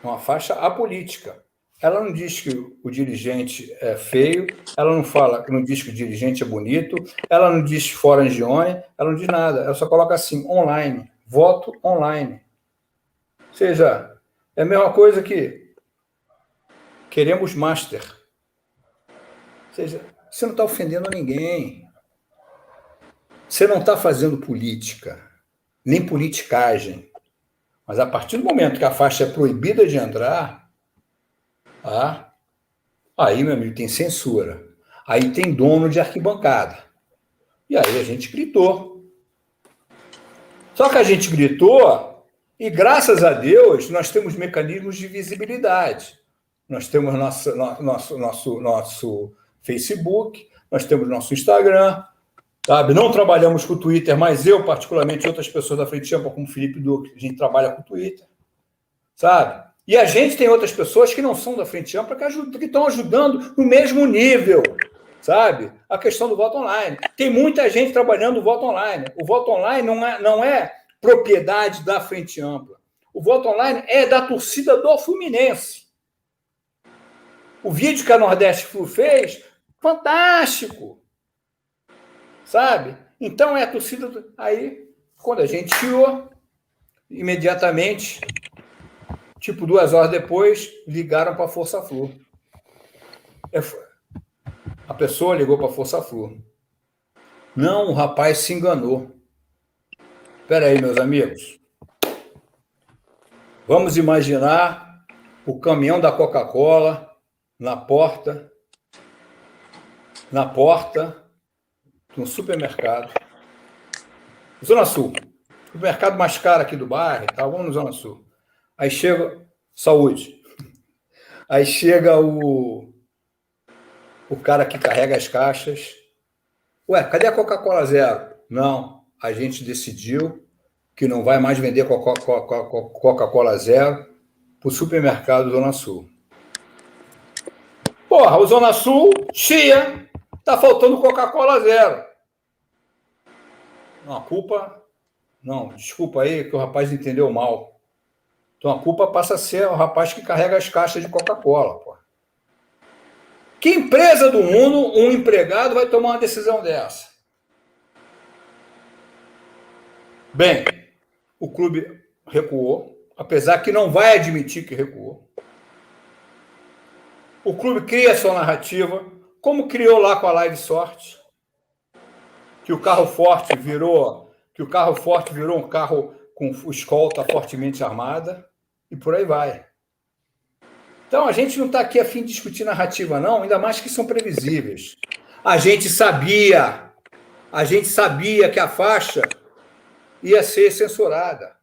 é uma faixa apolítica. Ela não diz que o dirigente é feio, ela não fala, não diz que o dirigente é bonito, ela não diz fora Angione, ela não diz nada, ela só coloca assim, online, voto online. Ou seja, é a mesma coisa que queremos master. Ou seja, você não está ofendendo ninguém. Você não está fazendo política, nem politicagem. Mas a partir do momento que a faixa é proibida de entrar, ah, aí, meu amigo, tem censura. Aí tem dono de arquibancada. E aí a gente gritou. Só que a gente gritou e, graças a Deus, nós temos mecanismos de visibilidade. Nós temos nosso, nosso, nosso, nosso Facebook, nós temos nosso Instagram, sabe? Não trabalhamos com o Twitter, mas eu, particularmente, outras pessoas da frente ampla, como Felipe Duque, a gente trabalha com o Twitter, sabe? E a gente tem outras pessoas que não são da Frente Ampla que, ajudam, que estão ajudando no mesmo nível, sabe? A questão do voto online. Tem muita gente trabalhando no voto online. O voto online não é, não é propriedade da Frente Ampla. O voto online é da torcida do Fluminense. O vídeo que a Nordeste Flu fez, fantástico. Sabe? Então é a torcida. Do... Aí, quando a gente tirou, imediatamente Tipo, duas horas depois, ligaram para a Força Flu. É a pessoa ligou para a Força Flu. Não, o rapaz se enganou. Espera aí, meus amigos. Vamos imaginar o caminhão da Coca-Cola na porta, na porta de um supermercado. Zona Sul. O mercado mais caro aqui do bairro, tá? Vamos no Zona Sul. Aí chega. Saúde. Aí chega o. O cara que carrega as caixas. Ué, cadê a Coca-Cola Zero? Não, a gente decidiu que não vai mais vender Coca-Cola Zero para o supermercado Zona Sul. Porra, o Zona Sul, chia, tá faltando Coca-Cola Zero. Não, a culpa. Não, desculpa aí que o rapaz entendeu mal. Então a culpa passa a ser o rapaz que carrega as caixas de Coca-Cola. Que empresa do mundo um empregado vai tomar uma decisão dessa? Bem, o clube recuou, apesar que não vai admitir que recuou. O clube cria sua narrativa, como criou lá com a Live Sorte, que o carro forte virou, que o carro forte virou um carro com escolta fortemente armada e por aí vai. Então, a gente não está aqui a fim de discutir narrativa, não, ainda mais que são previsíveis. A gente sabia, a gente sabia que a faixa ia ser censurada.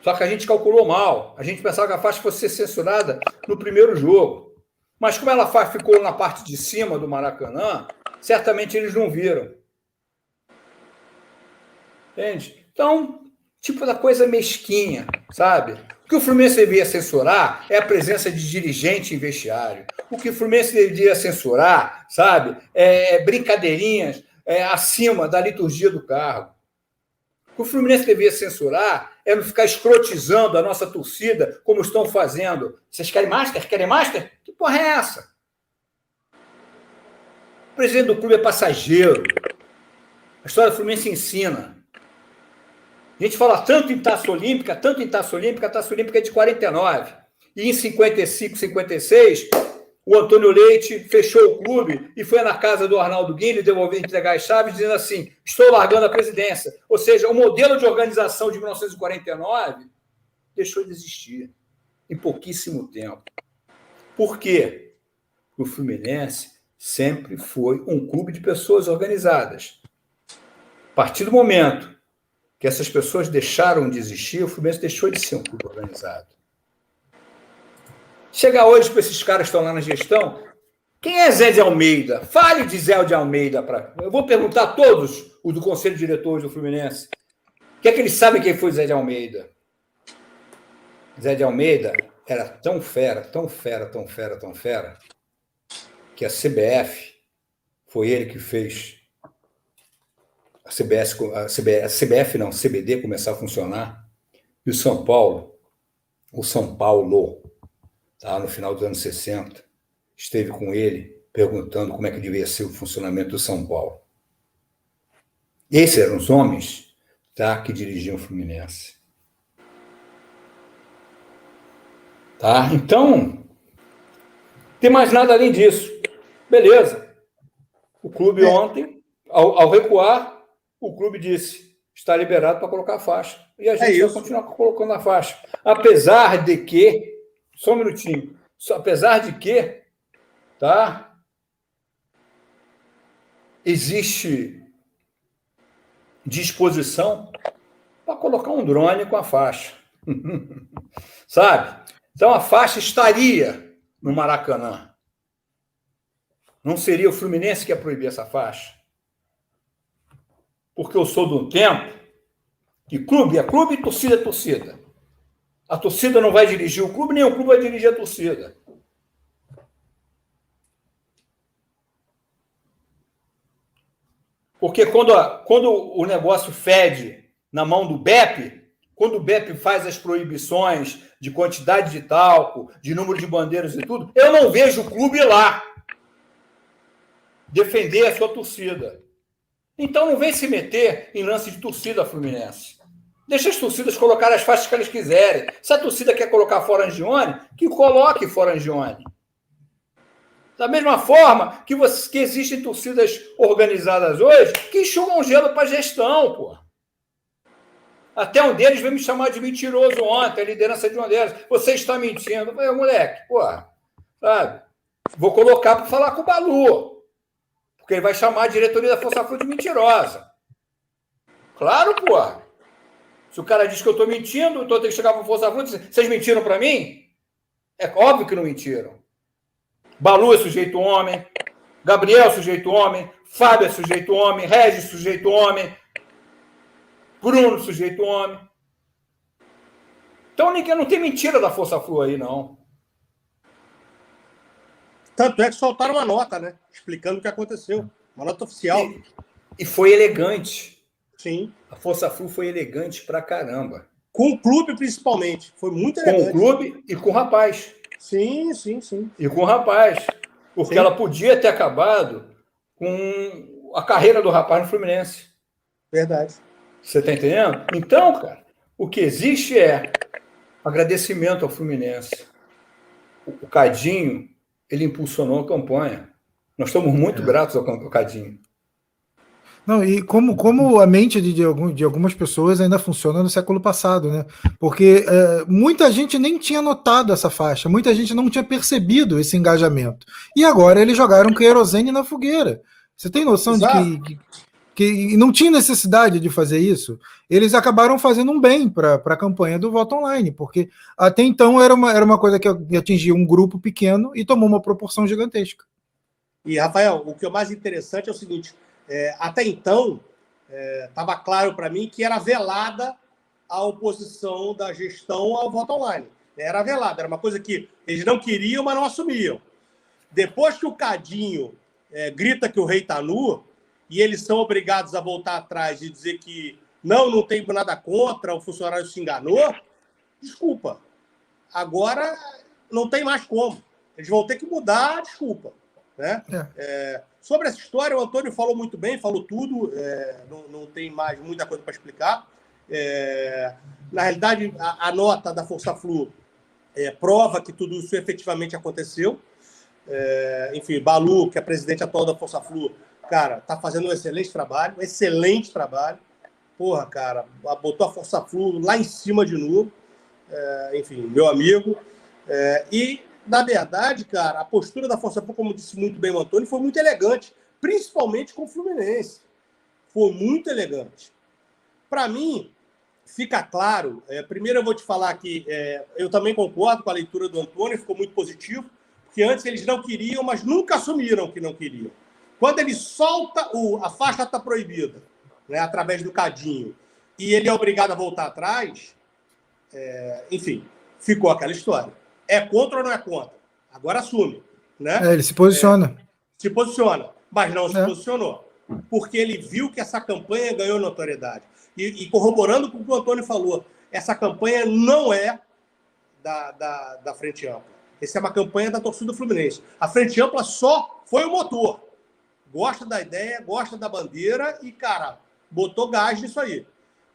Só que a gente calculou mal. A gente pensava que a faixa fosse ser censurada no primeiro jogo. Mas como ela ficou na parte de cima do Maracanã, certamente eles não viram. Entende? Então, tipo da coisa mesquinha, sabe? O que o Fluminense deveria censurar é a presença de dirigente em vestiário. O que o Fluminense deveria censurar, sabe, é brincadeirinhas é, acima da liturgia do cargo. O que o Fluminense deveria censurar é não ficar escrotizando a nossa torcida como estão fazendo. Vocês querem master? Querem master? Porra é essa? O presidente do clube é passageiro. A história do Fluminense ensina. A gente fala tanto em taça olímpica, tanto em taça olímpica, a taça olímpica é de 49. E em 55, 56, o Antônio Leite fechou o clube e foi na casa do Arnaldo Guilherme devolver, entregar as chaves, dizendo assim: estou largando a presidência. Ou seja, o modelo de organização de 1949 deixou de existir em pouquíssimo tempo. Por quê? O Fluminense sempre foi um clube de pessoas organizadas. A partir do momento que essas pessoas deixaram de existir, o Fluminense deixou de ser um clube organizado. Chegar hoje para esses caras que estão lá na gestão, quem é Zé de Almeida? Fale de Zé de Almeida. Pra... Eu vou perguntar a todos os do Conselho de Diretores do Fluminense. O que é que eles sabem quem foi Zé de Almeida? Zé de Almeida era tão fera, tão fera, tão fera, tão fera, que a CBF foi ele que fez a CBS, a CBF, a CBF não, CBD começar a funcionar, e o São Paulo, o São Paulo, tá, no final dos anos 60, esteve com ele perguntando como é que devia ser o funcionamento do São Paulo. Esses eram os homens tá, que dirigiam o Fluminense. Tá? Então, tem mais nada além disso. Beleza. O clube é. ontem, ao, ao, recuar, o clube disse: está liberado para colocar a faixa. E a é gente é vai continuar colocando a faixa. Apesar de que, só um minutinho, apesar de que, tá? Existe disposição para colocar um drone com a faixa. Sabe? Então a faixa estaria no Maracanã. Não seria o Fluminense que ia proibir essa faixa. Porque eu sou de um tempo que clube é clube e torcida é torcida. A torcida não vai dirigir o clube, nem o clube vai dirigir a torcida. Porque quando, a, quando o negócio fede na mão do BEP, quando o BEP faz as proibições de quantidade de talco, de número de bandeiras e tudo, eu não vejo o clube lá defender a sua torcida. Então não vem se meter em lance de torcida Fluminense. Deixa as torcidas colocar as faixas que elas quiserem. Se a torcida quer colocar fora Angione, que coloque fora Angione. Da mesma forma que, que existem torcidas organizadas hoje que enxugam gelo para a gestão, pô. Até um deles veio me chamar de mentiroso ontem, a liderança de um deles. Você está mentindo. Eu falei, moleque, pô, sabe? Vou colocar para falar com o Balu. Porque ele vai chamar a diretoria da Força Flu de mentirosa. Claro, pô. Se o cara diz que eu estou mentindo, então eu tenho que chegar para a Força Flu e dizer, vocês mentiram para mim? É óbvio que não mentiram. Balu é sujeito homem, Gabriel é sujeito homem, Fábio é sujeito homem, Regis é sujeito homem, Bruno sujeito homem. Então ninguém não tem mentira da Força Flu aí, não. Tanto é que soltaram uma nota, né? Explicando o que aconteceu. Uma nota oficial. E, e foi elegante. Sim. A Força Flu foi elegante pra caramba. Com o clube, principalmente. Foi muito elegante. Com o clube e com o rapaz. Sim, sim, sim. E com o rapaz. Porque sim. ela podia ter acabado com a carreira do rapaz no Fluminense. Verdade. Você está entendendo? Então, cara, o que existe é agradecimento ao Fluminense. O Cadinho, ele impulsionou a campanha. Nós estamos muito é. gratos ao Cadinho. Não, e como, como a mente de, de, algum, de algumas pessoas ainda funciona no século passado, né? Porque é, muita gente nem tinha notado essa faixa, muita gente não tinha percebido esse engajamento. E agora eles jogaram querosene na fogueira. Você tem noção Exato. de que, que, que não tinha necessidade de fazer isso? Eles acabaram fazendo um bem para a campanha do voto online, porque até então era uma, era uma coisa que atingia um grupo pequeno e tomou uma proporção gigantesca. E, Rafael, o que é mais interessante é o seguinte é, até então, estava é, claro para mim que era velada a oposição da gestão ao voto online. Era velada, era uma coisa que eles não queriam, mas não assumiam. Depois que o Cadinho é, grita que o rei está nu, e eles são obrigados a voltar atrás e dizer que não, não tem nada contra, o funcionário se enganou, desculpa. Agora não tem mais como. Eles vão ter que mudar a desculpa. Né? É. É, sobre essa história, o Antônio falou muito bem, falou tudo, é, não, não tem mais muita coisa para explicar. É, na realidade, a, a, nota da Força Flu é, prova que tudo isso efetivamente aconteceu. É, enfim, Balu, que é presidente atual da Força Flu, cara, está fazendo um excelente trabalho, um excelente trabalho. Porra, cara, botou a Força Flu lá em cima de novo. enfim, meu amigo. e na verdade, cara, a postura da Força Pública, como disse muito bem o Antônio, foi muito elegante, principalmente com o Fluminense. Foi muito elegante. Para mim, fica claro. É, primeiro, eu vou te falar que é, eu também concordo com a leitura do Antônio, ficou muito positivo, porque antes eles não queriam, mas nunca assumiram que não queriam. Quando ele solta o, a faixa está proibida, né, através do cadinho, e ele é obrigado a voltar atrás, é, enfim, ficou aquela história. É contra ou não é contra? Agora assume. Né? É, ele se posiciona. É, se posiciona, mas não se é. posicionou. Porque ele viu que essa campanha ganhou notoriedade. E, e, corroborando com o que o Antônio falou, essa campanha não é da, da, da Frente Ampla. Essa é uma campanha da torcida do Fluminense. A Frente Ampla só foi o motor. Gosta da ideia, gosta da bandeira e, cara, botou gás nisso aí.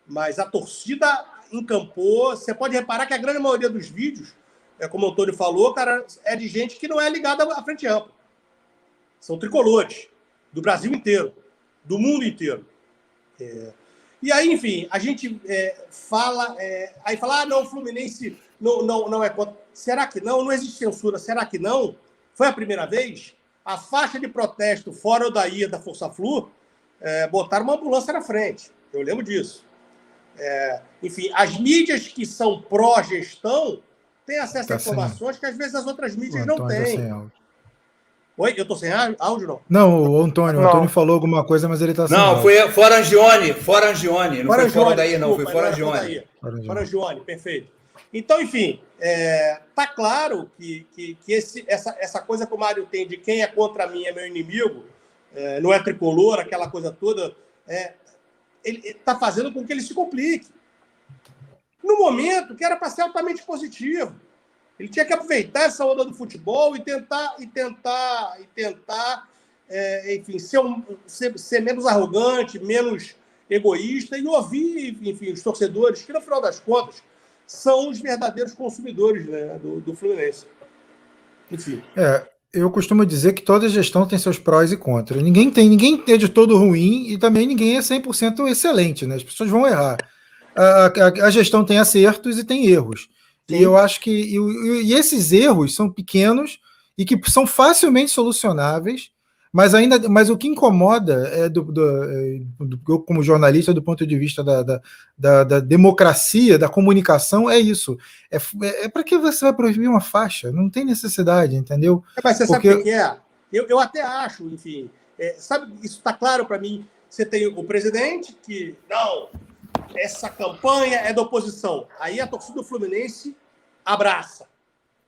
Mas a torcida encampou. Você pode reparar que a grande maioria dos vídeos, é como o Antônio falou, cara, é de gente que não é ligada à Frente Ampla. São tricolores do Brasil inteiro, do mundo inteiro. É... E aí, enfim, a gente é, fala, é, aí fala, ah, não, o Fluminense não, não, não é contra. Será que não? Não existe censura. Será que não? Foi a primeira vez? A faixa de protesto fora da IA da Força Flu é, botaram uma ambulância na frente. Eu lembro disso. É, enfim, as mídias que são pró-gestão têm acesso tá a informações sem... que às vezes as outras mídias não tá têm. Oi, eu tô sem áudio, não? Não, o Antônio. Não. O Antônio falou alguma coisa, mas ele tá sem Não, áudio. foi fora Angione, fora Angione. Não fora foi fora daí, não, foi fora Angione. Fora Angione, perfeito. Então, enfim, é, tá claro que, que, que esse, essa, essa coisa que o Mário tem de quem é contra mim é meu inimigo, é, não é tricolor, aquela coisa toda, é, ele está fazendo com que ele se complique. No momento que era para ser altamente positivo. Ele tinha que aproveitar essa onda do futebol e tentar, e tentar, e tentar, é, enfim, ser, um, ser, ser, menos arrogante, menos egoísta e ouvir, enfim, os torcedores, que no final das contas são os verdadeiros consumidores né, do, do Fluminense. Enfim. É, eu costumo dizer que toda gestão tem seus prós e contras. Ninguém tem, ninguém é de todo ruim e também ninguém é 100% excelente, né? As pessoas vão errar. A, a, a gestão tem acertos e tem erros. Sim. E eu acho que e, e, esses erros são pequenos e que são facilmente solucionáveis, mas ainda, mas o que incomoda é do, do, é, do eu como jornalista do ponto de vista da, da, da, da democracia, da comunicação é isso. É, é, é para que você vai proibir uma faixa? Não tem necessidade, entendeu? É, mas você Porque... sabe o que é? Eu, eu até acho, enfim, é, sabe, isso está claro para mim. Você tem o presidente que não, essa campanha é da oposição. Aí a torcida do Fluminense abraça.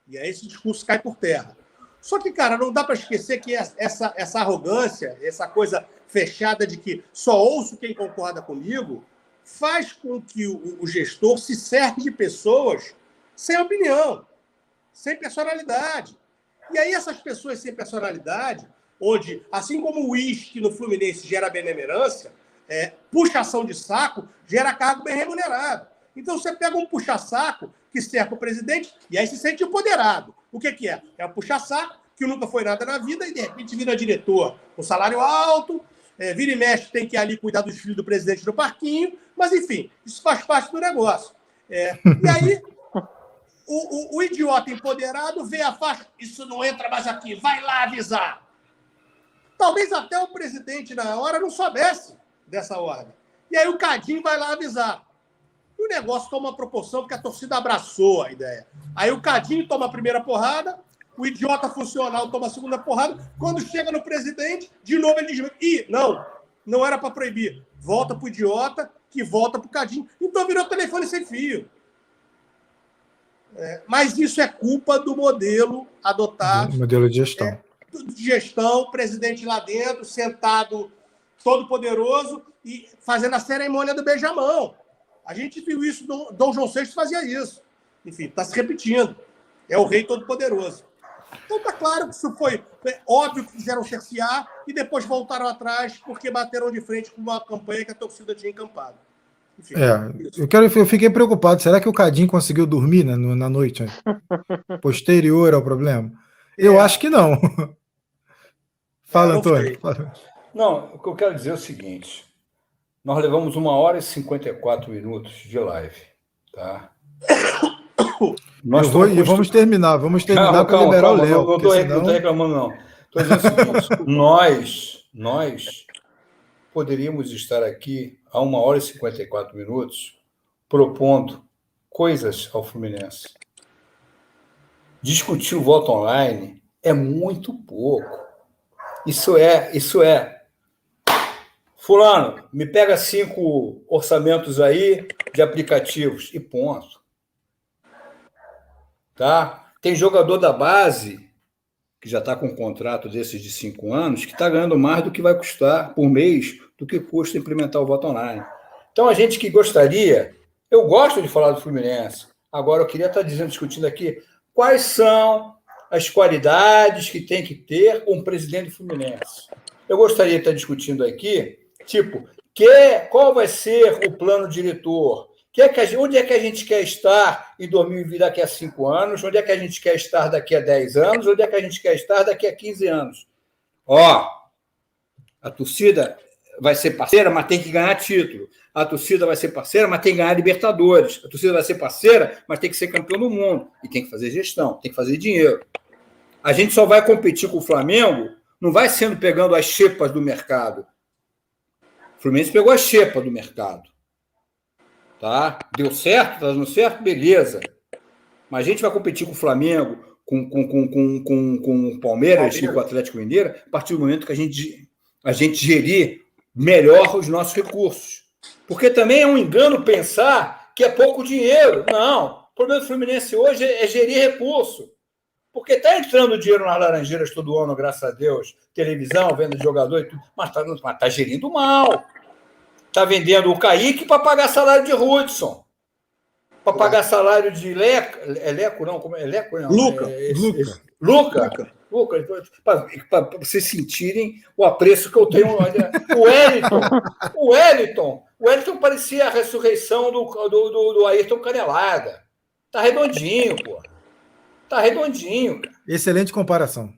E aí esse discurso cai por terra. Só que, cara, não dá para esquecer que essa, essa arrogância, essa coisa fechada de que só ouço quem concorda comigo, faz com que o, o gestor se cerque de pessoas sem opinião, sem personalidade. E aí essas pessoas sem personalidade, onde, assim como o uísque no Fluminense gera benemerância, é, puxação de saco gera cargo bem remunerado. Então você pega um puxa-saco que cerca o presidente e aí se sente empoderado. O que, que é? É um puxa-saco que nunca foi nada na vida e de repente vira diretor com salário alto, é, vira e mexe, tem que ir ali cuidar dos filhos do presidente no parquinho, mas enfim, isso faz parte do negócio. É, e aí, o, o, o, idiota empoderado vê a faixa, isso não entra mais aqui, vai lá avisar. Talvez até o presidente, na hora, não soubesse dessa ordem. E aí o Cadinho vai lá avisar. E o negócio toma uma proporção porque a torcida abraçou a ideia. Aí o Cadinho toma a primeira porrada, o idiota funcional toma a segunda porrada. Quando chega no presidente, de novo ele diz: Ih, não, não era para proibir. Volta para o idiota, que volta para o Cadinho. Então virou telefone sem fio. É, mas isso é culpa do modelo adotado. modelo de gestão. É, de gestão, presidente lá dentro, sentado todo poderoso e fazendo a cerimônia do beijamão. A gente viu isso, Dom João VI fazia isso. Enfim, está se repetindo. É o rei todo poderoso. Então está claro que isso foi é óbvio que fizeram cercear e depois voltaram atrás porque bateram de frente com uma campanha que a torcida tinha encampado. Enfim, é, eu, quero, eu fiquei preocupado. Será que o Cadinho conseguiu dormir na, na noite posterior ao problema? Eu é. acho que não. Fala, Antônio. Fala. Não, o que eu quero dizer é o seguinte: nós levamos uma hora e 54 minutos de live, tá? Nós vou, vamos terminar, vamos terminar para liberar calma, o Léo. Não estou senão... reclamando, não. Estou dizendo o seguinte: nós, nós poderíamos estar aqui a uma hora e 54 minutos propondo coisas ao Fluminense. Discutir o voto online é muito pouco. Isso é, isso é. Fulano, me pega cinco orçamentos aí de aplicativos e ponto. Tá? Tem jogador da base que já está com um contrato desses de cinco anos, que está ganhando mais do que vai custar por mês do que custa implementar o voto online. Então, a gente que gostaria, eu gosto de falar do Fluminense, agora eu queria estar tá dizendo, discutindo aqui, quais são as qualidades que tem que ter um presidente do Fluminense. Eu gostaria de estar tá discutindo aqui, tipo, que, qual vai ser o plano diretor, que é que onde é que a gente quer estar em 2020 daqui a cinco anos? Onde é que a gente quer estar daqui a 10 anos? Onde é que a gente quer estar daqui a 15 anos? Ó, a torcida vai ser parceira, mas tem que ganhar título. A torcida vai ser parceira, mas tem que ganhar Libertadores. A torcida vai ser parceira, mas tem que ser campeão do mundo. E tem que fazer gestão, tem que fazer dinheiro. A gente só vai competir com o Flamengo, não vai sendo pegando as xepas do mercado. O Fluminense pegou a xepa do mercado. Tá? Deu certo, tá dando certo, beleza. Mas a gente vai competir com o Flamengo, com, com, com, com, com, com o Palmeiras e com o Atlético Mineiro, a partir do momento que a gente, a gente gerir melhor os nossos recursos. Porque também é um engano pensar que é pouco dinheiro. Não. O problema do Fluminense hoje é gerir recurso. Porque está entrando dinheiro nas Laranjeiras todo ano, graças a Deus, televisão, venda de jogador e tudo, mas está tá gerindo mal. Está vendendo o Kaique para pagar salário de Hudson. Para pagar salário de Leco, é Leco, não, como é Leco? Não, Luca. É, Luca. Luca. Luca. para vocês sentirem o apreço que eu tenho. Olha, o Wellington, o Wellington, o Wellington parecia a ressurreição do, do, do, do Ayrton Canelada. Tá redondinho, pô. Tá redondinho. Cara. Excelente comparação.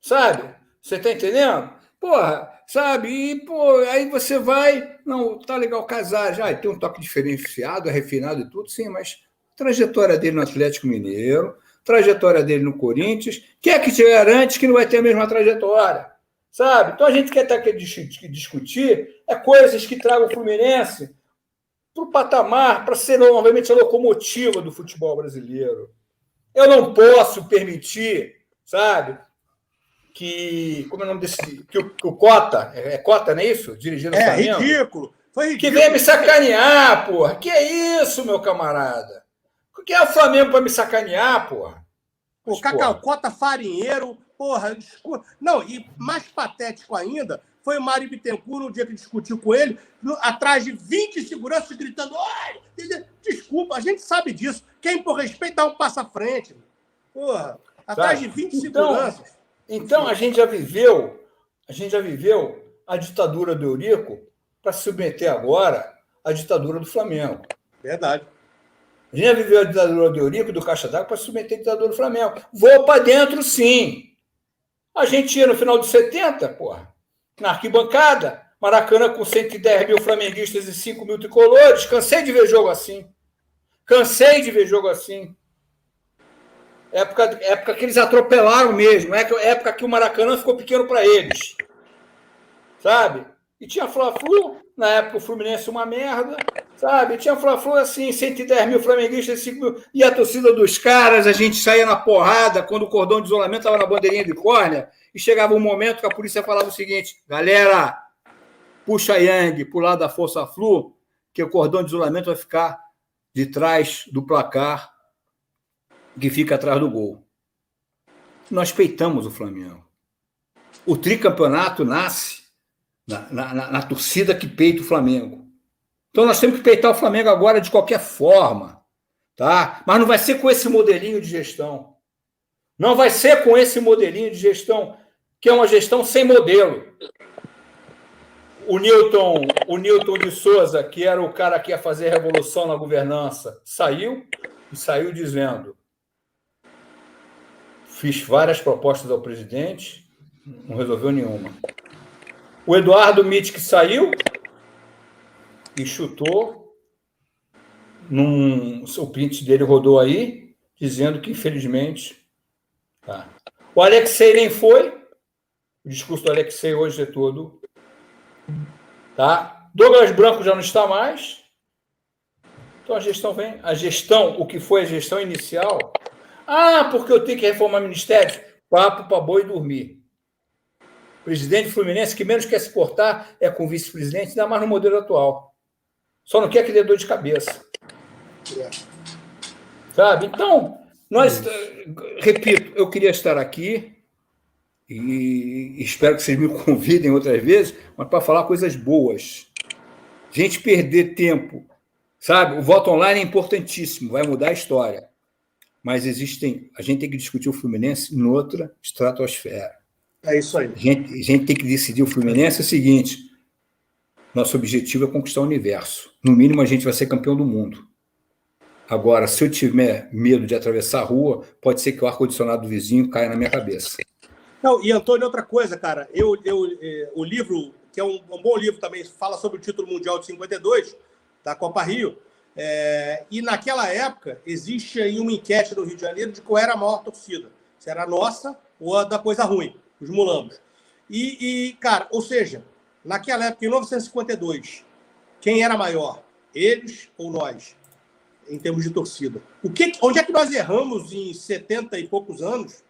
Sabe? Você tá entendendo? Porra, sabe? E, pô, aí você vai. Não, tá legal casar já. Tem um toque diferenciado, é refinado e tudo, sim, mas trajetória dele no Atlético Mineiro, trajetória dele no Corinthians, quem é que te garante que não vai ter a mesma trajetória? Sabe? Então a gente quer estar aqui discutir é coisas que tragam o Fluminense para o patamar, para ser novamente a locomotiva do futebol brasileiro. Eu não posso permitir, sabe, que. Como é o nome desse. Que o, que o Cota, é, é Cota, não é isso? Dirigindo o É ridículo. Foi ridículo. Que venha me sacanear, porra. Que é isso, meu camarada? O que é o Flamengo para me sacanear, porra? O Cacau Cota farinheiro, porra. Não, e mais patético ainda foi o Mário Bittencourt, no dia que discutiu com ele, atrás de 20 seguranças gritando: Olha! Desculpa, a gente sabe disso. Quem por respeito dá um passo à frente. Porra, atrás de 20 então, seguranças. Então a gente já viveu, a gente já viveu a ditadura do Eurico para se submeter agora à ditadura do Flamengo. Verdade. A gente já viveu a ditadura do Eurico do Caixa d'Água para se submeter à ditadura do Flamengo. Vou para dentro, sim. A gente ia no final de 70, porra, na arquibancada, Maracanã com 110 mil flamenguistas e 5 mil tricolores. Cansei de ver jogo assim. Cansei de ver jogo assim. Época, época que eles atropelaram mesmo. Época que o Maracanã ficou pequeno para eles. Sabe? E tinha Fla-Flu, na época o Fluminense uma merda, sabe? Tinha Fla-Flu assim, 110 mil flamenguistas, 5 mil. E a torcida dos caras, a gente saía na porrada quando o cordão de isolamento estava na bandeirinha de córnea, e chegava um momento que a polícia falava o seguinte: galera, puxa Yang para o lado da Força Flu, que o cordão de isolamento vai ficar de trás do placar que fica atrás do gol. Nós peitamos o Flamengo. O tricampeonato nasce na, na, na, torcida que peita o Flamengo. Então nós temos que peitar o Flamengo agora de qualquer forma. Tá? Mas não vai ser com esse modelinho de gestão. Não vai ser com esse modelinho de gestão, que é uma gestão sem modelo. O Newton, o Newton de Souza, que era o cara que ia fazer revolução na governança, saiu e saiu dizendo: Fiz várias propostas ao presidente, não resolveu nenhuma. O Eduardo Mitch saiu e chutou. Num, o print dele rodou aí, dizendo que, infelizmente. Tá. O Alexei nem foi. O discurso do Alexei hoje é todo. Tá? Douglas Branco já não está mais. Então a gestão vem. A gestão, o que foi a gestão inicial. Ah, porque eu tenho que reformar ministérios. Papo para boi dormir. Presidente Fluminense que menos quer se portar é com o vice-presidente, ainda mais no modelo atual. Só não quer que dê dor de cabeça. Sabe? Então, nós, repito, eu queria estar aqui e espero que vocês me convidem outras vezes, mas para falar coisas boas. Gente perder tempo, sabe? O voto online é importantíssimo, vai mudar a história. Mas existem, a gente tem que discutir o Fluminense em outra estratosfera. É isso aí. A gente, a gente tem que decidir o Fluminense é o seguinte: nosso objetivo é conquistar o universo. No mínimo, a gente vai ser campeão do mundo. Agora, se eu tiver medo de atravessar a rua, pode ser que o ar-condicionado do vizinho caia na minha cabeça. Não, e Antônio, outra coisa, cara, eu, eu, eh, o livro, que é um, um, bom livro também, fala sobre o título mundial de 52, da Copa Rio, é, e naquela época existe aí uma enquete no Rio de Janeiro de qual era a maior torcida, se era a nossa ou a da coisa ruim, os mulambos. E, e, cara, ou seja, naquela época, em 1952, quem era maior? Eles ou nós? em termos de torcida. O que, onde é que nós erramos em 70 e poucos anos?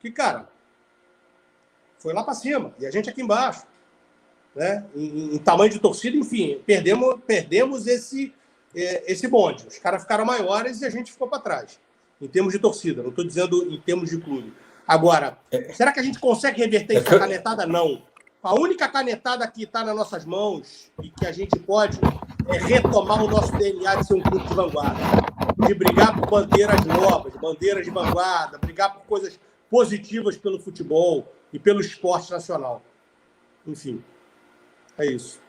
Que, cara, foi lá para cima e a gente aqui embaixo. Né? Em, em, tamanho de torcida, enfim, perdemos, perdemos esse, é, esse bonde. Os caras ficaram maiores e a gente ficou para trás. Em termos de torcida, não estou dizendo em termos de clube. Agora, é. será que a gente consegue reverter essa canetada? Não. A única canetada que está nas nossas mãos e que a gente pode é retomar o nosso DNA de ser um clube de vanguarda, de brigar por bandeiras novas, bandeiras de vanguarda, brigar por coisas positivas pelo futebol e pelo esporte nacional. Enfim, é isso.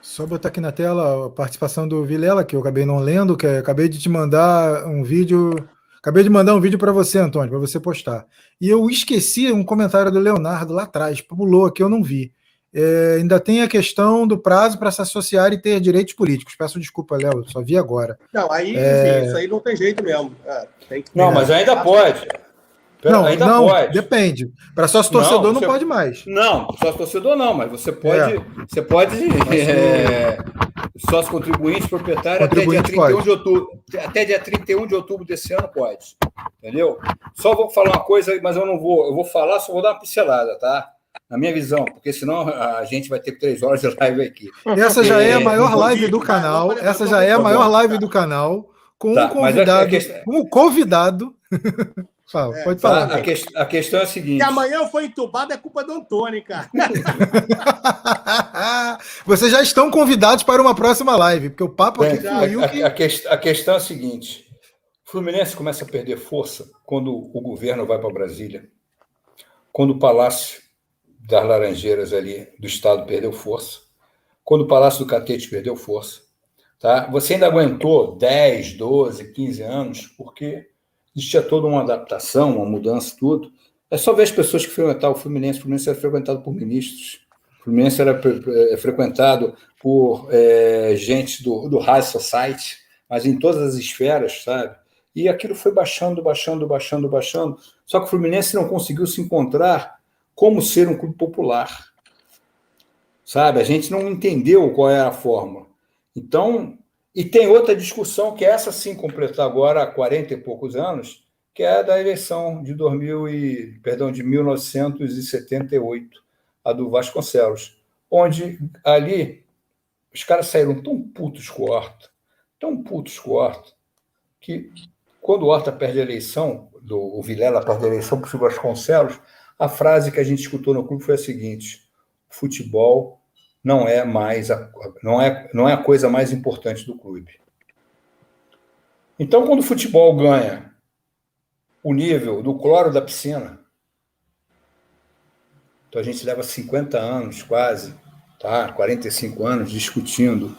Só botar aqui na tela a participação do Vilela, que eu acabei não lendo, que acabei de te mandar um vídeo. Acabei de mandar um vídeo para você, Antônio, para você postar. E eu esqueci um comentário do Leonardo lá atrás, pulou aqui, eu não vi. É, ainda tem a questão do prazo para se associar e ter direitos políticos. Peço desculpa, Léo, só vi agora. Não, aí, é... enfim, isso aí não tem jeito mesmo. É, que... Não, mas ainda pode. Não, ainda não, pode. depende. Para sócio torcedor não, você... não pode mais. Não, sócio torcedor não, mas você pode, é. você pode é, sócio contribuinte proprietário contribuinte até dia 31 pode. de outubro, até dia 31 de outubro desse ano pode. Entendeu? Só vou falar uma coisa, mas eu não vou, eu vou falar, só vou dar uma pincelada, tá? na minha visão, porque senão a gente vai ter três horas de live aqui. Essa já é a maior live do canal. Essa já é a maior live do canal com tá, um convidado, questão... um convidado. Fala, é, pode falar. A, que, a, questão é a seguinte: se amanhã eu for entubado, é culpa do Antônio, cara. Vocês já estão convidados para uma próxima live, porque o papo aqui fluiu. A, que... a, a questão é a seguinte: o Fluminense começa a perder força quando o governo vai para Brasília, quando o Palácio das Laranjeiras ali do Estado perdeu força, quando o Palácio do Catete perdeu força. Tá? Você ainda aguentou 10, 12, 15 anos, porque existia toda uma adaptação, uma mudança, tudo. É só ver as pessoas que frequentavam o Fluminense. O Fluminense era frequentado por ministros, o Fluminense era é, frequentado por é, gente do, do High Society, mas em todas as esferas, sabe? E aquilo foi baixando, baixando, baixando, baixando. Só que o Fluminense não conseguiu se encontrar como ser um clube popular. Sabe? A gente não entendeu qual era a fórmula. Então, e tem outra discussão, que é essa sim completar agora há 40 e poucos anos, que é a da eleição de 2000 e, perdão, de 1978, a do Vasconcelos, onde ali os caras saíram tão putos com o Horta, tão putos com o Horta, que quando o Horta perde a eleição, do, o Vilela perde a eleição para o Vasconcelos, a frase que a gente escutou no clube foi a seguinte: futebol não é mais a, não é, não é a coisa mais importante do clube. Então, quando o futebol ganha o nível do cloro da piscina, então a gente leva 50 anos quase, tá? 45 anos discutindo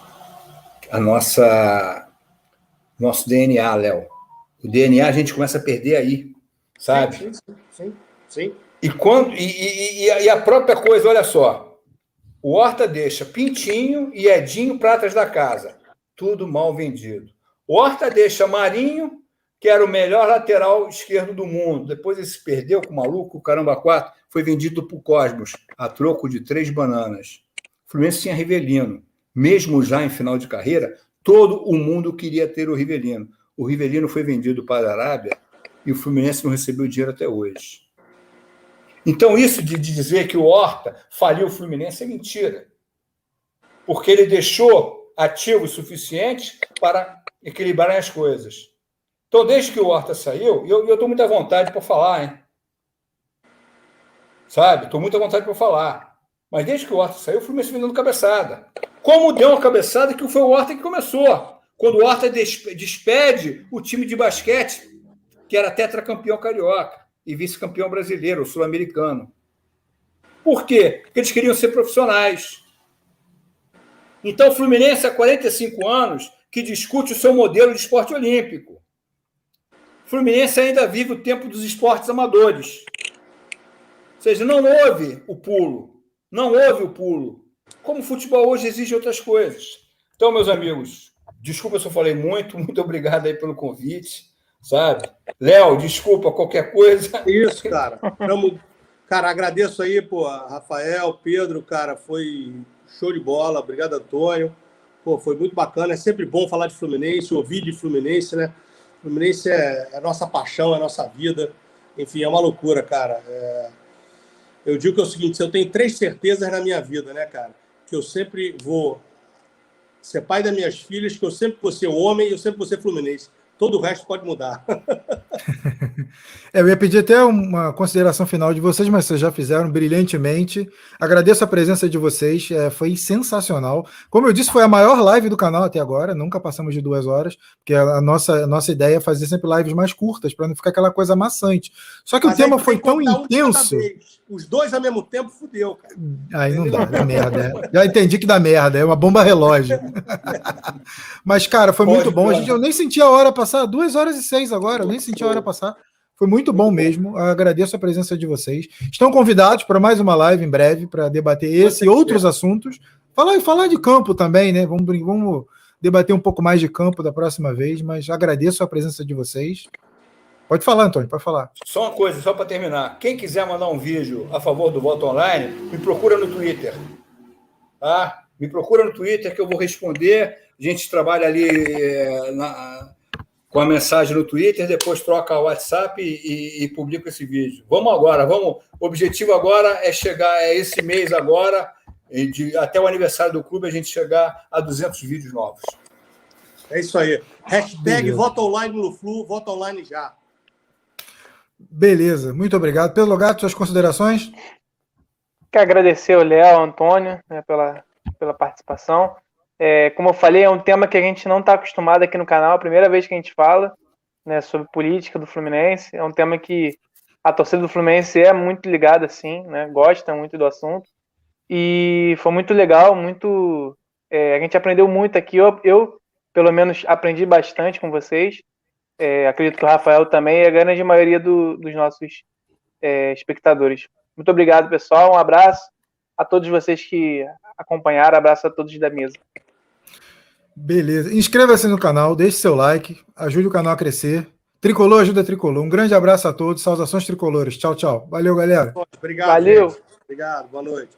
a nossa nosso DNA, Léo. O DNA a gente começa a perder aí, sabe? Sim, sim, sim. sim. E, quando, e, e, e, a própria coisa, olha só. O Horta deixa Pintinho e Edinho pratas da casa. Tudo mal vendido. O Horta deixa Marinho, que era o melhor lateral esquerdo do mundo. Depois ele se perdeu com o maluco, o caramba 4, foi vendido para o Cosmos, a troco de três bananas. O Fluminense tinha Rivelino. Mesmo já em final de carreira, Todo o mundo queria ter o Rivelino. O Rivelino foi vendido para a Arábia e o Fluminense não recebeu dinheiro até hoje. Então, isso de dizer que o Horta faliu o Fluminense é mentira. Porque ele deixou ativo o suficiente para equilibrar as coisas. Então, desde que o Horta saiu, eu estou muito à vontade para falar, hein? Sabe? Estou muito à vontade para falar. Mas desde que o Horta saiu, o Fluminense vem dando cabeçada. Como deu uma cabeçada que foi o Horta que começou. Quando o Horta despede o time de basquete, que era tetracampeão carioca e vice-campeão brasileiro, sul-americano. Por quê? Porque eles queriam ser profissionais. Então, o Fluminense, há 45 anos, que discute o seu modelo de esporte olímpico. O Fluminense ainda vive o tempo dos esportes amadores. Ou seja, não houve o pulo. Não houve o pulo. Como o futebol hoje exige outras coisas. Então, meus amigos, desculpa se eu falei muito, muito obrigado aí pelo convite, sabe? Léo, desculpa qualquer coisa. Isso, cara. Tamo... Cara, agradeço aí, pô, Rafael, Pedro, cara, foi show de bola. Obrigado, Antônio. Pô, foi muito bacana. É sempre bom falar de Fluminense, ouvir de Fluminense, né? Fluminense é, é nossa paixão, é nossa vida. Enfim, é uma loucura, cara. É... Eu digo que é o seguinte: eu tenho três certezas na minha vida, né, cara? Que eu sempre vou ser pai das minhas filhas, que eu sempre vou ser homem e eu sempre vou ser Fluminense. Todo o resto pode mudar. É, eu ia pedir até uma consideração final de vocês, mas vocês já fizeram brilhantemente. Agradeço a presença de vocês, é, foi sensacional. Como eu disse, foi a maior live do canal até agora, nunca passamos de duas horas, porque a nossa, a nossa ideia é fazer sempre lives mais curtas, para não ficar aquela coisa maçante. Só que mas o tema foi tão intenso. Os dois ao mesmo tempo fudeu, cara. Aí não dá, dá merda. É. Já entendi que dá merda, é uma bomba relógio. mas, cara, foi Pode, muito bom. A gente, eu nem senti a hora passar, duas horas e seis agora, eu nem senti a hora passar. Foi muito bom mesmo. Agradeço a presença de vocês. Estão convidados para mais uma live em breve para debater esse e outros assuntos. Falar, falar de campo também, né? Vamos, vamos debater um pouco mais de campo da próxima vez, mas agradeço a presença de vocês. Pode falar, Antônio, pode falar. Só uma coisa, só para terminar. Quem quiser mandar um vídeo a favor do voto online, me procura no Twitter. Tá? Me procura no Twitter que eu vou responder. A gente trabalha ali é, na, com a mensagem no Twitter, depois troca o WhatsApp e, e, e publica esse vídeo. Vamos agora, vamos. O objetivo agora é chegar, é esse mês agora, de, até o aniversário do clube, a gente chegar a 200 vídeos novos. É isso aí. Hashtag. Vota Online no Flu, Vota Online já. Beleza, muito obrigado. Pedro Logato, suas considerações? Quero agradecer ao Léo, ao Antônio, né, pela, pela participação. É, como eu falei, é um tema que a gente não está acostumado aqui no canal, é a primeira vez que a gente fala né, sobre política do Fluminense. É um tema que a torcida do Fluminense é muito ligada, assim, né, gosta muito do assunto. E foi muito legal, muito. É, a gente aprendeu muito aqui. Eu, eu, pelo menos, aprendi bastante com vocês. É, acredito que o Rafael também e a grande maioria do, dos nossos é, espectadores. Muito obrigado, pessoal. Um abraço a todos vocês que acompanharam. Abraço a todos da mesa. Beleza. Inscreva-se no canal, deixe seu like, ajude o canal a crescer. Tricolor ajuda a Tricolor. Um grande abraço a todos. Saudações tricolores. Tchau, tchau. Valeu, galera. Obrigado. Valeu. Gente. Obrigado. Boa noite.